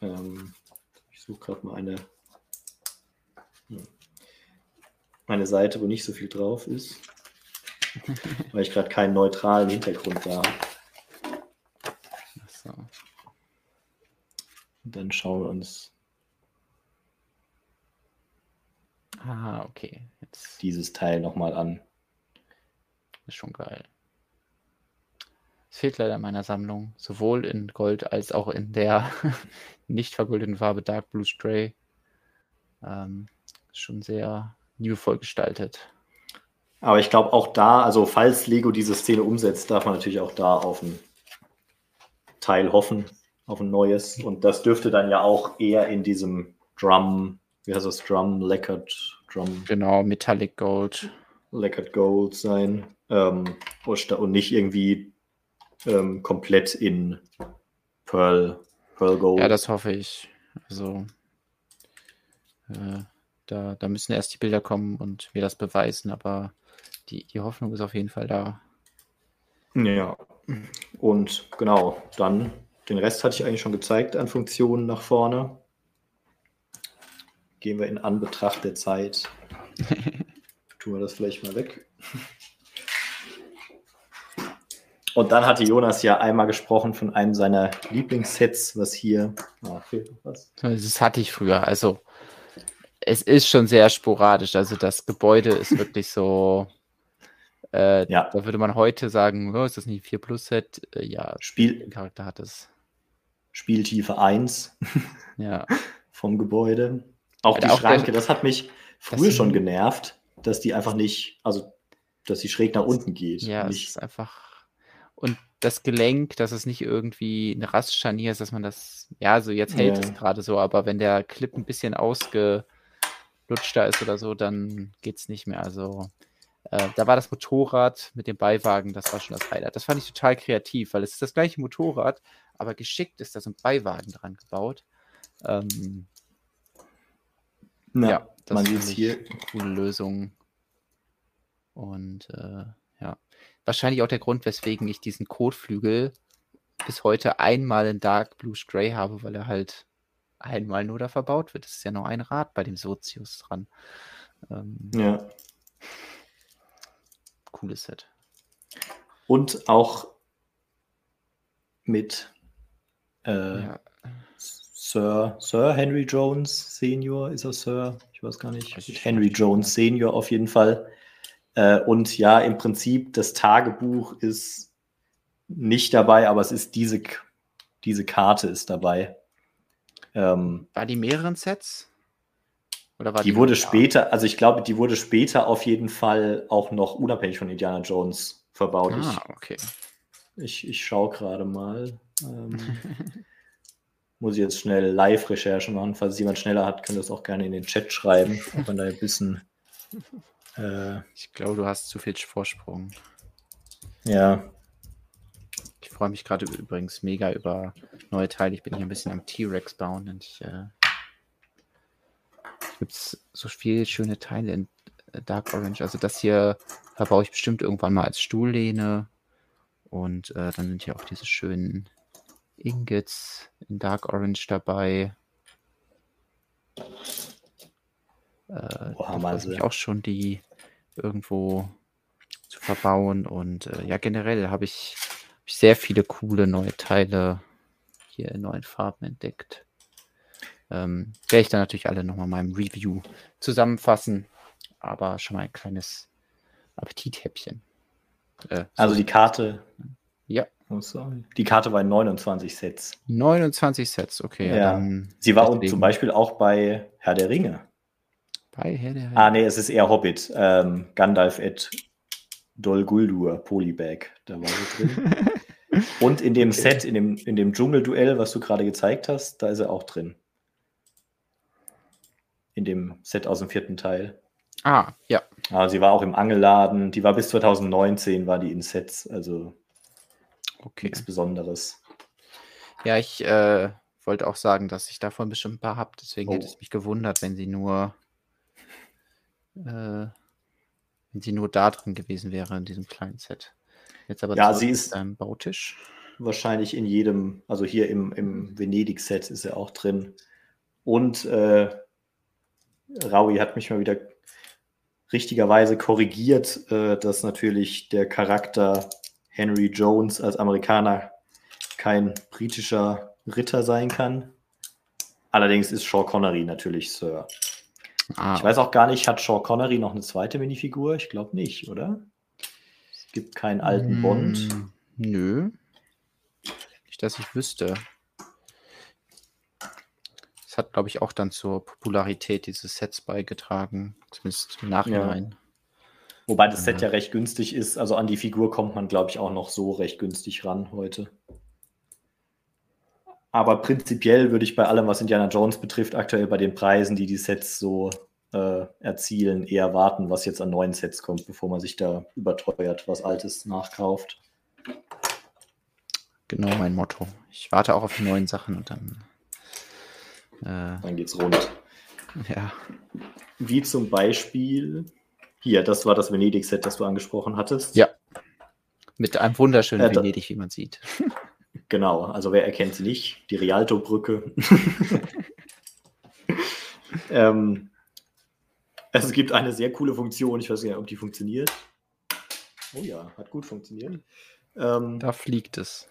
Ähm, ich suche gerade mal eine, eine Seite, wo nicht so viel drauf ist. [laughs] weil ich gerade keinen neutralen Hintergrund da habe. So. Dann schauen wir uns Ah, okay. Jetzt. dieses Teil nochmal an. Ist schon geil. Es fehlt leider in meiner Sammlung, sowohl in Gold als auch in der [laughs] nicht vergoldeten Farbe Dark Blue Stray. Ähm, schon sehr liebevoll gestaltet. Aber ich glaube auch da, also falls Lego diese Szene umsetzt, darf man natürlich auch da auf ein Teil hoffen, auf ein neues. Und das dürfte dann ja auch eher in diesem Drum wie heißt das, Drum, Lacquered, Drum. Genau, Metallic Gold. Lacquered Gold sein. Ähm, und nicht irgendwie ähm, komplett in Pearl, Pearl Gold. Ja, das hoffe ich. Also, äh, da, da müssen erst die Bilder kommen und wir das beweisen, aber die, die Hoffnung ist auf jeden Fall da. Ja, und genau, dann den Rest hatte ich eigentlich schon gezeigt an Funktionen nach vorne gehen wir in Anbetracht der Zeit. [laughs] Tun wir das vielleicht mal weg. Und dann hatte Jonas ja einmal gesprochen von einem seiner Lieblingssets, was hier. Oh, fehlt noch was. Das hatte ich früher. Also, es ist schon sehr sporadisch. Also, das Gebäude ist wirklich so. Äh, ja. Da würde man heute sagen: oh, ist das nicht ein 4-Plus-Set? Äh, ja, Spiel Charakter hat es. Spieltiefe 1 ja. [laughs] vom Gebäude. Auch die auch Schranke, das hat mich früher schon genervt, dass die einfach nicht, also dass sie schräg nach unten geht. Ja, nicht. es ist einfach. Und das Gelenk, dass es nicht irgendwie ein Rastscharnier ist, dass man das, ja, so jetzt hält ja. es gerade so, aber wenn der Clip ein bisschen ausgelutschter ist oder so, dann geht es nicht mehr. Also äh, da war das Motorrad mit dem Beiwagen, das war schon das Highlight. Das fand ich total kreativ, weil es ist das gleiche Motorrad, aber geschickt ist da so ein Beiwagen dran gebaut. Ähm, ja, ja das man sieht hier. Eine coole Lösung. Und äh, ja, wahrscheinlich auch der Grund, weswegen ich diesen Kotflügel bis heute einmal in Dark Blue Stray habe, weil er halt einmal nur da verbaut wird. Das ist ja nur ein Rad bei dem Sozius dran. Ähm, ja. Cooles Set. Und auch mit äh, ja. Sir, Sir Henry Jones Senior ist er Sir? Ich weiß gar nicht. Weiß Henry Jones Senior auf jeden Fall. Äh, und ja, im Prinzip, das Tagebuch ist nicht dabei, aber es ist diese, diese Karte ist dabei. Ähm, war die mehreren Sets? Oder war die, die wurde später, also ich glaube, die wurde später auf jeden Fall auch noch unabhängig von Indiana Jones verbaut. Ah, okay. Ich, ich schaue gerade mal. Ähm, [laughs] muss ich jetzt schnell Live-Recherche machen. Falls jemand schneller hat, könnt ihr das auch gerne in den Chat schreiben, ob man da ein bisschen. Äh, ich glaube, du hast zu viel Vorsprung. Ja. Ich freue mich gerade übrigens mega über neue Teile. Ich bin hier ein bisschen am T-Rex bauen und ich. Äh, gibt so viele schöne Teile in äh, Dark Orange. Also das hier verbaue ich bestimmt irgendwann mal als Stuhllehne. Und äh, dann sind hier auch diese schönen Ingots in Dark Orange dabei. Äh, Boah, da ich auch schon, die irgendwo zu verbauen. Und äh, ja, generell habe ich, hab ich sehr viele coole neue Teile hier in neuen Farben entdeckt. Ähm, werde ich dann natürlich alle nochmal in meinem Review zusammenfassen. Aber schon mal ein kleines Appetithäppchen. Äh, also die Karte. Oh. Die Karte war in 29 Sets. 29 Sets, okay. Ja. Sie war und zum Beispiel auch bei Herr der Ringe. Bei Herr der Ringe. Ah, nee, es ist eher Hobbit. Ähm, Gandalf et Dol Guldur, Polybag. Da war sie drin. [laughs] und in dem okay. Set, in dem, in dem Dschungelduell, was du gerade gezeigt hast, da ist er auch drin. In dem Set aus dem vierten Teil. Ah, ja. Ah, sie war auch im Angelladen. Die war bis 2019, war die in Sets. Also okay. nichts Besonderes. Ja, ich äh, wollte auch sagen, dass ich davon bestimmt ein paar habe. Deswegen oh. hätte es mich gewundert, wenn sie nur äh, wenn sie nur da drin gewesen wäre in diesem kleinen Set. Jetzt aber ja, sie ist beim Bautisch. Wahrscheinlich in jedem, also hier im, im Venedig-Set ist er auch drin. Und äh, Raui hat mich mal wieder richtigerweise korrigiert, äh, dass natürlich der Charakter Henry Jones als Amerikaner kein britischer Ritter sein kann. Allerdings ist Sean Connery natürlich Sir. Ah. Ich weiß auch gar nicht, hat Sean Connery noch eine zweite Minifigur? Ich glaube nicht, oder? Es gibt keinen alten hm, Bond. Nö. Nicht, dass ich wüsste. Das hat, glaube ich, auch dann zur Popularität dieses Sets beigetragen. Zumindest im Nachhinein. Ja. Wobei das Set ja recht günstig ist. Also an die Figur kommt man, glaube ich, auch noch so recht günstig ran heute. Aber prinzipiell würde ich bei allem, was Indiana Jones betrifft, aktuell bei den Preisen, die die Sets so äh, erzielen, eher warten, was jetzt an neuen Sets kommt, bevor man sich da überteuert, was Altes nachkauft. Genau mein Motto. Ich warte auch auf die neuen Sachen und dann. Äh, dann geht's rund. Ja. Wie zum Beispiel. Hier, das war das Venedig-Set, das du angesprochen hattest. Ja. Mit einem wunderschönen äh, Venedig, wie man sieht. [laughs] [laughs] Genau, also wer erkennt sie nicht? Die Rialto-Brücke. [laughs] ähm, es gibt eine sehr coole Funktion, ich weiß nicht, ob die funktioniert. Oh ja, hat gut funktioniert. Ähm, da fliegt es.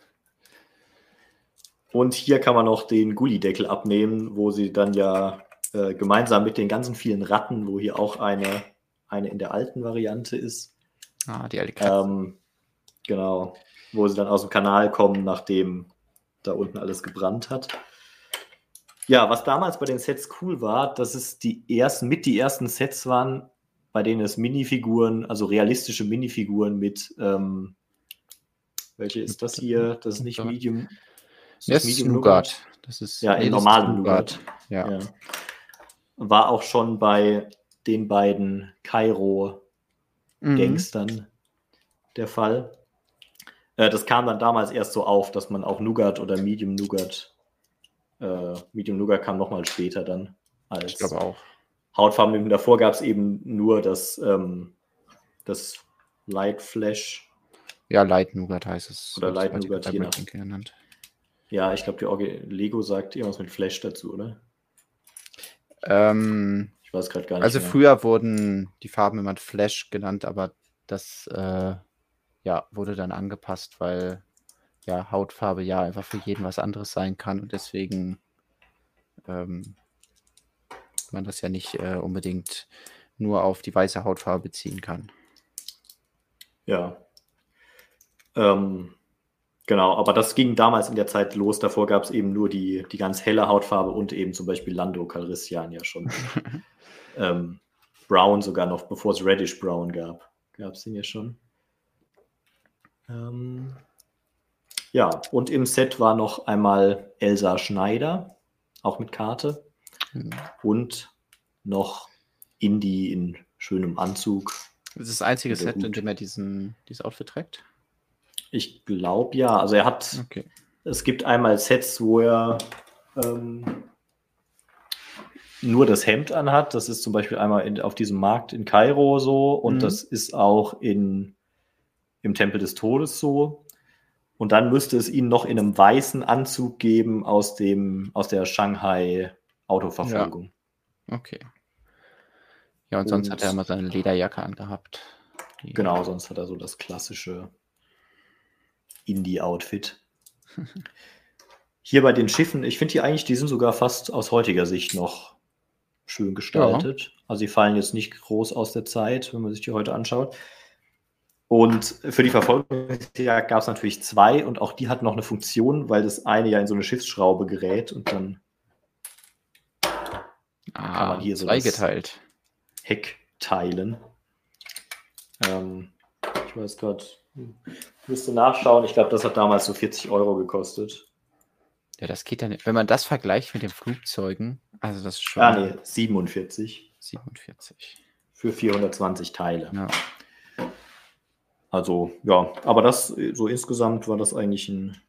Und hier kann man noch den Gullideckel abnehmen, wo sie dann ja äh, gemeinsam mit den ganzen vielen Ratten, wo hier auch eine, eine in der alten Variante ist. Ah, die alte Katze. Ähm, genau wo sie dann aus dem Kanal kommen, nachdem da unten alles gebrannt hat. Ja, was damals bei den Sets cool war, dass es die ersten, mit die ersten Sets waren, bei denen es Minifiguren, also realistische Minifiguren mit, ähm, welche ist das hier? Das ist nicht Medium. Ist das, das Medium Nougat. Das ist ja in normalem Nougat. Ja. ja. War auch schon bei den beiden Kairo-Gangstern mhm. der Fall. Äh, das kam dann damals erst so auf, dass man auch Nougat oder Medium Nougat, äh, Medium Nougat kam nochmal später dann als ich glaube auch. Hautfarben. Davor gab es eben nur das, ähm, das Light Flash. Ja, Light Nougat heißt es. Oder Light Nougat, je nach. Genannt. Ja, ich glaube, die Lego sagt irgendwas mit Flash dazu, oder? Ähm, ich weiß gerade gar nicht. Also mehr. früher wurden die Farben immer Flash genannt, aber das äh, ja, wurde dann angepasst, weil ja Hautfarbe ja einfach für jeden was anderes sein kann und deswegen ähm, man das ja nicht äh, unbedingt nur auf die weiße Hautfarbe beziehen kann. Ja. Ähm, genau, aber das ging damals in der Zeit los. Davor gab es eben nur die, die ganz helle Hautfarbe und eben zum Beispiel Lando Calrissian ja schon. [laughs] ähm, Brown sogar noch, bevor es Reddish Brown gab. Gab es den ja schon. Ähm, ja, und im Set war noch einmal Elsa Schneider, auch mit Karte. Mhm. Und noch Indy in schönem Anzug. Das ist das einzige Set, in dem er diesen, dieses Outfit trägt? Ich glaube ja. Also er hat. Okay. Es gibt einmal Sets, wo er ähm, nur das Hemd anhat. Das ist zum Beispiel einmal in, auf diesem Markt in Kairo so und mhm. das ist auch in im Tempel des Todes so. Und dann müsste es ihn noch in einem weißen Anzug geben aus, dem, aus der Shanghai Autoverfolgung. Ja. Okay. Ja, und, und sonst hat er immer seine Lederjacke angehabt. Die genau, sonst hat er so das klassische Indie-Outfit. [laughs] Hier bei den Schiffen, ich finde die eigentlich, die sind sogar fast aus heutiger Sicht noch schön gestaltet. Ja. Also sie fallen jetzt nicht groß aus der Zeit, wenn man sich die heute anschaut. Und für die Verfolgungsjagd gab es natürlich zwei und auch die hat noch eine Funktion, weil das eine ja in so eine Schiffsschraube gerät und dann ah, kann man hier so geteilt. Heck teilen. Ähm, ich weiß gerade, müsste nachschauen. Ich glaube, das hat damals so 40 Euro gekostet. Ja, das geht dann, wenn man das vergleicht mit den Flugzeugen, also das ist schon. Ah, nee, 47. 47. Für 420 Teile. Ja. Also, ja, aber das, so insgesamt war das eigentlich ein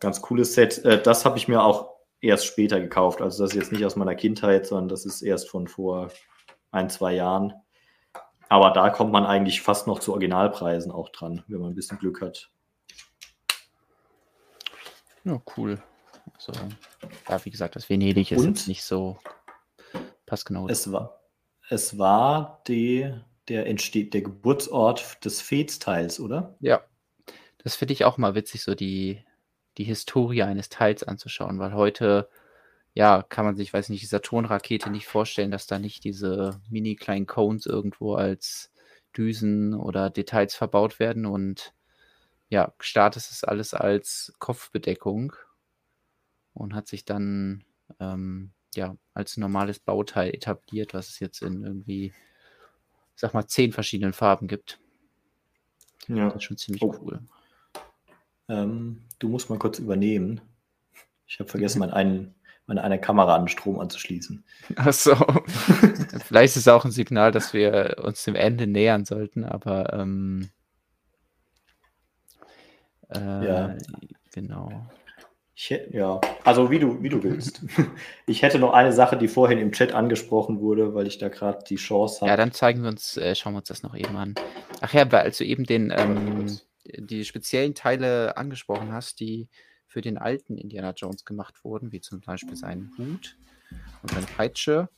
ganz cooles Set. Äh, das habe ich mir auch erst später gekauft. Also, das ist jetzt nicht aus meiner Kindheit, sondern das ist erst von vor ein, zwei Jahren. Aber da kommt man eigentlich fast noch zu Originalpreisen auch dran, wenn man ein bisschen Glück hat. Ja, cool. Also, ja, wie gesagt, das Venedig ist Und jetzt nicht so passgenau. Es war, es war die, der entsteht der Geburtsort des Fez-Teils, oder? Ja. Das finde ich auch mal witzig, so die, die Historie eines Teils anzuschauen, weil heute, ja, kann man sich, weiß nicht, die Saturn-Rakete nicht vorstellen, dass da nicht diese mini kleinen Cones irgendwo als Düsen oder Details verbaut werden und ja, gestartet ist alles als Kopfbedeckung und hat sich dann ähm, ja als normales Bauteil etabliert, was es jetzt in irgendwie, sag mal, zehn verschiedenen Farben gibt. Ja. Das ist schon ziemlich oh. cool. Ähm, du musst mal kurz übernehmen. Ich habe vergessen, mein einen, meine eine Kamera an den Strom anzuschließen. [laughs] Ach so. [laughs] Vielleicht ist es auch ein Signal, dass wir uns dem Ende nähern sollten, aber ähm, äh, ja. Genau. Ich, ja, also wie du, wie du willst. [laughs] Ich hätte noch eine Sache, die vorhin im Chat angesprochen wurde, weil ich da gerade die Chance habe. Ja, dann zeigen wir uns, äh, schauen wir uns das noch eben an. Ach ja, weil du eben den, ähm, die speziellen Teile angesprochen hast, die für den alten Indiana Jones gemacht wurden, wie zum Beispiel sein Hut und seine Peitsche.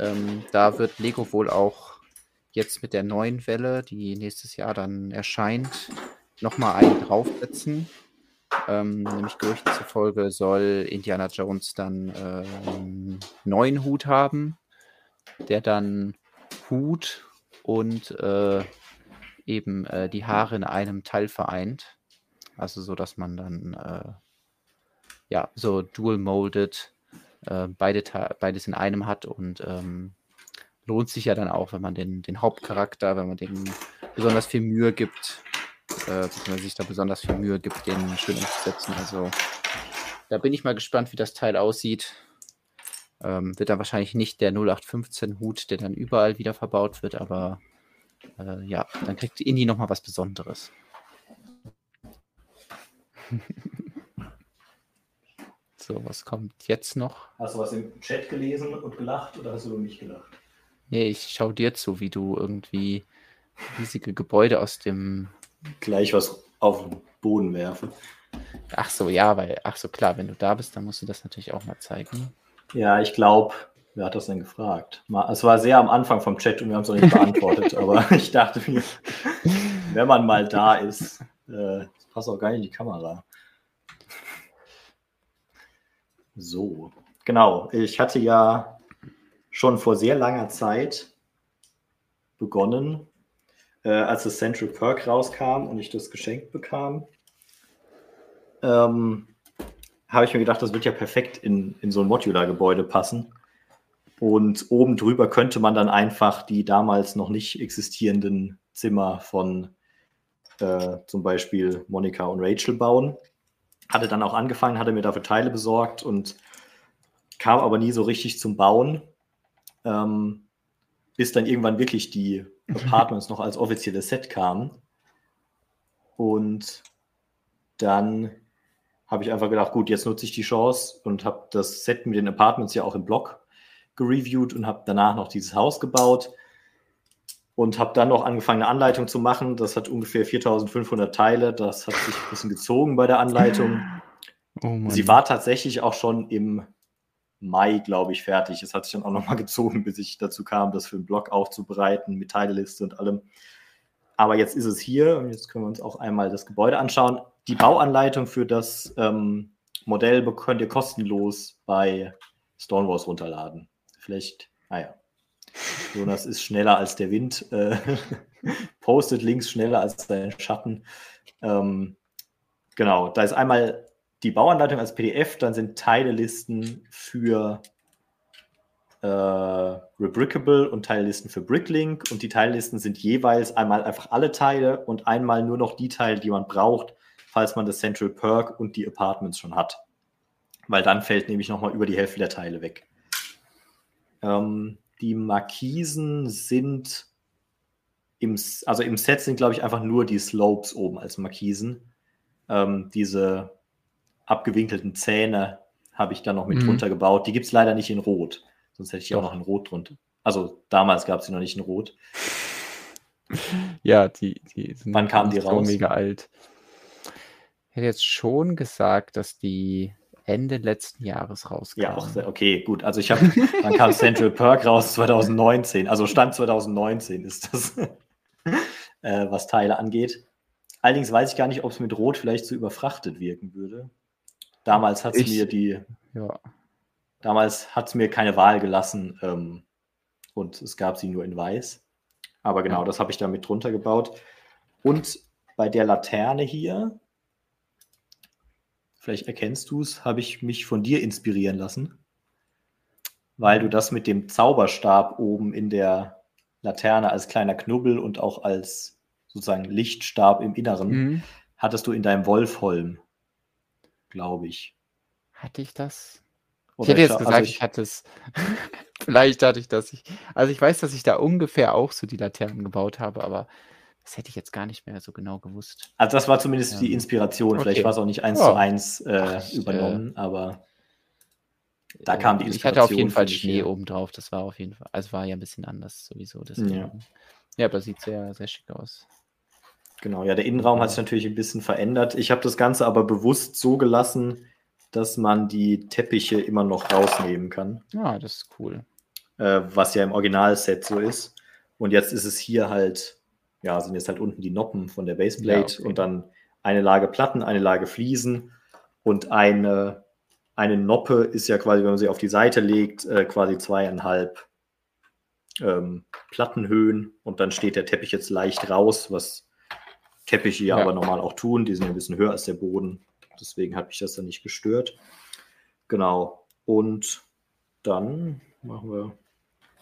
Ähm, da wird Lego wohl auch jetzt mit der neuen Welle, die nächstes Jahr dann erscheint, nochmal einen draufsetzen. Ähm, nämlich Gerüchten zufolge soll Indiana Jones dann einen neuen Hut haben, der dann Hut und äh, eben äh, die Haare in einem Teil vereint. Also so, dass man dann äh, ja so dual molded äh, beide beides in einem hat und ähm, lohnt sich ja dann auch, wenn man den, den Hauptcharakter, wenn man dem besonders viel Mühe gibt, äh, man sich da besonders viel Mühe gibt, den schön umzusetzen. Also da bin ich mal gespannt, wie das Teil aussieht. Ähm, wird dann wahrscheinlich nicht der 0815-Hut, der dann überall wieder verbaut wird, aber äh, ja, dann kriegt Indie nochmal was Besonderes. [laughs] so, was kommt jetzt noch? Hast du was im Chat gelesen und gelacht oder hast du über mich gelacht? Nee, ich schaue dir zu, wie du irgendwie riesige Gebäude aus dem gleich was auf den Boden werfe. Ach so, ja, weil, ach so, klar, wenn du da bist, dann musst du das natürlich auch mal zeigen. Ja, ich glaube, wer hat das denn gefragt? Es war sehr am Anfang vom Chat und wir haben es noch nicht beantwortet, [laughs] aber ich dachte mir, wenn man mal da ist, äh, das passt auch gar nicht in die Kamera. So, genau. Ich hatte ja schon vor sehr langer Zeit begonnen, äh, als das Central Perk rauskam und ich das geschenkt bekam, ähm, habe ich mir gedacht, das wird ja perfekt in, in so ein Modular-Gebäude passen. Und oben drüber könnte man dann einfach die damals noch nicht existierenden Zimmer von äh, zum Beispiel Monika und Rachel bauen. Hatte dann auch angefangen, hatte mir dafür Teile besorgt und kam aber nie so richtig zum Bauen. Ähm, bis dann irgendwann wirklich die Apartments noch als offizielles Set kamen. Und dann habe ich einfach gedacht, gut, jetzt nutze ich die Chance und habe das Set mit den Apartments ja auch im Blog gereviewt und habe danach noch dieses Haus gebaut und habe dann noch angefangen, eine Anleitung zu machen. Das hat ungefähr 4500 Teile. Das hat sich ein bisschen gezogen bei der Anleitung. Oh Sie war tatsächlich auch schon im Mai, glaube ich, fertig. Es hat sich dann auch nochmal [laughs] gezogen, bis ich dazu kam, das für den Blog aufzubereiten, mit Teilliste und allem. Aber jetzt ist es hier und jetzt können wir uns auch einmal das Gebäude anschauen. Die Bauanleitung für das ähm, Modell könnt ihr kostenlos bei Stonewalls runterladen. Vielleicht, naja. Jonas ist schneller als der Wind, äh, [laughs] postet links schneller als sein Schatten. Ähm, genau, da ist einmal die Bauanleitung als PDF, dann sind Teilelisten für äh, Rebrickable und Teillisten für Bricklink und die Teillisten sind jeweils einmal einfach alle Teile und einmal nur noch die Teile, die man braucht, falls man das Central Perk und die Apartments schon hat. Weil dann fällt nämlich nochmal über die Hälfte der Teile weg. Ähm, die Markisen sind im, also im Set sind, glaube ich, einfach nur die Slopes oben als Markisen. Ähm, diese abgewinkelten Zähne habe ich dann noch mit mhm. drunter gebaut. Die gibt es leider nicht in Rot. Sonst hätte ich Doch. auch noch in Rot drunter. Also damals gab es sie noch nicht in Rot. Ja, die, die sind Wann kamen die raus? mega alt. Ich hätte jetzt schon gesagt, dass die Ende letzten Jahres rauskam. Ja, auch sehr, okay, gut. Also ich habe, dann kam Central [laughs] Perk raus 2019. Also Stand 2019 ist das, [laughs] äh, was Teile angeht. Allerdings weiß ich gar nicht, ob es mit Rot vielleicht zu überfrachtet wirken würde. Damals hat es mir die, ja. damals hat es mir keine Wahl gelassen ähm, und es gab sie nur in Weiß. Aber genau, ja. das habe ich damit drunter gebaut. Und bei der Laterne hier, vielleicht erkennst du es, habe ich mich von dir inspirieren lassen, weil du das mit dem Zauberstab oben in der Laterne als kleiner Knubbel und auch als sozusagen Lichtstab im Inneren mhm. hattest du in deinem Wolfholm glaube ich. Hatte ich das? Oder ich hätte jetzt also gesagt, also ich, ich, hatte es. [laughs] Vielleicht hatte ich das. Ich, also ich weiß, dass ich da ungefähr auch so die Laternen gebaut habe, aber das hätte ich jetzt gar nicht mehr so genau gewusst. Also das war zumindest ja. die Inspiration. Okay. Vielleicht war es auch nicht eins ja. zu eins äh, Ach, übernommen, äh, aber da kam die Inspiration. Ich hatte auf jeden Fall Schnee hier. oben drauf. Das war auf jeden Fall, also war ja ein bisschen anders sowieso. Deswegen. Ja. ja, aber sieht sehr, sehr schick aus. Genau, ja, der Innenraum hat sich natürlich ein bisschen verändert. Ich habe das Ganze aber bewusst so gelassen, dass man die Teppiche immer noch rausnehmen kann. Ja, das ist cool. Äh, was ja im Originalset so ist. Und jetzt ist es hier halt, ja, sind jetzt halt unten die Noppen von der Baseplate ja, okay. und dann eine Lage Platten, eine Lage Fliesen und eine, eine Noppe ist ja quasi, wenn man sie auf die Seite legt, äh, quasi zweieinhalb ähm, Plattenhöhen und dann steht der Teppich jetzt leicht raus, was Teppiche ja, aber normal auch tun. Die sind ja ein bisschen höher als der Boden. Deswegen hat mich das dann nicht gestört. Genau. Und dann machen wir.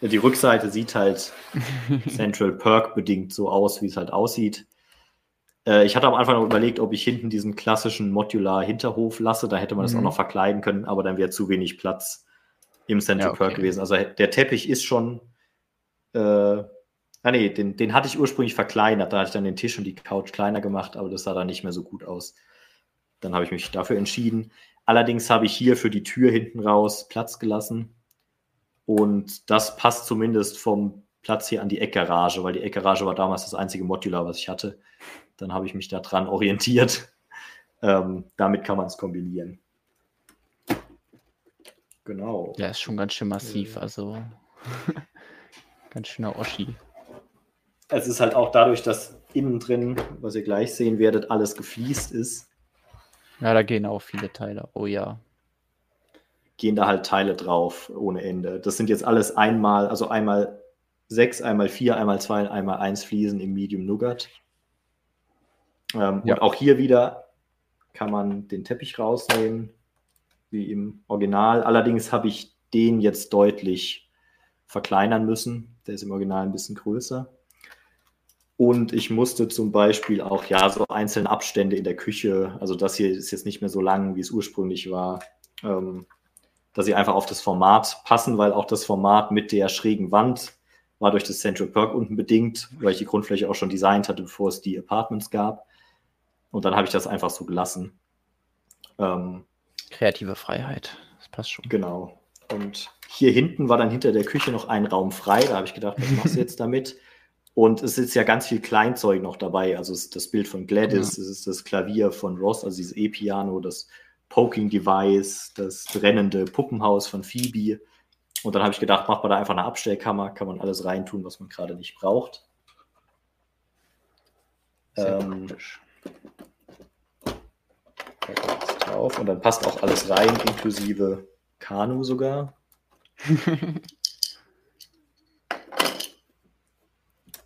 Ja, die Rückseite sieht halt [laughs] Central Perk bedingt so aus, wie es halt aussieht. Äh, ich hatte am Anfang noch überlegt, ob ich hinten diesen klassischen Modular-Hinterhof lasse. Da hätte man das mhm. auch noch verkleiden können, aber dann wäre zu wenig Platz im Central ja, okay. Perk gewesen. Also der Teppich ist schon äh, Ah nee, den, den hatte ich ursprünglich verkleinert. Da hatte ich dann den Tisch und die Couch kleiner gemacht, aber das sah dann nicht mehr so gut aus. Dann habe ich mich dafür entschieden. Allerdings habe ich hier für die Tür hinten raus Platz gelassen. Und das passt zumindest vom Platz hier an die Eckgarage, weil die Eckgarage war damals das einzige Modular, was ich hatte. Dann habe ich mich daran orientiert. [laughs] Ähm, damit kann man es kombinieren. Genau. Ja, ist schon ganz schön massiv, also [laughs] ganz schöner Oschi es ist halt auch dadurch, dass innen drin, was ihr gleich sehen werdet, alles gefliest ist. Ja, da gehen auch viele Teile. Oh ja. Gehen da halt Teile drauf ohne Ende. Das sind jetzt alles einmal, also einmal sechs, einmal vier, einmal zwei, einmal eins Fliesen im Medium Nougat. Ähm, ja. Und auch hier wieder kann man den Teppich rausnehmen, wie im Original. Allerdings habe ich den jetzt deutlich verkleinern müssen. Der ist im Original ein bisschen größer. Und ich musste zum Beispiel auch ja so einzelne Abstände in der Küche, also das hier ist jetzt nicht mehr so lang, wie es ursprünglich war, ähm, dass sie einfach auf das Format passen, weil auch das Format mit der schrägen Wand war durch das Central Perk unten bedingt, weil ich die Grundfläche auch schon designt hatte, bevor es die Apartments gab. Und dann habe ich das einfach so gelassen. Ähm, Kreative Freiheit, das passt schon. Genau. Und hier hinten war dann hinter der Küche noch ein Raum frei. Da habe ich gedacht, was machst du jetzt [laughs] damit? Und es ist ja ganz viel Kleinzeug noch dabei. Also das Bild von Gladys, ja. es ist das Klavier von Ross, also dieses E-Piano, das Poking Device, das brennende Puppenhaus von Phoebe. Und dann habe ich gedacht, macht man da einfach eine Abstellkammer, kann man alles reintun, was man gerade nicht braucht. Ähm, drauf und dann passt auch alles rein, inklusive Kanu sogar. [laughs]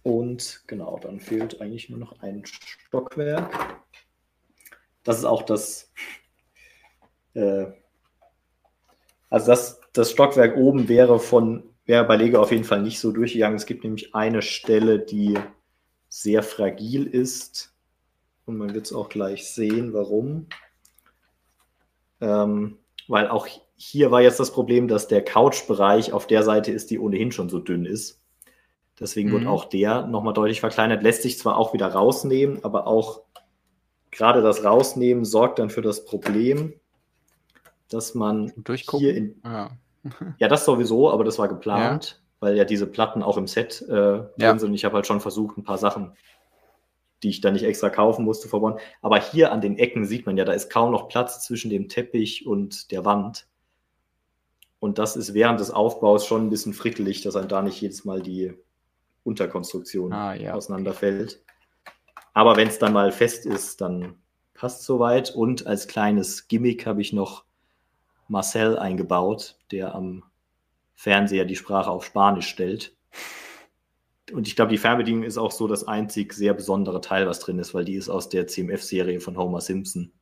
Und genau, dann fehlt eigentlich nur noch ein Stockwerk. Das ist auch das, äh, also das, das Stockwerk oben wäre von, wäre bei Lego auf jeden Fall nicht so durchgegangen. Es gibt nämlich eine Stelle, die sehr fragil ist. Und man wird es auch gleich sehen, warum. Ähm, weil auch hier war jetzt das Problem, dass der Couch-Bereich auf der Seite ist, die ohnehin schon so dünn ist. Deswegen mhm. wird auch der nochmal deutlich verkleinert. Lässt sich zwar auch wieder rausnehmen, aber auch gerade das Rausnehmen sorgt dann für das Problem, dass man hier in. Ja. [laughs] ja, das sowieso, aber das war geplant, ja. weil ja diese Platten auch im Set äh, drin ja. sind. Ich habe halt schon versucht, ein paar Sachen, die ich dann nicht extra kaufen musste, verbauen. Aber hier an den Ecken sieht man ja, da ist kaum noch Platz zwischen dem Teppich und der Wand. Und das ist während des Aufbaus schon ein bisschen frickelig, dass einem da nicht jedes Mal die Unterkonstruktion ah, ja. auseinanderfällt. Aber wenn es dann mal fest ist, dann passt soweit. Und als kleines Gimmick habe ich noch Marcel eingebaut, der am Fernseher die Sprache auf Spanisch stellt. Und ich glaube, die Fernbedienung ist auch so das einzig sehr besondere Teil, was drin ist, weil die ist aus der CMF-Serie von Homer Simpson.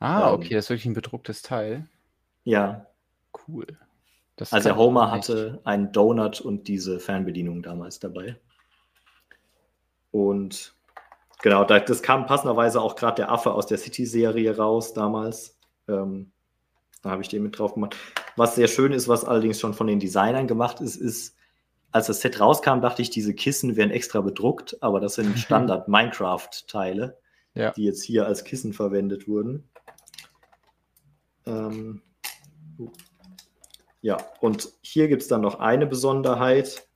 Ah, okay, das ist wirklich ein bedrucktes Teil. Ja. Cool. Das also der Homer hatte einen Donut und diese Fernbedienung damals dabei. Und genau, das kam passenderweise auch gerade der Affe aus der City-Serie raus damals. Ähm, da habe ich den mit drauf gemacht. Was sehr schön ist, was allerdings schon von den Designern gemacht ist, ist, als das Set rauskam, dachte ich, diese Kissen wären extra bedruckt, aber das sind [laughs] Standard-Minecraft-Teile, ja. die jetzt hier als Kissen verwendet wurden. Ähm, ja, und hier gibt es dann noch eine Besonderheit,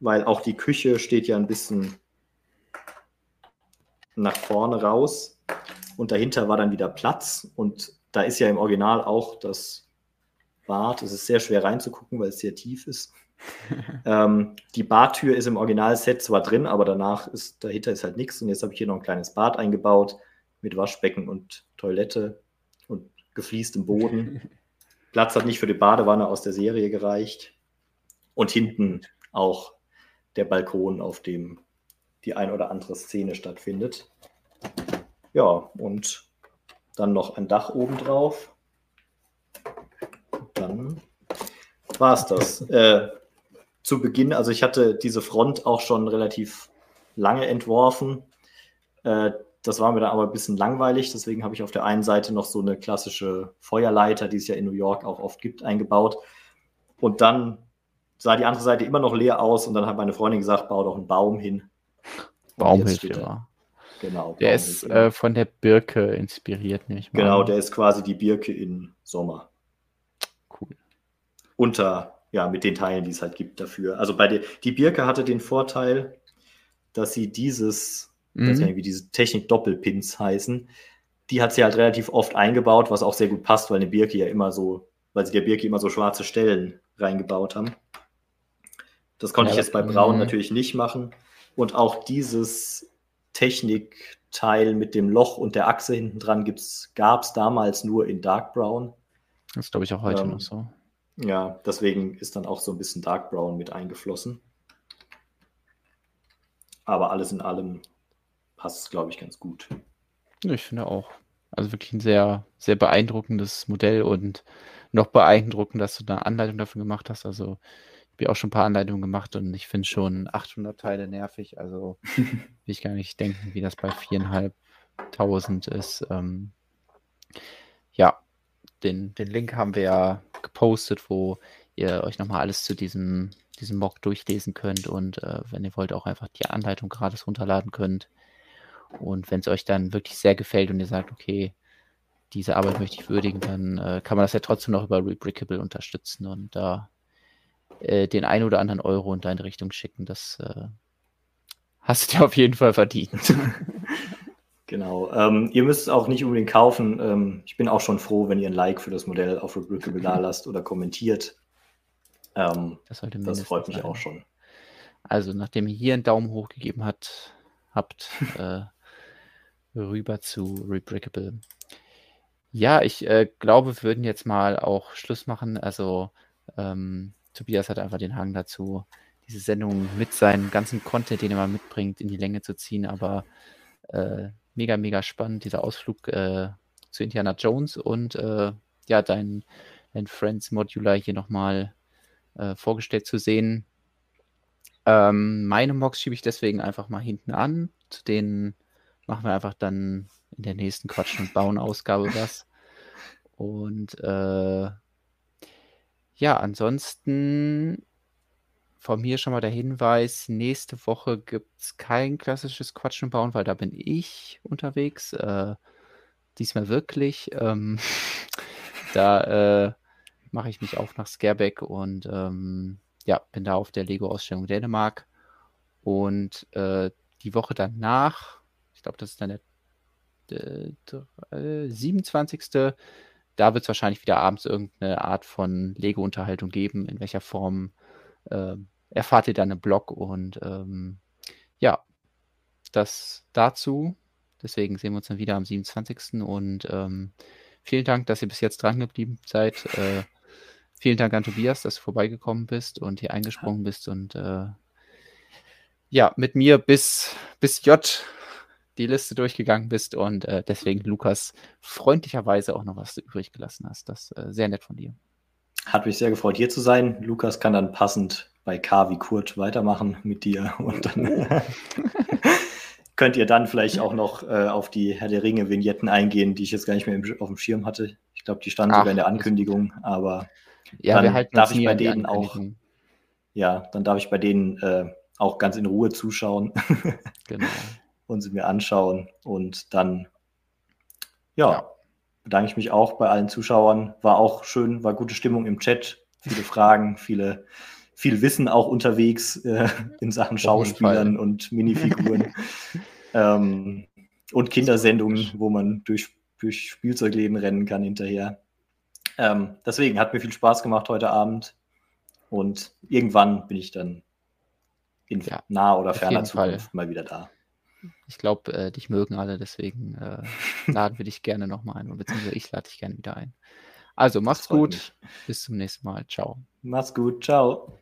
weil auch die Küche steht ja ein bisschen nach vorne raus und dahinter war dann wieder Platz und da ist ja im Original auch das Bad. Es ist sehr schwer reinzugucken, weil es sehr tief ist. [laughs] ähm, die Badtür ist im Originalset zwar drin, aber danach ist dahinter ist halt nichts und jetzt habe ich hier noch ein kleines Bad eingebaut mit Waschbecken und Toilette und gefliestem Boden. [laughs] Platz hat nicht für die Badewanne aus der Serie gereicht. Und hinten auch der Balkon, auf dem die ein oder andere Szene stattfindet. Ja, und dann noch ein Dach oben drauf. Dann war es das. [laughs] Äh, zu Beginn, also ich hatte diese Front auch schon relativ lange entworfen. Äh, das war mir dann aber ein bisschen langweilig, deswegen habe ich auf der einen Seite noch so eine klassische Feuerleiter, die es ja in New York auch oft gibt, eingebaut. Und dann sah die andere Seite immer noch leer aus und dann hat meine Freundin gesagt, bau doch einen Baum hin. Baumhilfe, ja. Genau. Der ist äh, von der Birke inspiriert, nicht mal. Genau, der ist quasi die Birke im Sommer. Cool. Unter, ja, mit den Teilen, die es halt gibt dafür. Also bei der, die Birke hatte den Vorteil, dass sie dieses mhm. weiß nicht, wie diese Technik-Doppelpins heißen, die hat sie halt relativ oft eingebaut, was auch sehr gut passt, weil eine Birke ja immer so, weil sie der Birke immer so schwarze Stellen reingebaut haben. Das konnte ja, ich jetzt bei Braun mh. natürlich nicht machen. Und auch dieses Technikteil mit dem Loch und der Achse hinten dran gab es damals nur in Dark Brown. Das glaube ich, auch heute ähm, noch so. Ja, deswegen ist dann auch so ein bisschen Dark Brown mit eingeflossen. Aber alles in allem passt, glaube ich, ganz gut. Ich finde auch. Also wirklich ein sehr, sehr beeindruckendes Modell und noch beeindruckend, dass du da Anleitung dafür gemacht hast. Also ich habe ja auch schon ein paar Anleitungen gemacht und ich finde schon 800 Teile nervig. Also [laughs] will ich gar nicht denken, wie das bei 4.500 ist. Ähm, ja, den, den Link haben wir ja gepostet, wo ihr euch nochmal alles zu diesem, diesem Mock durchlesen könnt und äh, wenn ihr wollt, auch einfach die Anleitung gratis runterladen könnt. Und wenn es euch dann wirklich sehr gefällt und ihr sagt, okay, diese Arbeit möchte ich würdigen, dann äh, kann man das ja trotzdem noch über Rebrickable unterstützen und da äh, den ein oder anderen Euro in deine Richtung schicken. Das äh, hast du dir auf jeden Fall verdient. [laughs] Genau. Ähm, ihr müsst es auch nicht unbedingt kaufen. Ähm, ich bin auch schon froh, wenn ihr ein Like für das Modell auf Rebrickable da [laughs] lasst oder kommentiert. Ähm, das, das freut mich sein. auch schon. Also, nachdem ihr hier einen Daumen hoch gegeben hat, habt, [laughs] äh, rüber zu Rebrickable. Ja, ich äh, glaube, wir würden jetzt mal auch Schluss machen. Also ähm, Tobias hat einfach den Hang dazu, diese Sendung mit seinem ganzen Content, den er mal mitbringt, in die Länge zu ziehen. Aber äh, mega, mega spannend, dieser Ausflug äh, zu Indiana Jones und äh, ja, dein, dein Friends Modular hier nochmal äh, vorgestellt zu sehen. Ähm, meine Mocks schiebe ich deswegen einfach mal hinten an. Zu denen machen wir einfach dann in der nächsten Quatsch- und Bauen-Ausgabe was. Und äh, ja, ansonsten von mir schon mal der Hinweis, nächste Woche gibt es kein klassisches Quatschen und Bauen, weil da bin ich unterwegs. Äh, diesmal wirklich. Ähm, [laughs] da äh, mache ich mich auf nach Scareback und ähm, ja, bin da auf der Lego-Ausstellung Dänemark. Und äh, die Woche danach, ich glaube, das ist dann der, der 27. Äh, da wird es wahrscheinlich wieder abends irgendeine Art von Lego-Unterhaltung geben, in welcher Form äh, erfahrt ihr dann im Blog und ähm, ja, das dazu. Deswegen sehen wir uns dann wieder am 27. Und ähm, vielen Dank, dass ihr bis jetzt dran geblieben seid. [laughs] Äh, vielen Dank an Tobias, dass du vorbeigekommen bist und hier eingesprungen bist und äh, ja, mit mir bis, bis J die Liste durchgegangen bist und äh, deswegen Lukas freundlicherweise auch noch was übrig gelassen hast. Das äh, sehr nett von dir. Hat mich sehr gefreut, hier zu sein. Lukas kann dann passend bei K wie Kurt weitermachen mit dir [laughs] und dann [laughs] könnt ihr dann vielleicht auch noch äh, auf die Herr der Ringe Vignetten eingehen, die ich jetzt gar nicht mehr im, auf dem Schirm hatte. Ich glaube, die standen Ach, sogar in der Ankündigung, aber ja, dann darf ich bei denen auch ja, dann darf ich bei denen äh, auch ganz in Ruhe zuschauen. genau [laughs] und sie mir anschauen. Und dann, ja, ja, bedanke ich mich auch bei allen Zuschauern. War auch schön, war gute Stimmung im Chat, viele [laughs] Fragen, viele, viel Wissen auch unterwegs äh, [laughs] in Sachen Schauspielern und Minifiguren. [laughs] ähm, und Kindersendungen, wo man durch, durch Spielzeugleben rennen kann hinterher. Ähm, deswegen hat mir viel Spaß gemacht heute Abend. Und irgendwann bin ich dann in ja, naher oder ferner Zukunft Fall. mal wieder da. Ich glaube, äh, dich mögen alle, deswegen äh, laden wir dich gerne nochmal ein, beziehungsweise ich lade dich gerne wieder ein. Also, mach's gut. Mich. Bis zum nächsten Mal. Ciao. Mach's gut. Ciao.